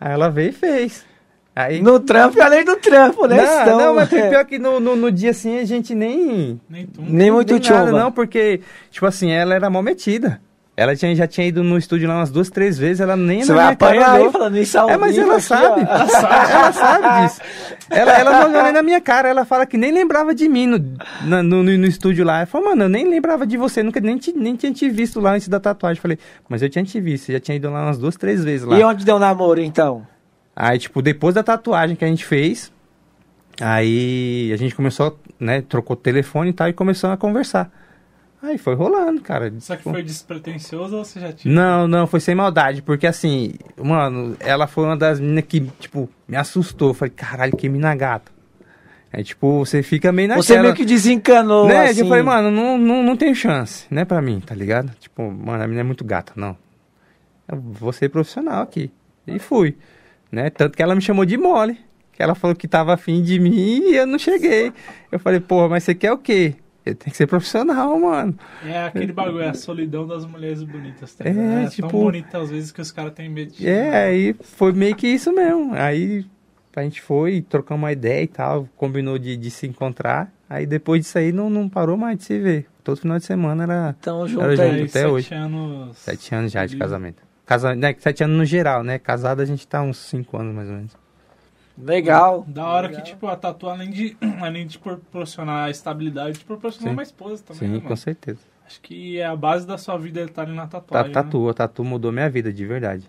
Aí ela veio e fez. Aí...
No trampo e além do trampo, né?
não,
Então,
não, mas
é.
pior que no, no, no dia assim a gente nem...
Nem tu.
Nem muito
nem nada, não, porque, tipo assim, ela era mal metida. Ela tinha, já tinha ido no estúdio lá umas duas, três vezes, ela nem
Você vai apanhar aí falando isso ao
É, mas ela sabe. Ela sabe, ela sabe disso. Ela, ela nem na minha cara, ela fala que nem lembrava de mim no, na- no, no, no estúdio lá. Ela falou, mano, eu nem lembrava de você, nunca nem, te, nem tinha te visto lá antes da tatuagem. Eu falei, mas eu tinha te visto, você já tinha ido lá umas duas, três vezes lá.
E onde deu namoro, então?
Aí, tipo, depois da tatuagem que a gente fez, aí a gente começou, né, trocou o telefone e tal, e começou a conversar. Aí foi rolando, cara.
Só que foi despretensioso ou você já tinha?
Não, não, foi sem maldade, porque assim, mano, ela foi uma das meninas que, tipo, me assustou. Eu falei, caralho, que mina gata. É tipo, você fica meio naquela...
Você meio que desencanou,
Né?
assim.
Eu falei, mano, não, não, não tem chance, né, pra mim, tá ligado? Tipo, mano, a menina é muito gata, não. Eu vou ser profissional aqui. E fui, né? Tanto que ela me chamou de mole. Que ela falou que tava afim de mim e eu não cheguei. Eu falei, porra, mas você quer o quê? Tenho que ser profissional, mano.
É aquele bagulho, é a solidão das mulheres bonitas. Tá
É,
é
tipo-
tão bonita às vezes que os caras têm medo de.
É, aí foi meio que isso mesmo. Aí a gente foi, trocamos uma ideia e tal, combinou de, de se encontrar. Aí depois disso aí não, não parou mais de se ver. Todo final de semana era
Tamo junto
Era junto.
Aí,
até
sete
hoje.
anos.
sete anos já de casamento. Casa, né, sete anos no geral, né? Casado a gente tá uns cinco anos mais ou menos.
Legal.
Da hora
Legal.
que, tipo, a tatu, além de, além de proporcionar estabilidade, te proporcionar
Sim.
uma esposa também,
Sim,
né,
com certeza.
Acho que é a base da sua vida estar ali na
Tá,
tatuagem. né?
tatu, a tatu mudou minha vida, de verdade.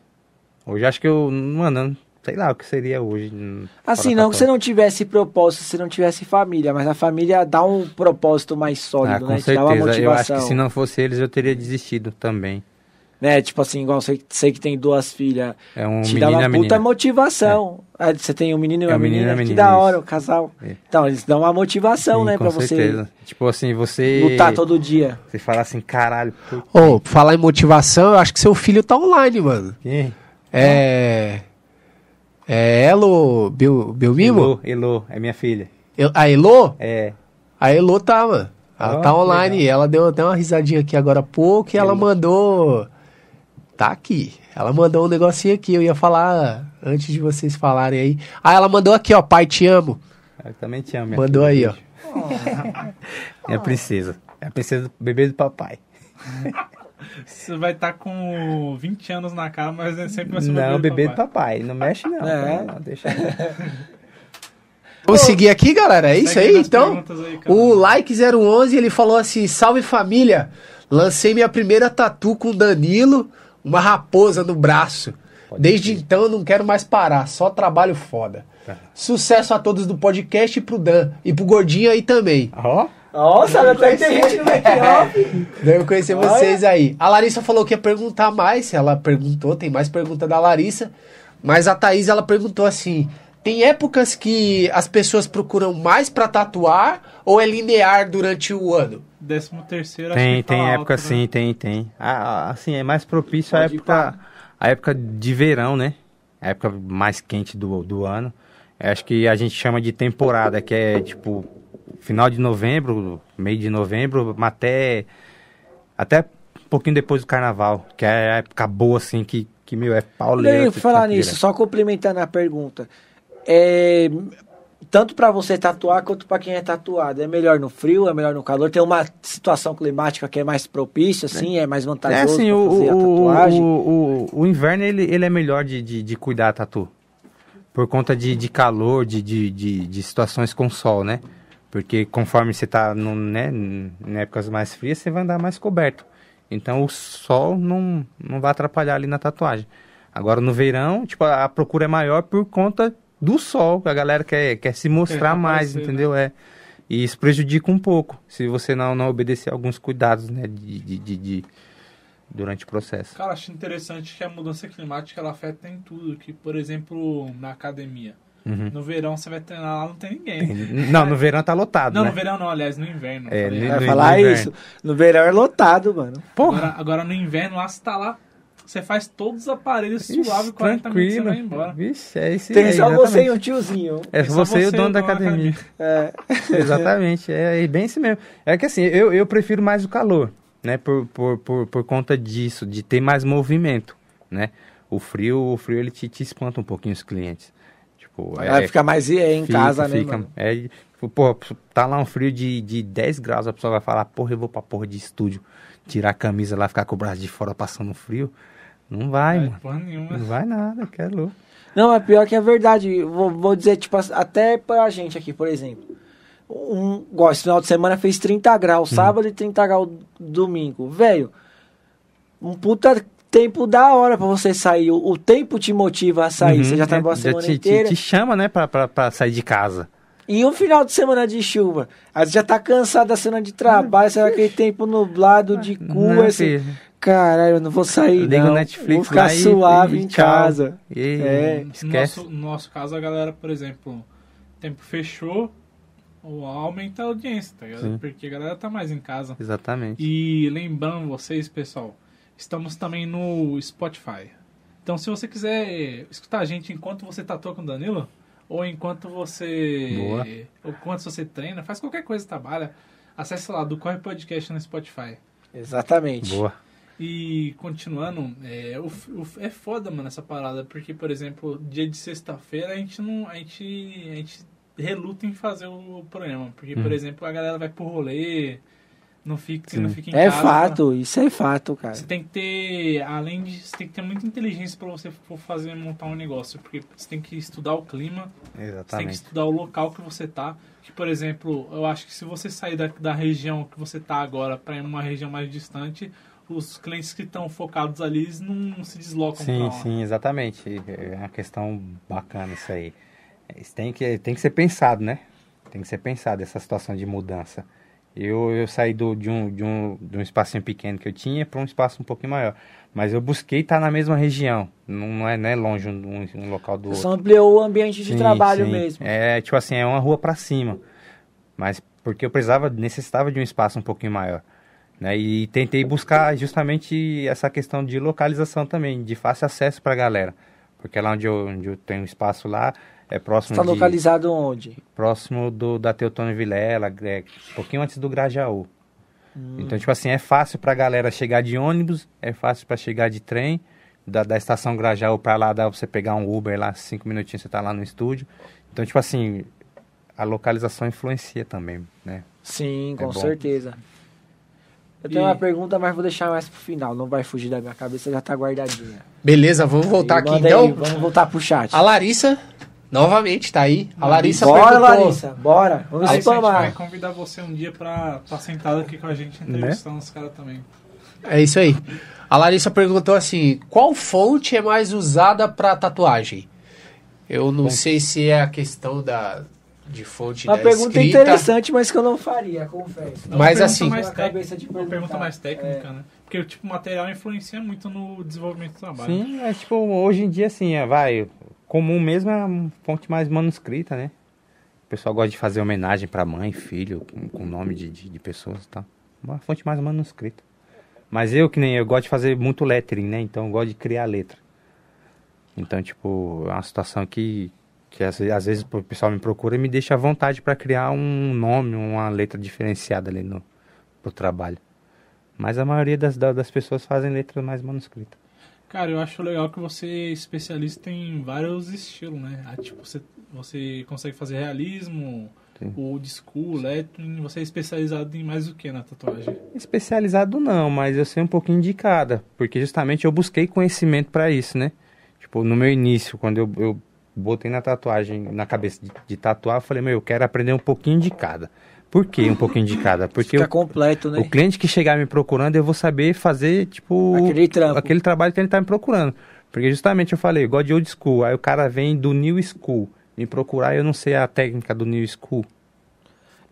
Hoje acho que eu, mano, sei lá o que seria hoje. hum,
Assim, não que você não tivesse propósito, se você não tivesse família, mas a família dá um propósito mais sólido,
Ah, com
né? Uma
certeza. Eu acho
motivação.
que se não fosse eles, eu teria desistido também.
Né? Tipo assim, igual você sei que tem duas filhas.
É um
te
menino
dá uma puta
menina.
motivação. Ah, você tem um menino e
É
uma
um menino e
menina,
uma
que
menina,
da hora o casal.
É.
Então, eles dão uma motivação,
Sim,
né, pra você.
Tipo assim, você.
lutar todo dia.
Você fala assim, caralho.
Ô, pra falar em motivação, eu acho que seu filho tá online, mano.
quê?
É. É Elo Bel, Belmimo?
Elô, Elô, é minha filha.
Eu- A Elo?
É.
A Elo tá, mano. Ela
Ó,
tá online.
legal.
Ela deu até uma risadinha aqui agora há pouco e ela
Elo.
mandou. Tá aqui. Ela mandou um negocinho aqui. Eu ia falar antes de vocês falarem aí. Ah, ela mandou aqui, ó. Pai, te amo.
Eu também te amo,
Mandou aí, ó.
É a princesa. É a princesa do bebê do papai.
Você vai estar com 20 anos na cara, mas é sempre vai ser
Não,
o
bebê do
papai.
papai. Não mexe não.
É.
Não, deixa.
Vamos seguir aqui, galera? É isso aí, então?
aí.
O Like011, ele falou assim, salve família, lancei minha primeira tatu com o Danilo, uma raposa no braço. Desde então eu não quero mais parar, só trabalho foda.
Tá.
Sucesso a todos do podcast e pro Dan. E pro Gordinho aí também.
Ó,
Nossa, até tem gente no make-off.
Devo conhecer vocês aí. A Larissa falou que ia perguntar mais. Ela perguntou, tem mais pergunta da Larissa. Mas a Thaís, ela perguntou assim: tem épocas que as pessoas procuram mais pra tatuar ou é linear durante o ano?
Décimo terceiro,
tem,
acho que
tem
fala
época
alto, né?
sim, tem, tem. Ah, ah, assim, é mais propício a
Pode
época, a época de verão, né? A época mais quente do, do ano. Eu acho que a gente chama de temporada, que é tipo final de novembro, meio de novembro, até, até um pouquinho depois do carnaval, que é a época boa, assim, que, que meu, é pauleira.
Daí, falar nisso, só complementando a pergunta. É, tanto pra você tatuar quanto pra quem é tatuado, é melhor no frio, é melhor no calor? Tem uma situação climática que é mais propícia, assim, é, mais
É
vantajoso
assim,
pra
o,
fazer a tatuagem?
o, o, o inverno ele, ele é melhor de, de, de cuidar a tatu. Por conta de, de calor, de, de, de, de situações com sol, né? Porque conforme você tá no, né, em épocas mais frias, você vai andar mais coberto. Então o sol não, não vai atrapalhar ali na tatuagem. Agora no verão, tipo, a procura é maior por conta do sol. A galera quer, quer se mostrar mais,
aparecer, né?
entendeu? É. E isso prejudica um pouco, se você não, não obedecer alguns cuidados, né? De, de, de, de- durante o processo.
Cara, acho interessante que a mudança climática ela afeta em tudo. Que, por exemplo, na academia.
Uhum.
No verão você vai treinar lá, não tem ninguém.
Não, no verão tá lotado,
Não,
né?
no verão não, aliás, no inverno.
É,
falei
no- no
falar
inverno.
isso. No verão é lotado, mano.
Porra,
Agora, agora no inverno lá você tá lá, você faz todos os aparelhos
Ixi,
suave, 40 minutos você
tranquilo.
vai embora.
Vixe, é isso
Tem
aí,
só
exatamente.
você e um tiozinho.
É
Tem só
você e o dono da academia.
É.
Exatamente, é, é bem isso mesmo. É que assim, eu, eu prefiro mais o calor, né? Por, por, por, por conta disso, de ter mais movimento, né? O frio, o frio ele te, te espanta um pouquinho os clientes. Tipo,
Vai ficar mais é, em
fica,
casa, né,
fica,
mano?
É, tipo, pô, tá lá um frio de, de 10 graus, a pessoa vai falar, porra, eu vou pra porra de estúdio, tirar a camisa lá, ficar com o braço de fora passando frio. Não vai,
É,
mano.
porra nenhuma.
Não vai nada, que é louco.
Não, mas pior que é verdade. Vou, vou dizer, tipo, até pra gente aqui, por exemplo. Um, igual, esse final de semana fez 30 graus, sábado e 30 graus domingo. Velho, um puta tempo da hora pra você sair. O, o tempo te motiva a sair.
Uhum,
você já
é,
trabalhou a semana
te, te-
inteira.
te chama, né, pra, pra, pra sair de casa.
E um final de semana de chuva. Aí você já tá cansado da semana de trabalho, será aquele tempo nublado de cu,
Não,
esse...
filho.
Caralho, eu não vou sair,
Liga
não.
o Netflix
vou ficar
lá e-
suave
e
em
tchau.
casa.
E,
É.
No
esquece.
nosso, no nosso caso, a galera, por exemplo, o tempo fechou, ou aumenta a audiência, tá ligado?
Sim.
Porque a galera tá mais em casa.
Exatamente.
E lembrando vocês, pessoal, estamos também no Spotify. Então, se você quiser escutar a gente enquanto você tatua com o Danilo, ou enquanto você.
Boa.
Ou enquanto você treina, faz qualquer coisa, trabalha, acesse lá do Corre Podcast no Spotify.
Exatamente.
Boa.
E continuando, é, o, o- é foda, mano, essa parada, porque, por exemplo, dia de sexta-feira a gente não. A gente, a gente reluta em fazer o programa. Porque, por
Uhum.
exemplo, a galera vai pro rolê, não fica,
Sim.
não fica em
É
casa.
fato, isso é fato, cara.
Você tem que ter, além de, você tem que ter muita inteligência para você for fazer montar um negócio, porque você tem que estudar o clima, você tem que
Exatamente.
estudar o local que você tá. Que, por exemplo, eu acho que se você sair da, da região que você tá agora para ir numa região mais distante, os clientes que estão focados ali eles não se deslocam
Sim, sim, exatamente. É uma questão bacana isso aí. Isso tem que, tem que ser pensado, né? Tem que ser pensado essa situação de mudança. Eu, eu saí do, de, um, de, um, de um espacinho pequeno que eu tinha para um espaço um pouquinho maior. Mas eu busquei estar na mesma região. Não é, não é longe um, um local do outro.
Só ampliou o ambiente de
Sim,
trabalho
sim.
mesmo.
É, tipo assim, é uma rua pra cima. Mas porque eu precisava, necessitava de um espaço um pouquinho maior. Né? E tentei buscar justamente essa questão de localização também, de fácil acesso pra galera. Porque lá onde eu, onde eu tenho espaço lá, é próximo,
Está
de,
localizado onde?
próximo do, da Teotônio Vilela, é, um pouquinho antes do Grajaú.
Hum.
Então, tipo assim, é fácil pra galera chegar de ônibus, é fácil pra chegar de trem, da, da estação Grajaú pra lá, dá pra você pegar um Uber lá, cinco minutinhos você tá lá no estúdio. Então, tipo assim, a localização influencia também, né?
Sim,
É
com
bom.
certeza. Eu tenho
E-
uma pergunta, mas vou deixar mais pro final. Não vai fugir da minha cabeça, já tá guardadinha.
Beleza, vamos voltar
E
aqui então.
aí, vamos voltar pro chat.
A Larissa, novamente, tá aí. A Larissa
bora,
perguntou...
Larissa, bora. Vamos
Aí a gente vai
spamar.
convidar você um dia pra estar sentado aqui com a gente entrevistando os caras também.
É isso aí. A Larissa perguntou assim: qual fonte é mais usada para tatuagem? Eu não sei se é a questão da de fonte
Uma
da
pergunta
escrita.
interessante, mas que eu não faria, confesso.
Uma
Mas assim-
mais
cabeça de
uma pergunta mais técnica,
É.
né? Porque tipo, o material influencia muito no desenvolvimento do trabalho.
Sim, é tipo, hoje em dia, assim, é, vai, comum mesmo é a fonte mais manuscrita, né? O pessoal gosta de fazer homenagem pra mãe, filho, com, nome de, de, de pessoas e tal. Uma fonte mais manuscrita. Mas eu, que nem eu, gosto de fazer muito lettering, né? Então eu gosto de criar letra. Então, tipo, é uma situação que, que às, às vezes o pessoal me procura e me deixa à vontade pra criar um nome, uma letra diferenciada ali no pro trabalho. Mas a maioria das, da- das pessoas fazem letra mais manuscrita.
Cara, eu acho legal que você é especialista em vários estilos, né? Ah, tipo, você, você consegue fazer realismo,
Sim.
old school, lettering, você é especializado em mais o que na tatuagem?
Especializado não, mas eu sei um pouquinho de cada, porque justamente eu busquei conhecimento para isso, né? Tipo, no meu início, quando eu, eu botei na tatuagem, na cabeça de, de tatuar, eu falei, meu, eu quero aprender um pouquinho de cada. Por que um pouquinho de cada? Porque
Fica
o,
completo, né?
o cliente que chegar me procurando, eu vou saber fazer, tipo,
Aquele trampo.
aquele trabalho que ele tá me procurando. Porque justamente eu falei, eu gosto de old school, aí o cara vem do new school me procurar eu não sei a técnica do new school.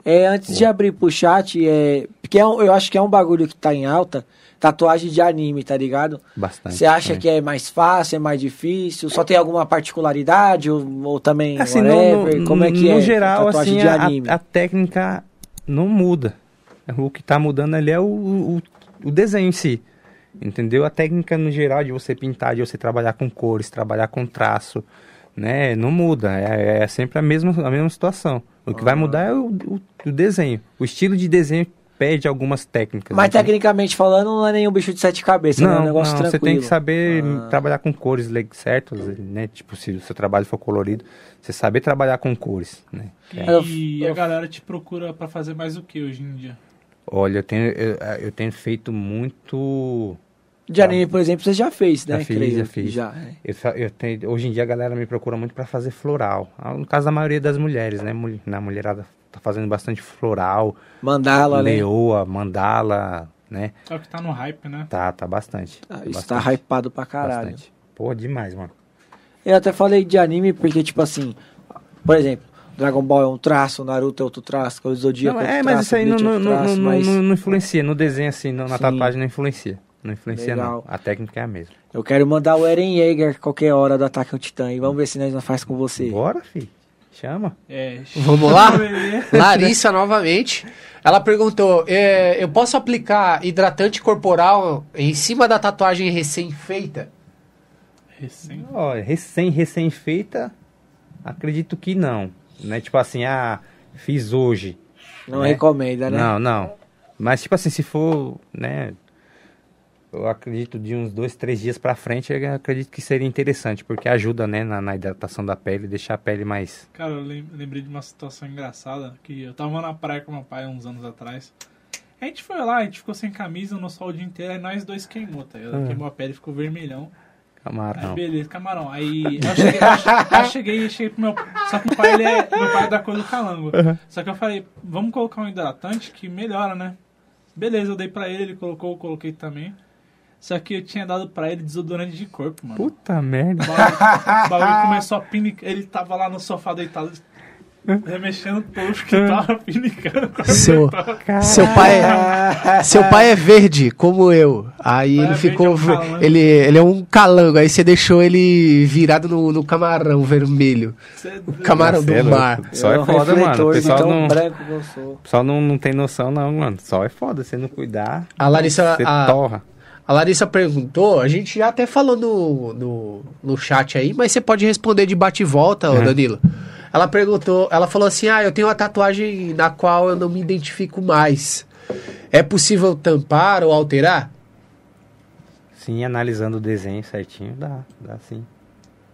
É, antes de abrir pro chat, é, porque é um- eu acho que é um bagulho que tá em alta, tatuagem de anime, tá ligado?
Bastante.
Você acha que é mais fácil, é mais difícil? Só tem alguma particularidade ou, ou também
Assim, no,
whatever?
no-
Como é que
no
é?
geral,
tatuagem
assim,
de
a, a técnica não muda. O que está mudando ali é o, o, o desenho em si. Entendeu? A técnica no geral de você pintar, de você trabalhar com cores, trabalhar com traço, né? Não muda. É, é sempre a mesma, a mesma situação. O que vai mudar é o, o, o desenho. O estilo de desenho perde algumas técnicas.
Mas tecnicamente falando, não é nenhum bicho de sete cabeças, né? É um
Não,
negócio
não,
tranquilo.
você tem que saber
Ah.
trabalhar com cores certas, né? Tipo, se o seu trabalho for colorido, você saber trabalhar com cores, né?
E
Eu-
a galera te procura pra fazer mais o que hoje em dia?
Olha, eu tenho, eu, eu tenho feito muito.
De anime, por exemplo, você já fez, né?
Já fiz,
Creio
já fiz.
Já, é.
Eu, eu tenho, hoje em dia a galera me procura muito para fazer floral. Ah, No caso da maioria das mulheres, né? Na mulherada tá fazendo bastante floral,
Mandala, né?
leoa, mandala, né?
É o que tá no hype, né?
Tá, tá bastante.
Ah, isso
bastante,
tá hypado pra caralho.
Bastante. Pô, demais, mano.
Eu até falei de anime porque, tipo assim, por exemplo, Dragon Ball é um traço, Naruto é outro traço, Cavaleiro do Zodíaco
Não,
é outro
é, mas
traço,
isso aí não,
é
não,
traço,
não,
mas
não- influencia. No desenho, assim, no- na
Sim.
tatuagem não influencia. Não influencia,
Legal.
não. A técnica é a mesma.
eu quero mandar o Eren Yeager qualquer hora do Ataque ao Titã e vamos ver se nós não faz com você.
Bora, filho. Chama.
É.
Vamos lá? Larissa, novamente. Ela perguntou: é, eu posso aplicar hidratante corporal em cima da tatuagem recém-feita?
Recém.
Ó, recém, recém-feita, acredito que não. Né? Tipo assim, ah, fiz hoje.
Não
né?
recomenda, né?
Não, não. Mas, tipo assim, se for, né? Eu acredito de uns dois, três dias pra frente, eu acredito que seria interessante, porque ajuda, né, na, na hidratação da pele, deixar a pele mais.
Cara, eu lem- lembrei de uma situação engraçada que eu tava na praia com meu pai uns anos atrás. A gente foi lá, a gente ficou sem camisa no sol o dia inteiro, aí nós dois queimou, tá ligado?
Uhum.
Queimou a pele, ficou vermelhão. Aí
Camarão.
beleza, camarão. Aí eu cheguei, eu cheguei, eu cheguei, pro meu. Só que meu pai, ele é, meu pai é da cor do calango. Só que eu falei, vamos colocar um hidratante que melhora, né? Beleza, eu dei pra ele, ele colocou, eu coloquei também. Só que eu tinha dado pra ele desodorante de corpo, mano.
Puta merda.
O bagulho, o bagulho começou a pinicar. Ele tava lá no sofá deitado, remexendo tocho que tava pinicando.
Seu- Seu pai, é, seu pai é verde, como eu. Aí ele
é
ficou.
verde, é um
ele, ele é um calango. Aí você deixou ele virado no, no camarão vermelho.
Cê é doido.
Camarão
é
do mar.
Só é
um
foda, mano. O
de
pessoal não, o pessoal não, não tem noção, não, mano. Só é foda. Se não cuidar,
A Larissa,
você
a,
torra.
A Larissa perguntou, a gente já até falou no, no, no chat aí, mas você pode responder de bate e volta, ô
Uhum.
Danilo. Ela perguntou, ela falou assim: Ah, eu tenho uma tatuagem na qual eu não me identifico mais. É possível tampar ou alterar?
Sim, analisando o desenho certinho, dá, dá sim.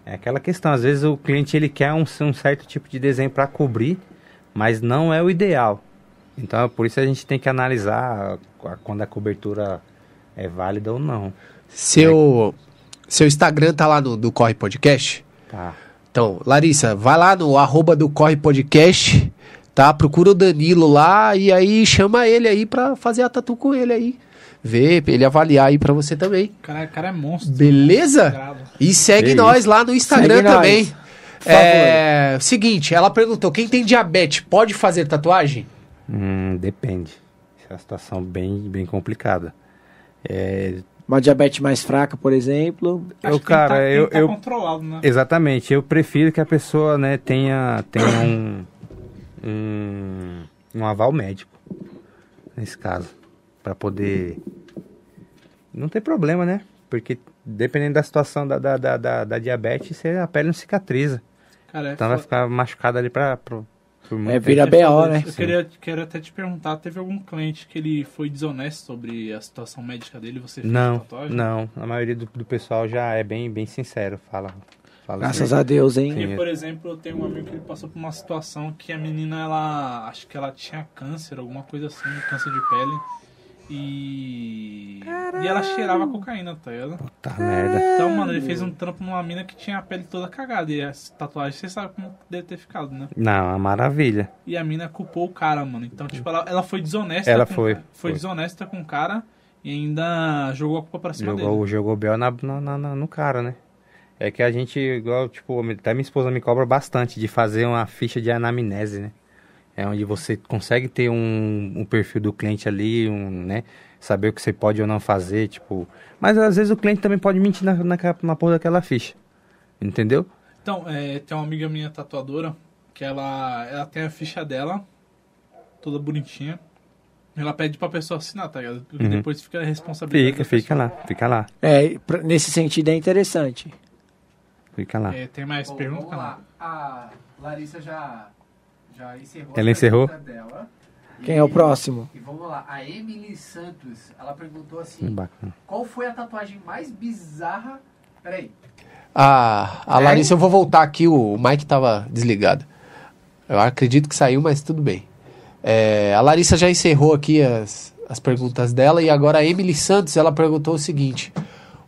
É aquela questão, às vezes o cliente ele quer um, um certo tipo de desenho para cobrir, mas não é o ideal. Então é por isso a gente tem que analisar a- quando a cobertura é válida ou não.
Seu, seu Instagram tá lá no do Corre Podcast?
Tá.
Então, Larissa, vai lá no arroba do Corre Podcast, tá? Procura o Danilo lá e aí chama ele aí pra fazer a tatu com ele aí. Vê, pra ele avaliar aí pra você também.
O cara, cara é monstro.
Beleza?
Grava.
E segue
Que
nós lá no Instagram
Segue
também. É, seguinte, ela perguntou, quem tem diabetes pode fazer tatuagem?
Hum, depende. Isso é uma situação bem, bem complicada. É,
Uma diabetes mais fraca, por exemplo.
Acho
Eu, cara,
tá-
eu-
tá
eu-
controlado, né?
exatamente. Eu prefiro que a pessoa né, tenha, tenha um, um, um aval médico, nesse caso, para poder... Não ter problema, né? Porque dependendo da situação da, da, da, da, da diabetes, a pele não cicatriza.
Cara, é
Então vai
foda.
ficar machucada ali pra, pra, por muito
É, vira BO, né?
Eu queria, quero até te perguntar, teve algum cliente que ele foi desonesto sobre a situação médica dele? Você fez
Não,
tatuagem?
não. A maioria do, do pessoal já é bem, bem sincero. Fala, fala
Graças
assim.
a Deus, hein?
Porque, por exemplo, eu tenho um amigo que ele passou por uma situação que a menina, ela. Acho que ela tinha câncer, alguma coisa assim, câncer de pele. E. E ela cheirava cocaína, tá ligado?
Tá merda.
Então, mano, ele fez um trampo numa mina que tinha a pele toda cagada. E as tatuagens, você sabe como deve ter ficado, né?
Não, é uma maravilha.
E a mina culpou o cara, mano. Então, tipo, ela, ela foi desonesta.
Ela
com,
foi,
Foi,
foi.
desonesta com o cara e ainda jogou a culpa pra cima dele.
Jogou, jogou Bel na, na, na- na- no cara, né? É que a gente, igual, tipo, até minha esposa me cobra bastante de fazer uma ficha de anamnese, né? É onde você consegue ter um, um perfil do cliente ali, um, né? Saber o que você pode ou não fazer, tipo... Mas às vezes o cliente também pode mentir na, na, na porra daquela ficha. Entendeu?
Então, é, tem uma amiga minha tatuadora que ela, ela tem a ficha dela, toda bonitinha. Ela pede pra pessoa assinar, tá ligado? Porque
Uhum.
depois fica a responsabilidade.
Fica,
da
fica lá, fica lá,
É, pra- nesse sentido é interessante.
fica lá.
É, tem mais perguntas?
vamos lá. A Larissa já, já encerrou.
Ela
a
encerrou?
Dela.
Quem
E-
é o próximo?
E vamos lá. A Emily Santos, ela perguntou assim:
Hum, Bacana.
qual foi a tatuagem mais bizarra? Peraí.
A, a
É?
Larissa, eu vou voltar aqui, o Mike tava desligado. Eu acredito que saiu, mas tudo bem. É, a Larissa já encerrou aqui as, as perguntas dela e agora a Emily Santos, ela perguntou o seguinte.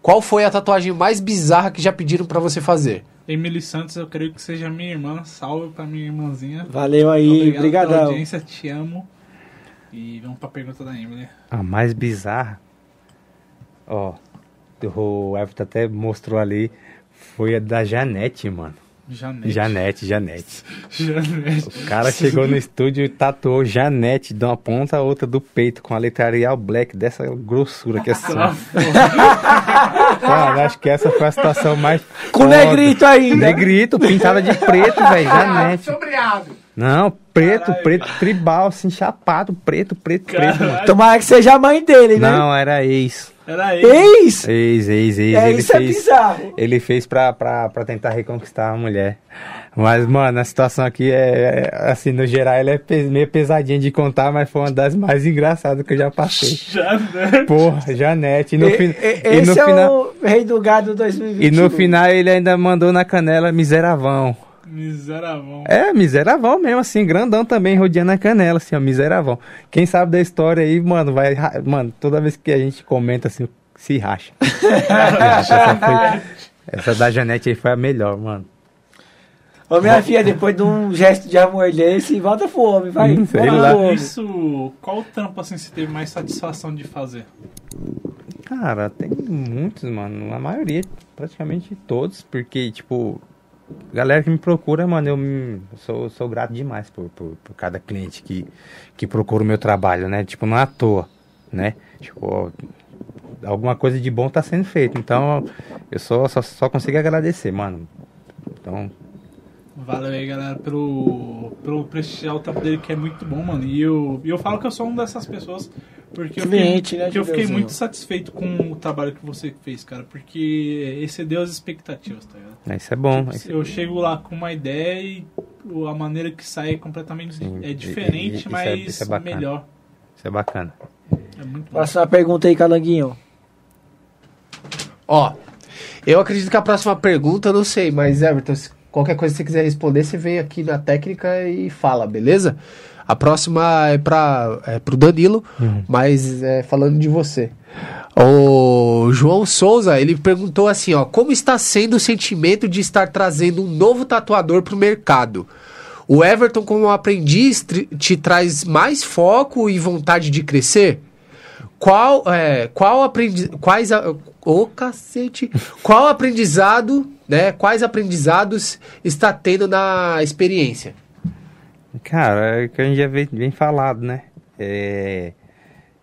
Qual foi a tatuagem mais bizarra que já pediram pra você fazer?
Emily Santos, eu creio que seja minha irmã. Salve pra minha irmãzinha.
Valeu aí,
Obrigado pela audiência, te amo. E vamos pra pergunta da Emily.
A mais bizarra, ó, o Everton até mostrou ali, foi a da Janete, mano.
Janete.
Janete, Janete.
Janete.
O cara chegou no estúdio e tatuou Janete de uma ponta a outra do peito com a letra Arial Black dessa grossura que é assim. Cara, acho que essa foi a situação mais.
Com
foda.
negrito ainda.
Negrito, pintada de preto, velho. Janete.
Sombreado.
Não, preto,
Caralho.
preto, tribal, assim, chapado, preto, preto, preto, mano.
Caralho.
Tomara que seja a mãe dele, né?
Não, era ex.
Era ele.
Ex!
Ex, ex, ex.
É,
ele
isso é
fez.
bizarro.
Ele fez pra, pra, pra tentar reconquistar a mulher. Mas, mano, a situação aqui é, é, assim, no geral, ela é pe- meio pesadinha de contar, mas foi uma das mais engraçadas que eu já passei.
Janete.
Porra, Janete. E no,
E-
fin-
e-
e no
esse é
final.
o rei do gado 2021.
E no final ele ainda mandou na canela miseravão.
Miserável.
É, miseravão mesmo, assim, grandão também, rodeando a canela, assim, ó, miseravão. Quem sabe da história aí, mano, vai. Mano, toda vez que a gente comenta assim, se racha. essa, foi- essa da Janete aí foi a melhor, mano.
Ô, minha filha, depois de um gesto de amor desse, volta pro homem, vai.
Hum, sei lá.
Isso, qual trampo assim você teve mais satisfação de fazer?
Cara, tem muitos, mano. A maioria, praticamente todos, porque, tipo, galera que me procura, mano, eu, sou, sou grato demais por, por, por cada cliente que, que procura o meu trabalho, né? Tipo, não é à toa, né? Tipo, alguma coisa de bom tá sendo feito. Então, eu só, só, só consigo agradecer, mano. Então,
Valeu aí, galera, pelo, pelo prestigiar o trampo dele, que é muito bom, mano. E eu, eu falo que eu sou uma dessas pessoas, porque eu fiquei,
né,
que eu fiquei muito satisfeito com o trabalho que você fez, cara, porque excedeu as expectativas, tá ligado?
isso é bom.
Tipo, eu chego lá com uma ideia e a maneira que sai é completamente
Sim,
é diferente,
e- isso é-
mas
isso é
melhor.
Isso é bacana.
É muito bom.
Próxima pergunta aí, Calanguinho.
Ó, eu acredito que a próxima pergunta, eu não sei, mas Everton, Qualquer coisa que você quiser responder, você vem aqui na técnica e fala, beleza? A próxima é para é pro Danilo, mas é, falando de você. O João Souza, ele perguntou assim, ó, como está sendo o sentimento de estar trazendo um novo tatuador pro mercado? O Everton como aprendiz te traz mais foco e vontade de crescer? Qual, é, qual aprendi quais a- ô cacete, qual aprendizado, né? Quais aprendizados está tendo na experiência?
Cara, é o que a gente já vem, vem falado, né? É,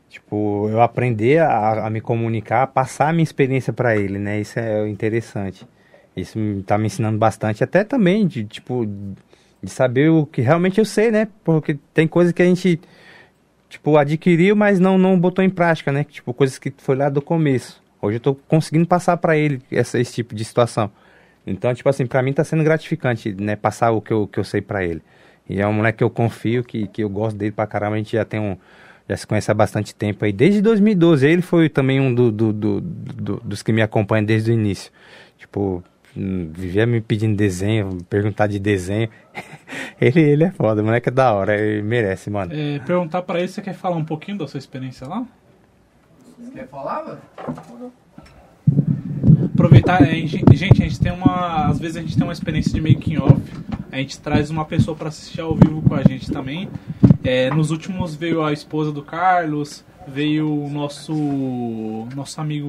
tipo, eu aprender a, a me comunicar, passar a minha experiência pra ele, né? Isso é interessante. Isso tá me ensinando bastante, até também de, tipo, de saber o que realmente eu sei, né? Porque tem coisas que a gente, tipo, adquiriu, mas não, não botou em prática, né? Tipo, coisas que foi lá do começo. Hoje eu tô conseguindo passar pra ele essa, esse tipo de situação. Então, tipo assim, pra mim tá sendo gratificante, né? Passar o que eu, que eu sei pra ele. E é um moleque que eu confio, que, que eu gosto dele pra caramba. A gente já tem um. Já se conhece há bastante tempo aí, desde 2012. Ele foi também um do, do- do- do- dos que me acompanham desde o início. Tipo, vivia me pedindo desenho, perguntar de desenho. ele, ele é foda, o moleque é da hora, ele merece, mano.
É, perguntar pra ele, você quer falar um pouquinho da sua experiência lá?
Você quer falar, mano?
Aproveitar, é, gente, gente, a gente tem uma. Às vezes a gente tem uma experiência de making off. A gente traz uma pessoa pra assistir ao vivo com a gente também. É, nos últimos veio a esposa do Carlos, veio o nosso nosso amigo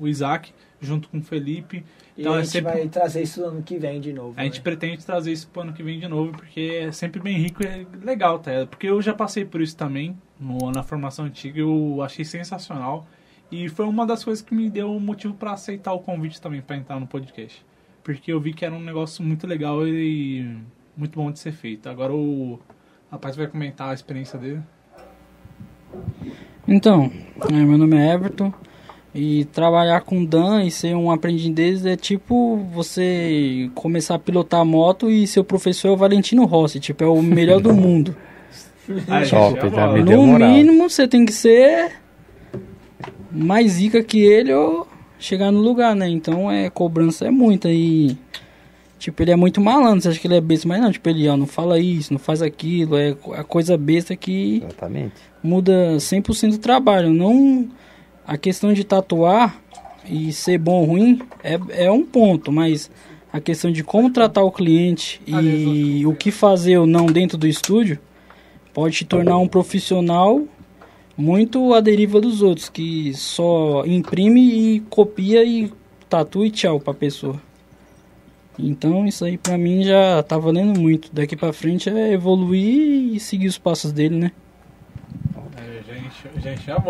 o Isaac, junto com o Felipe.
E
Então
a
é
gente
sempre-
vai trazer isso ano que vem de novo.
A gente
né?
pretende trazer isso pro ano que vem de novo, porque é sempre bem rico e é legal, tá? Porque eu já passei por isso também, no- na formação antiga, eu achei sensacional. E foi uma das coisas que me deu o motivo para aceitar o convite também para entrar no podcast. Porque eu vi que era um negócio muito legal e muito bom de ser feito. Agora o rapaz vai comentar a experiência dele.
Então, é, meu nome é Everton e trabalhar com Dan e ser um aprendiz deles é tipo você começar a pilotar a moto e seu professor é o Valentino Rossi, tipo, é o melhor do mundo.
Aí,
Top, Me deu
No
moral.
mínimo, você tem que ser mais zica que ele ou chegar no lugar, né? Então, é cobrança é muita e tipo, ele é muito malandro, você acha que ele é besta, mas não, tipo, ele, ó, não fala isso, não faz aquilo, é a coisa besta que
Exatamente.
muda 100% o trabalho. Não a questão de tatuar e ser bom ou ruim é, é um ponto, mas a questão de como tratar o cliente e o que fazer ou não dentro do estúdio pode te tornar um profissional muito à deriva dos outros, que só imprime e copia e tatua e tchau pra pessoa. Então isso aí pra mim já tá valendo muito. Daqui pra frente é evoluir e seguir os passos dele, né?
É,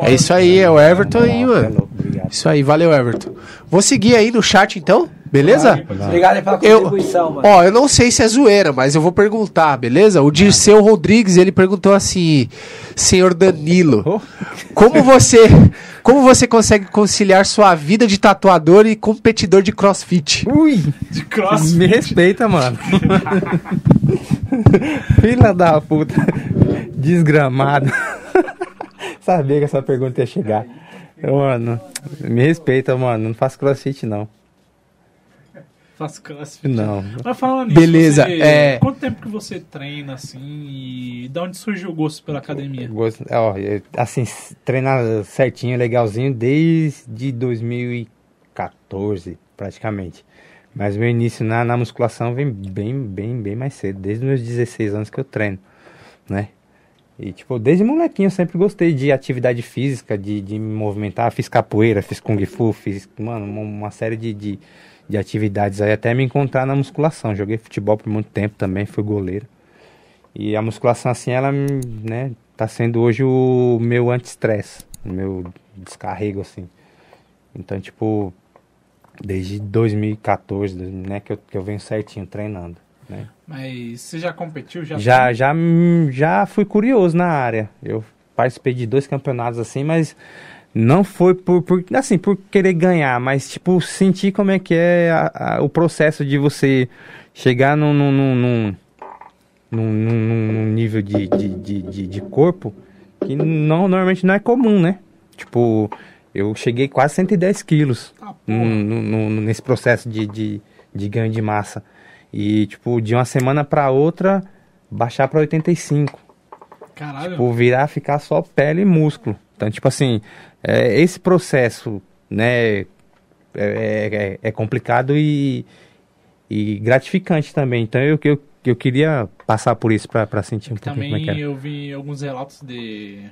é.
É isso aí, é o Everton aí, mano. Isso aí, valeu, Everton. Vou seguir aí no chat então, beleza?
Obrigado aí pela
Eu-
contribuição, mano.
Ó, eu não sei se é zoeira, mas eu vou perguntar, beleza? O Dirceu Rodrigues, ele perguntou assim, senhor Danilo,
Oh.
como você, como você consegue conciliar sua vida de tatuador e competidor de crossfit?
Ui!
De cross.
Me respeita, mano. Filha da puta. Desgramado. Sabia que essa pergunta ia chegar. Mano, me respeita, mano. Não faço crossfit, não.
Faço crossfit.
Não.
Mas falando nisso,
Beleza,
você-
é-
quanto tempo que você treina assim e de onde surgiu o gosto pela academia?
Gosto- Ó, eu, assim, treinar certinho, legalzinho, desde 2014, praticamente. Mas meu início na, na musculação vem bem, bem, bem mais cedo. Desde os meus 16 anos que eu treino, né? E, tipo, desde molequinho eu sempre gostei de atividade física, de, de me movimentar. Fiz capoeira, fiz kung fu, fiz, mano, uma, uma série de, de, de atividades aí até me encontrar na musculação. Joguei futebol por muito tempo também, fui goleiro. E a musculação, assim, ela, né, tá sendo hoje o meu anti-estresse, o meu descarrego, assim. Então, tipo, desde 2014, né, que eu, que eu venho certinho treinando, né.
Mas você já competiu? Já?
Já, já, já fui curioso na área. Eu participei de dois campeonatos assim, mas não foi por, por assim, por querer ganhar, mas tipo, sentir como é que é a- a- o processo de você chegar num, num, num, num, num- nível de, de, de, de, de corpo que não, normalmente não é comum, né? Tipo, eu cheguei quase 110 quilos
Ah,
nesse processo de, de, de ganho de massa. E, tipo, de uma semana pra outra, baixar pra 85.
Caralho.
Tipo, virar, ficar só pele e músculo. Então, tipo assim, é, esse processo, né, é, é, é complicado e, e gratificante também. Então, eu, eu, eu queria passar por isso pra sentir um pouquinho
Também
como é
eu vi alguns relatos de.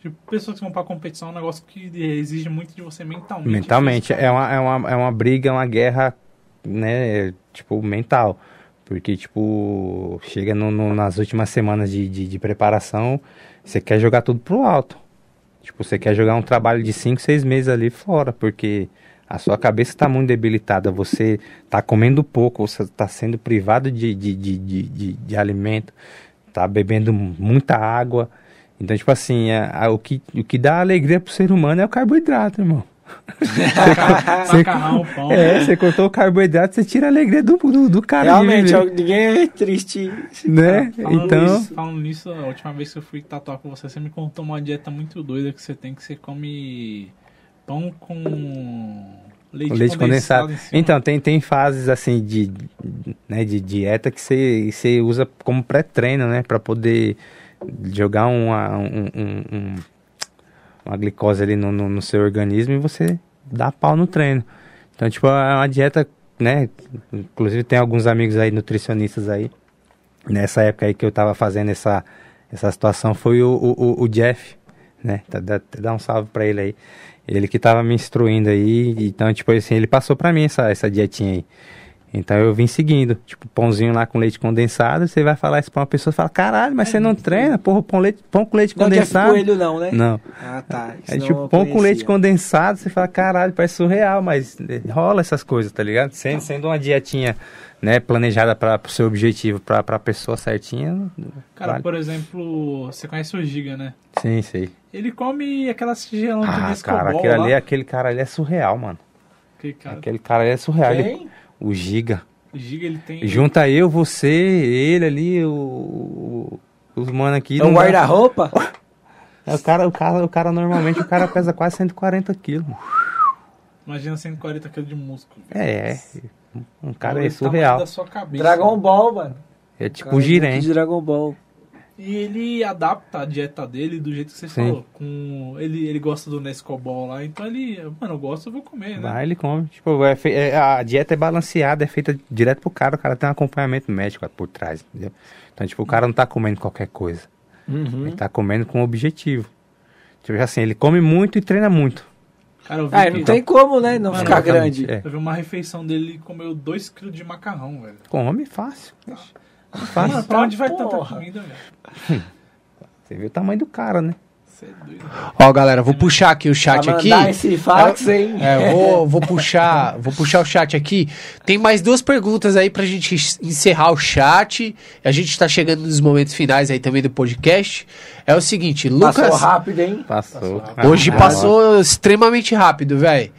Tipo, pessoas que vão pra competição é um negócio que exige muito de você mentalmente.
Mentalmente, é uma, é, uma, é uma briga, é uma guerra, né, tipo, mental. Porque, tipo, chega no, no- nas últimas semanas de, de, de preparação, você quer jogar tudo pro alto. Tipo, você quer jogar um trabalho de 5, 6 meses ali fora, porque a sua cabeça tá muito debilitada, você tá comendo pouco, você tá sendo privado de, de, de, de, de, alimento, tá bebendo muita água. Então, tipo assim, a- a- o, que, o que dá alegria pro ser humano é o carboidrato, irmão.
Macarrão, pão.
É, você cortou o carboidrato, você tira a alegria do, do, do cara.
Realmente, ó, ninguém é triste.
né?
Falando,
Então,
nisso, falando nisso, a última vez que eu fui tatuar com você, você me contou uma dieta muito doida que você tem, que você come pão com leite,
o leite condensado.
cima.
Então, tem, tem fases assim de, né, de dieta que você, você usa como pré-treino, né? Pra poder jogar uma, um, um- um- uma glicose ali no, no, no seu organismo e você dá pau no treino. Então, tipo, é uma dieta, né? Inclusive tem alguns amigos aí, nutricionistas aí. Nessa época aí que eu tava fazendo essa, essa situação foi o, o, o- Jeff, né? Tá- Dá, dá um salve pra ele aí. Ele que tava me instruindo aí, então, tipo assim, ele passou pra mim essa, essa dietinha aí. Então eu vim seguindo, tipo, pãozinho lá com leite condensado, você vai falar isso pra uma pessoa e fala, caralho, mas você não treina, porra, pão, leite, pão com leite
Não é Jeff
condensado.
Coelho não, né?
Não.
Ah, tá.
É tipo pão com leite condensado, você fala, caralho, parece surreal, mas eh, rola essas coisas, tá ligado? Sendo, sendo uma dietinha, né, planejada para o seu objetivo, pra, pra pessoa certinha.
Cara,
vale.
por exemplo, você conhece o Giga, né?
Sim, sei.
Ele come aquela tigelão de
Ah, cara, aquele,
lá.
ali, aquele cara ali é surreal, mano.
Aquele cara,
Aquele cara ali é surreal. Ele-
Quem?
O Giga.
o Giga, ele tem...
Junta eu, você, ele ali, o, os mano aqui.
É um guarda-roupa?
É, o, cara, o, cara, o cara, normalmente, o cara pesa quase 140 quilos.
Imagina 140 kg de músculo.
É, é. Um cara é surreal.
da sua cabeça.
Dragon Ball, mano.
É tipo
Cara,
o Jiren.
de Dragon Ball.
E ele adapta a dieta dele do jeito que você
Sim.
falou. Com... Ele, ele gosta do Nescobol lá, então ele... Mano, eu gosto, eu vou comer, né?
Vai, ele come. Tipo, é fe- é- a dieta é balanceada, é feita direto pro cara. O cara tem um acompanhamento médico por trás, entendeu? Então, tipo, o cara não tá comendo qualquer coisa.
Uhum.
Ele tá comendo com objetivo. Tipo assim, ele come muito e treina muito.
Cara, eu vi
Ah,
que...
não tem como, né? Não
Mano,
ficar grande.
é.
Eu vi uma refeição dele, ele comeu 2kg de macarrão, velho.
Come fácil.
Mano, pra onde vai
porra.
tanta comida, velho?
Você viu o tamanho do cara, né?
Você é doido.
Ó, galera, vou puxar aqui o chat aqui.
esse fax, hein?
É, vou, vou puxar, vou puxar o chat aqui. Tem mais duas perguntas aí pra gente encerrar o chat. A gente tá chegando nos momentos finais aí também do podcast. É o seguinte,
Passou
Lucas,
rápido, hein?
Passou.
hoje passou extremamente rápido, velho.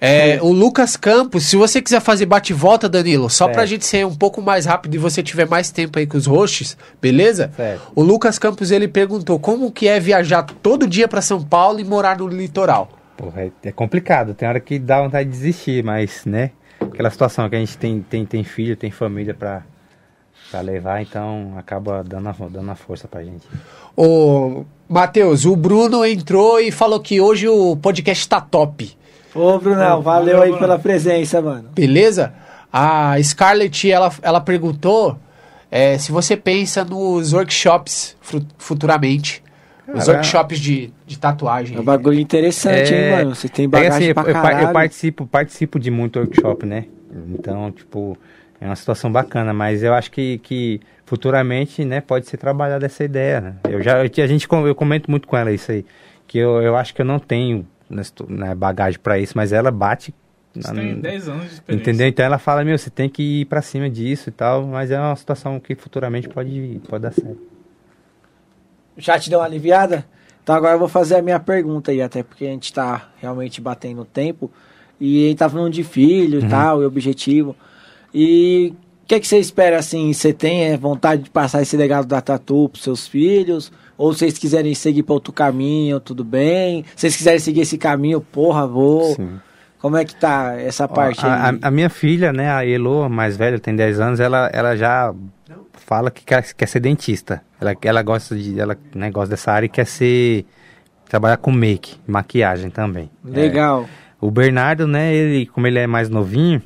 É, o Lucas Campos, se você quiser fazer bate-volta, Danilo, só pra
Certo.
gente ser um pouco mais rápido e você tiver mais tempo aí com os hosts, beleza?
Certo.
O Lucas Campos, ele perguntou como que é viajar todo dia pra São Paulo e morar no litoral.
Porra, é, é complicado. Tem hora que dá vontade de desistir, mas, né? Aquela situação que a gente tem, tem, tem filho, tem família pra, pra levar, então acaba dando a, dando a força pra gente.
Ô, Matheus, o Bruno entrou e falou que hoje o podcast tá top,
Ô, Brunão, valeu
valeu,
aí
Bruno.
pela presença, mano.
beleza? A Scarlett, ela, ela perguntou é, se você pensa nos workshops futuramente. Os workshops de, de tatuagem.
É um bagulho interessante, hein, mano? Você tem
é
bagagem
assim, eu,
pra
eu par-
caralho.
eu participo, participo de muito workshop, né? Então, tipo, é uma situação bacana, mas eu acho que, que futuramente, né, pode ser trabalhada essa ideia, né? Eu já, eu, a gente, eu comento muito com ela isso aí, que eu, eu acho que eu não tenho né, né, bagagem pra isso, mas ela bate...
Você
na-
tem 10 anos de experiência.
Entendeu? Então ela fala, meu, você tem que ir pra cima disso e tal, mas é uma situação que futuramente pode, pode dar certo.
O chat deu uma aliviada? Então agora eu vou fazer a minha pergunta aí, até porque a gente tá realmente batendo o tempo. E a gente tá falando de filho
Uhum.
e tal, e objetivo. E o que, que você espera, assim? Você tem é, vontade de passar esse legado da Tatu pros seus filhos? Ou vocês quiserem seguir pra outro caminho, tudo bem? Se vocês quiserem seguir esse caminho, porra, vou.
Sim.
Como é que tá essa
Ó,
parte
a,
aí?
a- a minha filha, né, a Elo, mais velha, tem 10 anos, ela, ela já fala que quer, quer ser dentista. Ela, ela gosta de, ela né, gosta dessa área e quer ser trabalhar com make, maquiagem também.
Legal.
O Bernardo, né, ele, como ele é mais novinho,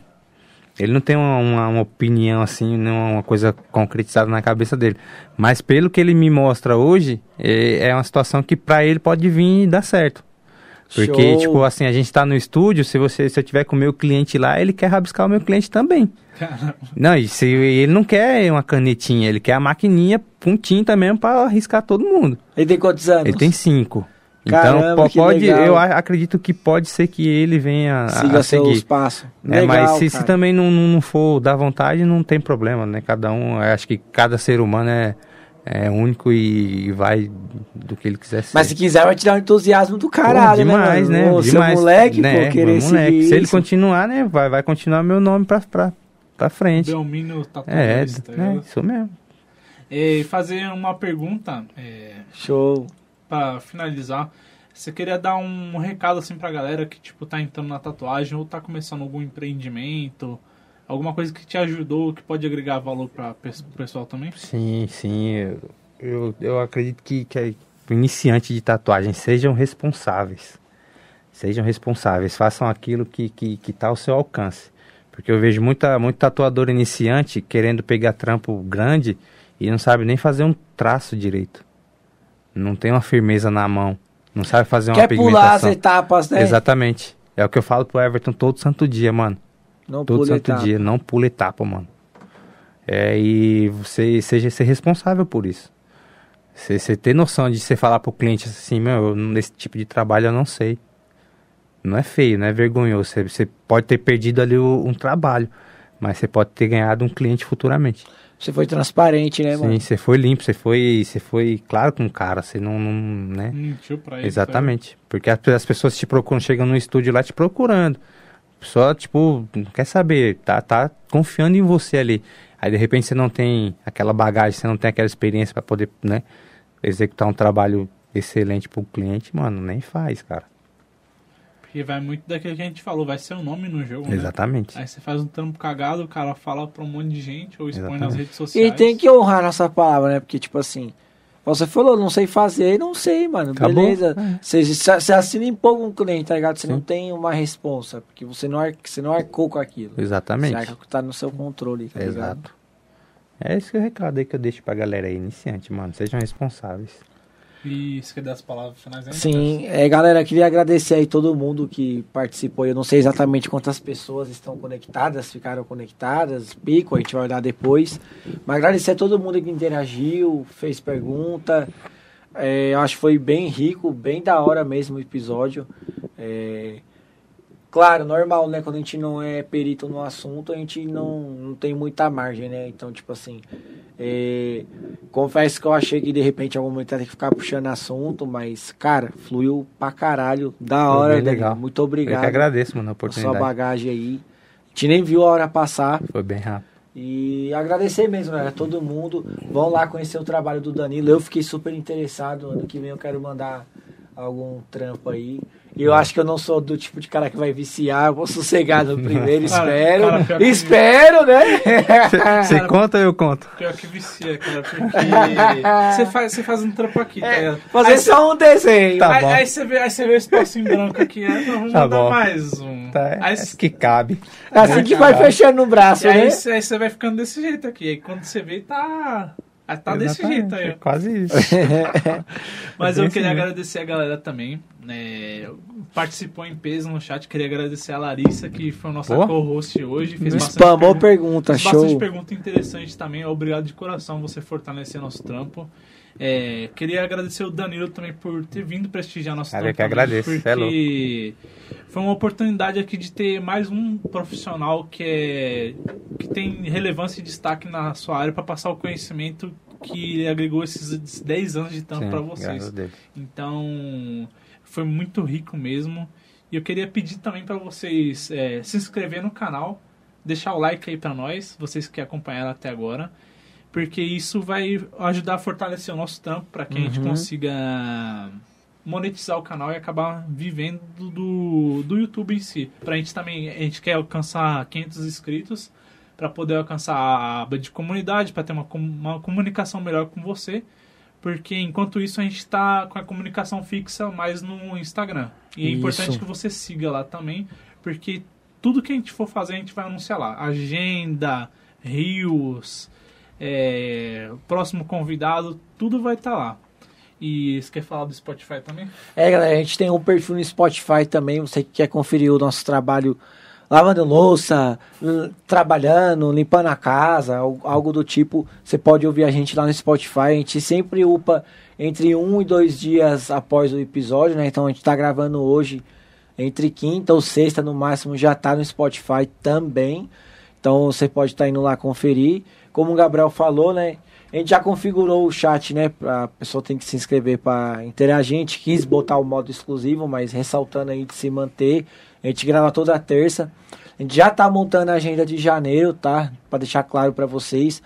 ele não tem uma, uma- uma opinião assim, não uma coisa concretizada na cabeça dele. Mas pelo que ele me mostra hoje, é, é uma situação que pra ele pode vir e dar certo. Porque,
Show.
tipo, assim, a gente tá no estúdio, se você se eu tiver com o meu cliente lá, ele quer rabiscar o meu cliente também. Não, e se, ele não quer uma canetinha, ele quer a maquininha com tinta mesmo pra arriscar todo mundo.
Ele tem quantos anos?
Ele tem cinco.
Caramba,
então, po-
que
pode,
legal.
eu acredito que pode ser que ele venha a-
Siga
a,
seus
seguir.
passos.
né?
Legal,
Mas se, se também não, não for da vontade, não tem problema, né? Cada um, eu acho que cada ser humano é, é único e, e vai do que ele quiser ser.
Mas se quiser, vai tirar o entusiasmo do
Pô,
caralho,
demais,
né?
né?
Ô,
demais,
Seu moleque,
né?
pô, querer
moleque.
seguir
Se ele continuar, né? Vai, vai continuar meu nome pra, pra, pra frente.
Belmino
É,
tatuagista.
é, isso mesmo.
E fazer uma pergunta, é,
Show.
Pra finalizar. Você queria dar um recado assim pra galera que tipo tá entrando na tatuagem ou tá começando algum empreendimento, alguma coisa que te ajudou, que pode agregar valor para o pessoal também?
Sim, sim. Eu, eu, acredito que, que iniciante de tatuagem sejam responsáveis. Sejam responsáveis, façam aquilo que está que, que tá ao seu alcance. Porque eu vejo muita, muito tatuador iniciante querendo pegar trampo grande e não sabe nem fazer um traço direito. Não tem uma firmeza na mão. Não sabe fazer uma
Quer pular as
pigmentação.
etapas, né?
Exatamente. É o que eu falo pro Everton todo santo dia, mano.
Não
Todo santo
etapa.
dia, não pula etapa, mano. É, e você seja ser responsável por isso. Você, você ter noção de você falar pro cliente assim, meu, eu, nesse tipo de trabalho eu não sei. Não é feio, não é vergonhoso. Você, você pode ter perdido ali o- um trabalho, mas você pode ter ganhado um cliente futuramente.
Você foi transparente, né, mano?
Sim, você foi limpo, você foi, você foi claro com o cara, você não, não né?
Mentiu pra ele.
Exatamente. Porque as, as pessoas te procuram, chegam no estúdio lá te procurando. Pessoa, tipo, não quer saber, tá, tá confiando em você ali. Aí de repente você não tem aquela bagagem, você não tem aquela experiência para poder, né, executar um trabalho excelente pro cliente, mano, nem faz, cara.
Porque vai muito daquilo que a gente falou, vai ser o nome no jogo, né?
Exatamente.
Aí você faz um trampo cagado, o cara fala pra um monte de gente ou expõe nas
Exatamente.
redes sociais.
E tem que honrar nossa palavra, né? Porque, tipo assim, você falou, não sei fazer, não sei, mano.
Acabou.
Beleza. Você, você assina em pouco um cliente, tá ligado? Você
Sim.
não tem uma responsa, porque você não, ar, você não arcou com aquilo.
Exatamente.
Você arca que tá no seu controle, tá ligado?
Exato. É esse que é o recado aí que eu deixo pra galera aí, iniciante, mano. Sejam responsáveis.
E você quer dar as palavras finais aí?
Sim, é, galera, queria agradecer aí todo mundo que participou. Eu não sei exatamente quantas pessoas estão conectadas, ficaram conectadas, pico, a gente vai olhar depois. Mas agradecer a todo mundo que interagiu, fez pergunta. É, eu acho que foi bem rico, bem da hora mesmo o episódio. É, claro, normal, né? Quando a gente não é perito no assunto, a gente não, não tem muita margem, né? Então, tipo assim. é, confesso que eu achei que de repente em algum momento ia ter que ficar puxando assunto, mas, cara, fluiu pra caralho. Da
Foi
hora, Danilo.
legal.
Muito
Eu
obrigado.
que agradeço, mano, a
a sua
oportunidade.
bagagem aí. A gente nem viu a hora passar.
Foi bem rápido.
E agradecer mesmo, galera, todo mundo. Vão lá conhecer o trabalho do Danilo. Eu fiquei super interessado. Ano que vem eu quero mandar algum trampo aí. E eu acho que eu não sou do tipo de cara que vai viciar. Eu vou sossegar no primeiro,
Cara,
espero.
cara, que-
espero, né?
Você conta, eu conto.
Pior que vicia, cara, porque você faz, você faz um trampo aqui, tá ligado?
Fazer
Aí
só um desenho.
Tá
aí,
bom.
aí você vê, aí você vê o espaço em branco aqui, aí não, vamos
Tá bom.
mais um.
Tá,
aí,
é que cabe.
assim que vai fechando no braço,
e aí,
né?
aí você vai ficando desse jeito aqui. Aí quando você vê, tá. Aí Tá desse
Exatamente,
jeito aí.
é
ó.
Quase isso.
Mas
É
eu queria
assim mesmo.
agradecer a galera também. né, participou em peso no chat. Queria agradecer a Larissa, que foi a nossa co-host hoje. Fez bastante
Spamou
pergunta-
pergunta,
fez bastante
show.
pergunta interessante também. Obrigado de coração você fortalecer nosso trampo. É, queria agradecer o Danilo também por ter vindo prestigiar nosso trampo.
eu que agradeço, é
Porque foi uma oportunidade aqui de ter mais um profissional que, é, que tem relevância e destaque na sua área para passar o conhecimento que agregou esses 10 anos de
Sim,
para vocês. Então, foi muito rico mesmo. E eu queria pedir também para vocês é, se inscrever no canal, deixar o like aí para nós, vocês que acompanharam até agora, porque isso vai ajudar a fortalecer o nosso trampo para que a gente
Uhum.
consiga monetizar o canal e acabar vivendo do, do YouTube em si. Pra gente também, a gente quer alcançar 500 inscritos para poder alcançar a aba de comunidade, para ter uma, uma comunicação melhor com você. Porque enquanto isso a gente está com a comunicação fixa mais no Instagram. E é
Isso.
importante que você siga lá também, porque tudo que a gente for fazer a gente vai anunciar lá. Agenda, rios, é, próximo convidado, tudo vai estar lá. E você quer falar do Spotify também?
É, galera, a gente tem um perfil no Spotify também. Você que quer conferir o nosso trabalho lavando louça, trabalhando, limpando a casa, al- algo do tipo, você pode ouvir a gente lá no Spotify. A gente sempre upa entre um e dois dias após o episódio, né? Então a gente tá gravando hoje entre quinta ou sexta no máximo, já tá no Spotify também. Então você pode estar indo lá conferir. Como o Gabriel falou, né? A gente já configurou o chat, né? A pessoa tem que se inscrever para interagir. A gente quis botar o modo exclusivo, mas ressaltando aí de se manter. A gente grava toda terça. A gente já tá montando a agenda de janeiro, tá? Para deixar claro para vocês.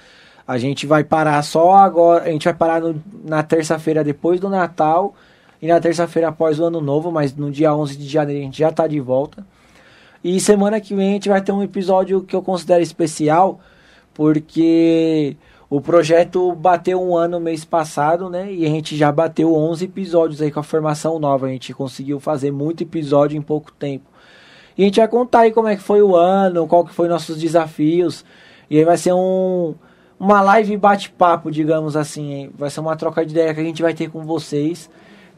A gente vai parar só agora. A gente vai parar no- na terça-feira depois do Natal e na terça-feira após o Ano Novo, mas no dia 11 de janeiro a gente já tá de volta. E semana que vem a gente vai ter um episódio que eu considero especial, porque o projeto bateu um ano mês passado, né? E a gente já bateu 11 episódios aí com a formação nova. A gente conseguiu fazer muito episódio em pouco tempo. E a gente vai contar aí como é que foi o ano, qual que foi nossos desafios. E aí vai ser um uma live bate-papo, digamos assim. hein? Vai ser uma troca de ideia que a gente vai ter com vocês.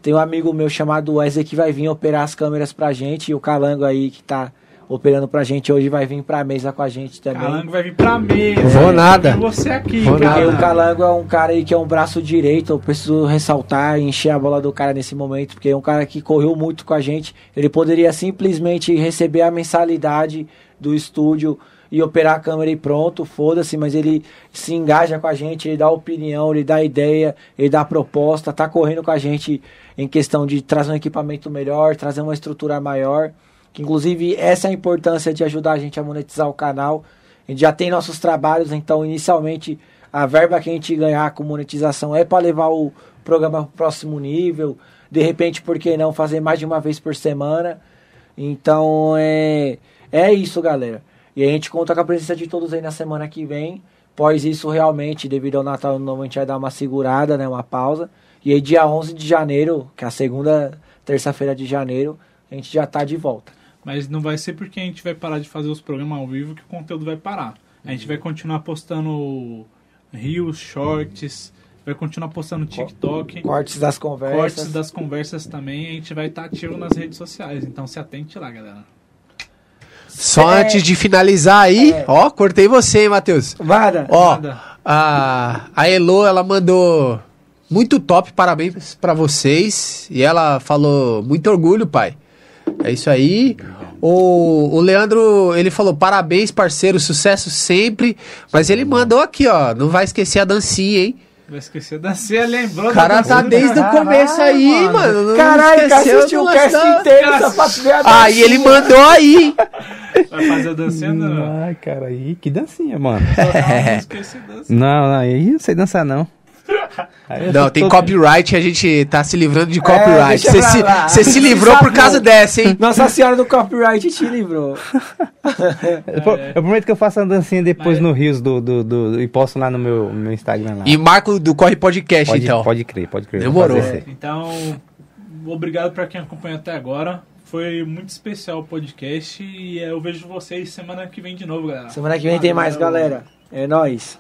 Tem um amigo meu chamado Wesley que vai vir operar as câmeras pra gente. E o Calango aí que tá operando pra gente hoje vai vir pra mesa com a gente também.
Calango vai vir pra mesa.
Vou nada.
Você aqui,
Vou.
Porque o Calango é um cara aí que é um braço direito, eu preciso ressaltar e encher a bola do cara nesse momento, porque é um cara que correu muito com a gente. Ele poderia simplesmente receber a mensalidade do estúdio e operar a câmera e pronto, foda-se, mas ele se engaja com a gente, ele dá opinião, ele dá ideia, ele dá proposta, tá correndo com a gente em questão de trazer um equipamento melhor, trazer uma estrutura maior. Que inclusive essa é a importância de ajudar a gente a monetizar o canal. A gente já tem nossos trabalhos, então inicialmente a verba que a gente ganhar com monetização é para levar o programa para o próximo nível. De repente, por que não fazer mais de uma vez por semana? Então é, é isso, galera. E a gente conta com a presença de todos aí na semana que vem. Após isso, realmente, devido ao Natal a gente vai dar uma segurada, né, uma pausa. E aí, dia 11 de janeiro, que é a segunda terça-feira de janeiro, a gente já tá de volta.
Mas não vai ser porque a gente vai parar de fazer os programas ao vivo que o conteúdo vai parar. A gente vai continuar postando rios, shorts, vai continuar postando TikTok,
Cortes das conversas.
cortes das conversas também. A gente vai estar ativo nas redes sociais. Então se atente lá, galera.
Só
É.
antes de finalizar aí,
É.
ó, cortei você, hein, Matheus.
Vada.
Ó,
Nada.
a, a Elo, ela mandou muito top, parabéns pra vocês. E ela falou, muito orgulho, pai. É isso aí. O, o Leandro, ele falou, parabéns, parceiro, sucesso sempre. Mas ele mandou aqui, ó, não vai esquecer a dancinha, hein?
Vai esquecer da Cia, lembrou
O cara tá
dancinha?
desde o começo aí, mano. não
Caralho, cara, assistiu o cast inteiro só pra ver a
Aí ele
dancinha.
mandou aí?
Vai fazer a dancinha? Não.
Ai, cara, aí que dancinha, mano.
Não, não esqueci a dancinha.
Não, não, aí não sei dançar, não.
Não, tem
tô-
copyright, a gente tá se livrando de copyright.
deixa
Você
pra
se, se livrou por causa dessa, hein?
Nossa Senhora do Copyright te livrou.
Eu, pro- eu prometo que eu faço uma dancinha depois
Mas-
no Rios do, do, do- e posto lá no meu, meu Instagram lá.
E Marco do Corre Podcast,
pode,
então.
pode crer, pode crer.
Demorou.
Então, obrigado pra quem acompanhou até agora. Foi muito especial o podcast e eu vejo vocês semana que vem de novo, galera.
Semana que vem tem mais, galera. É nóis.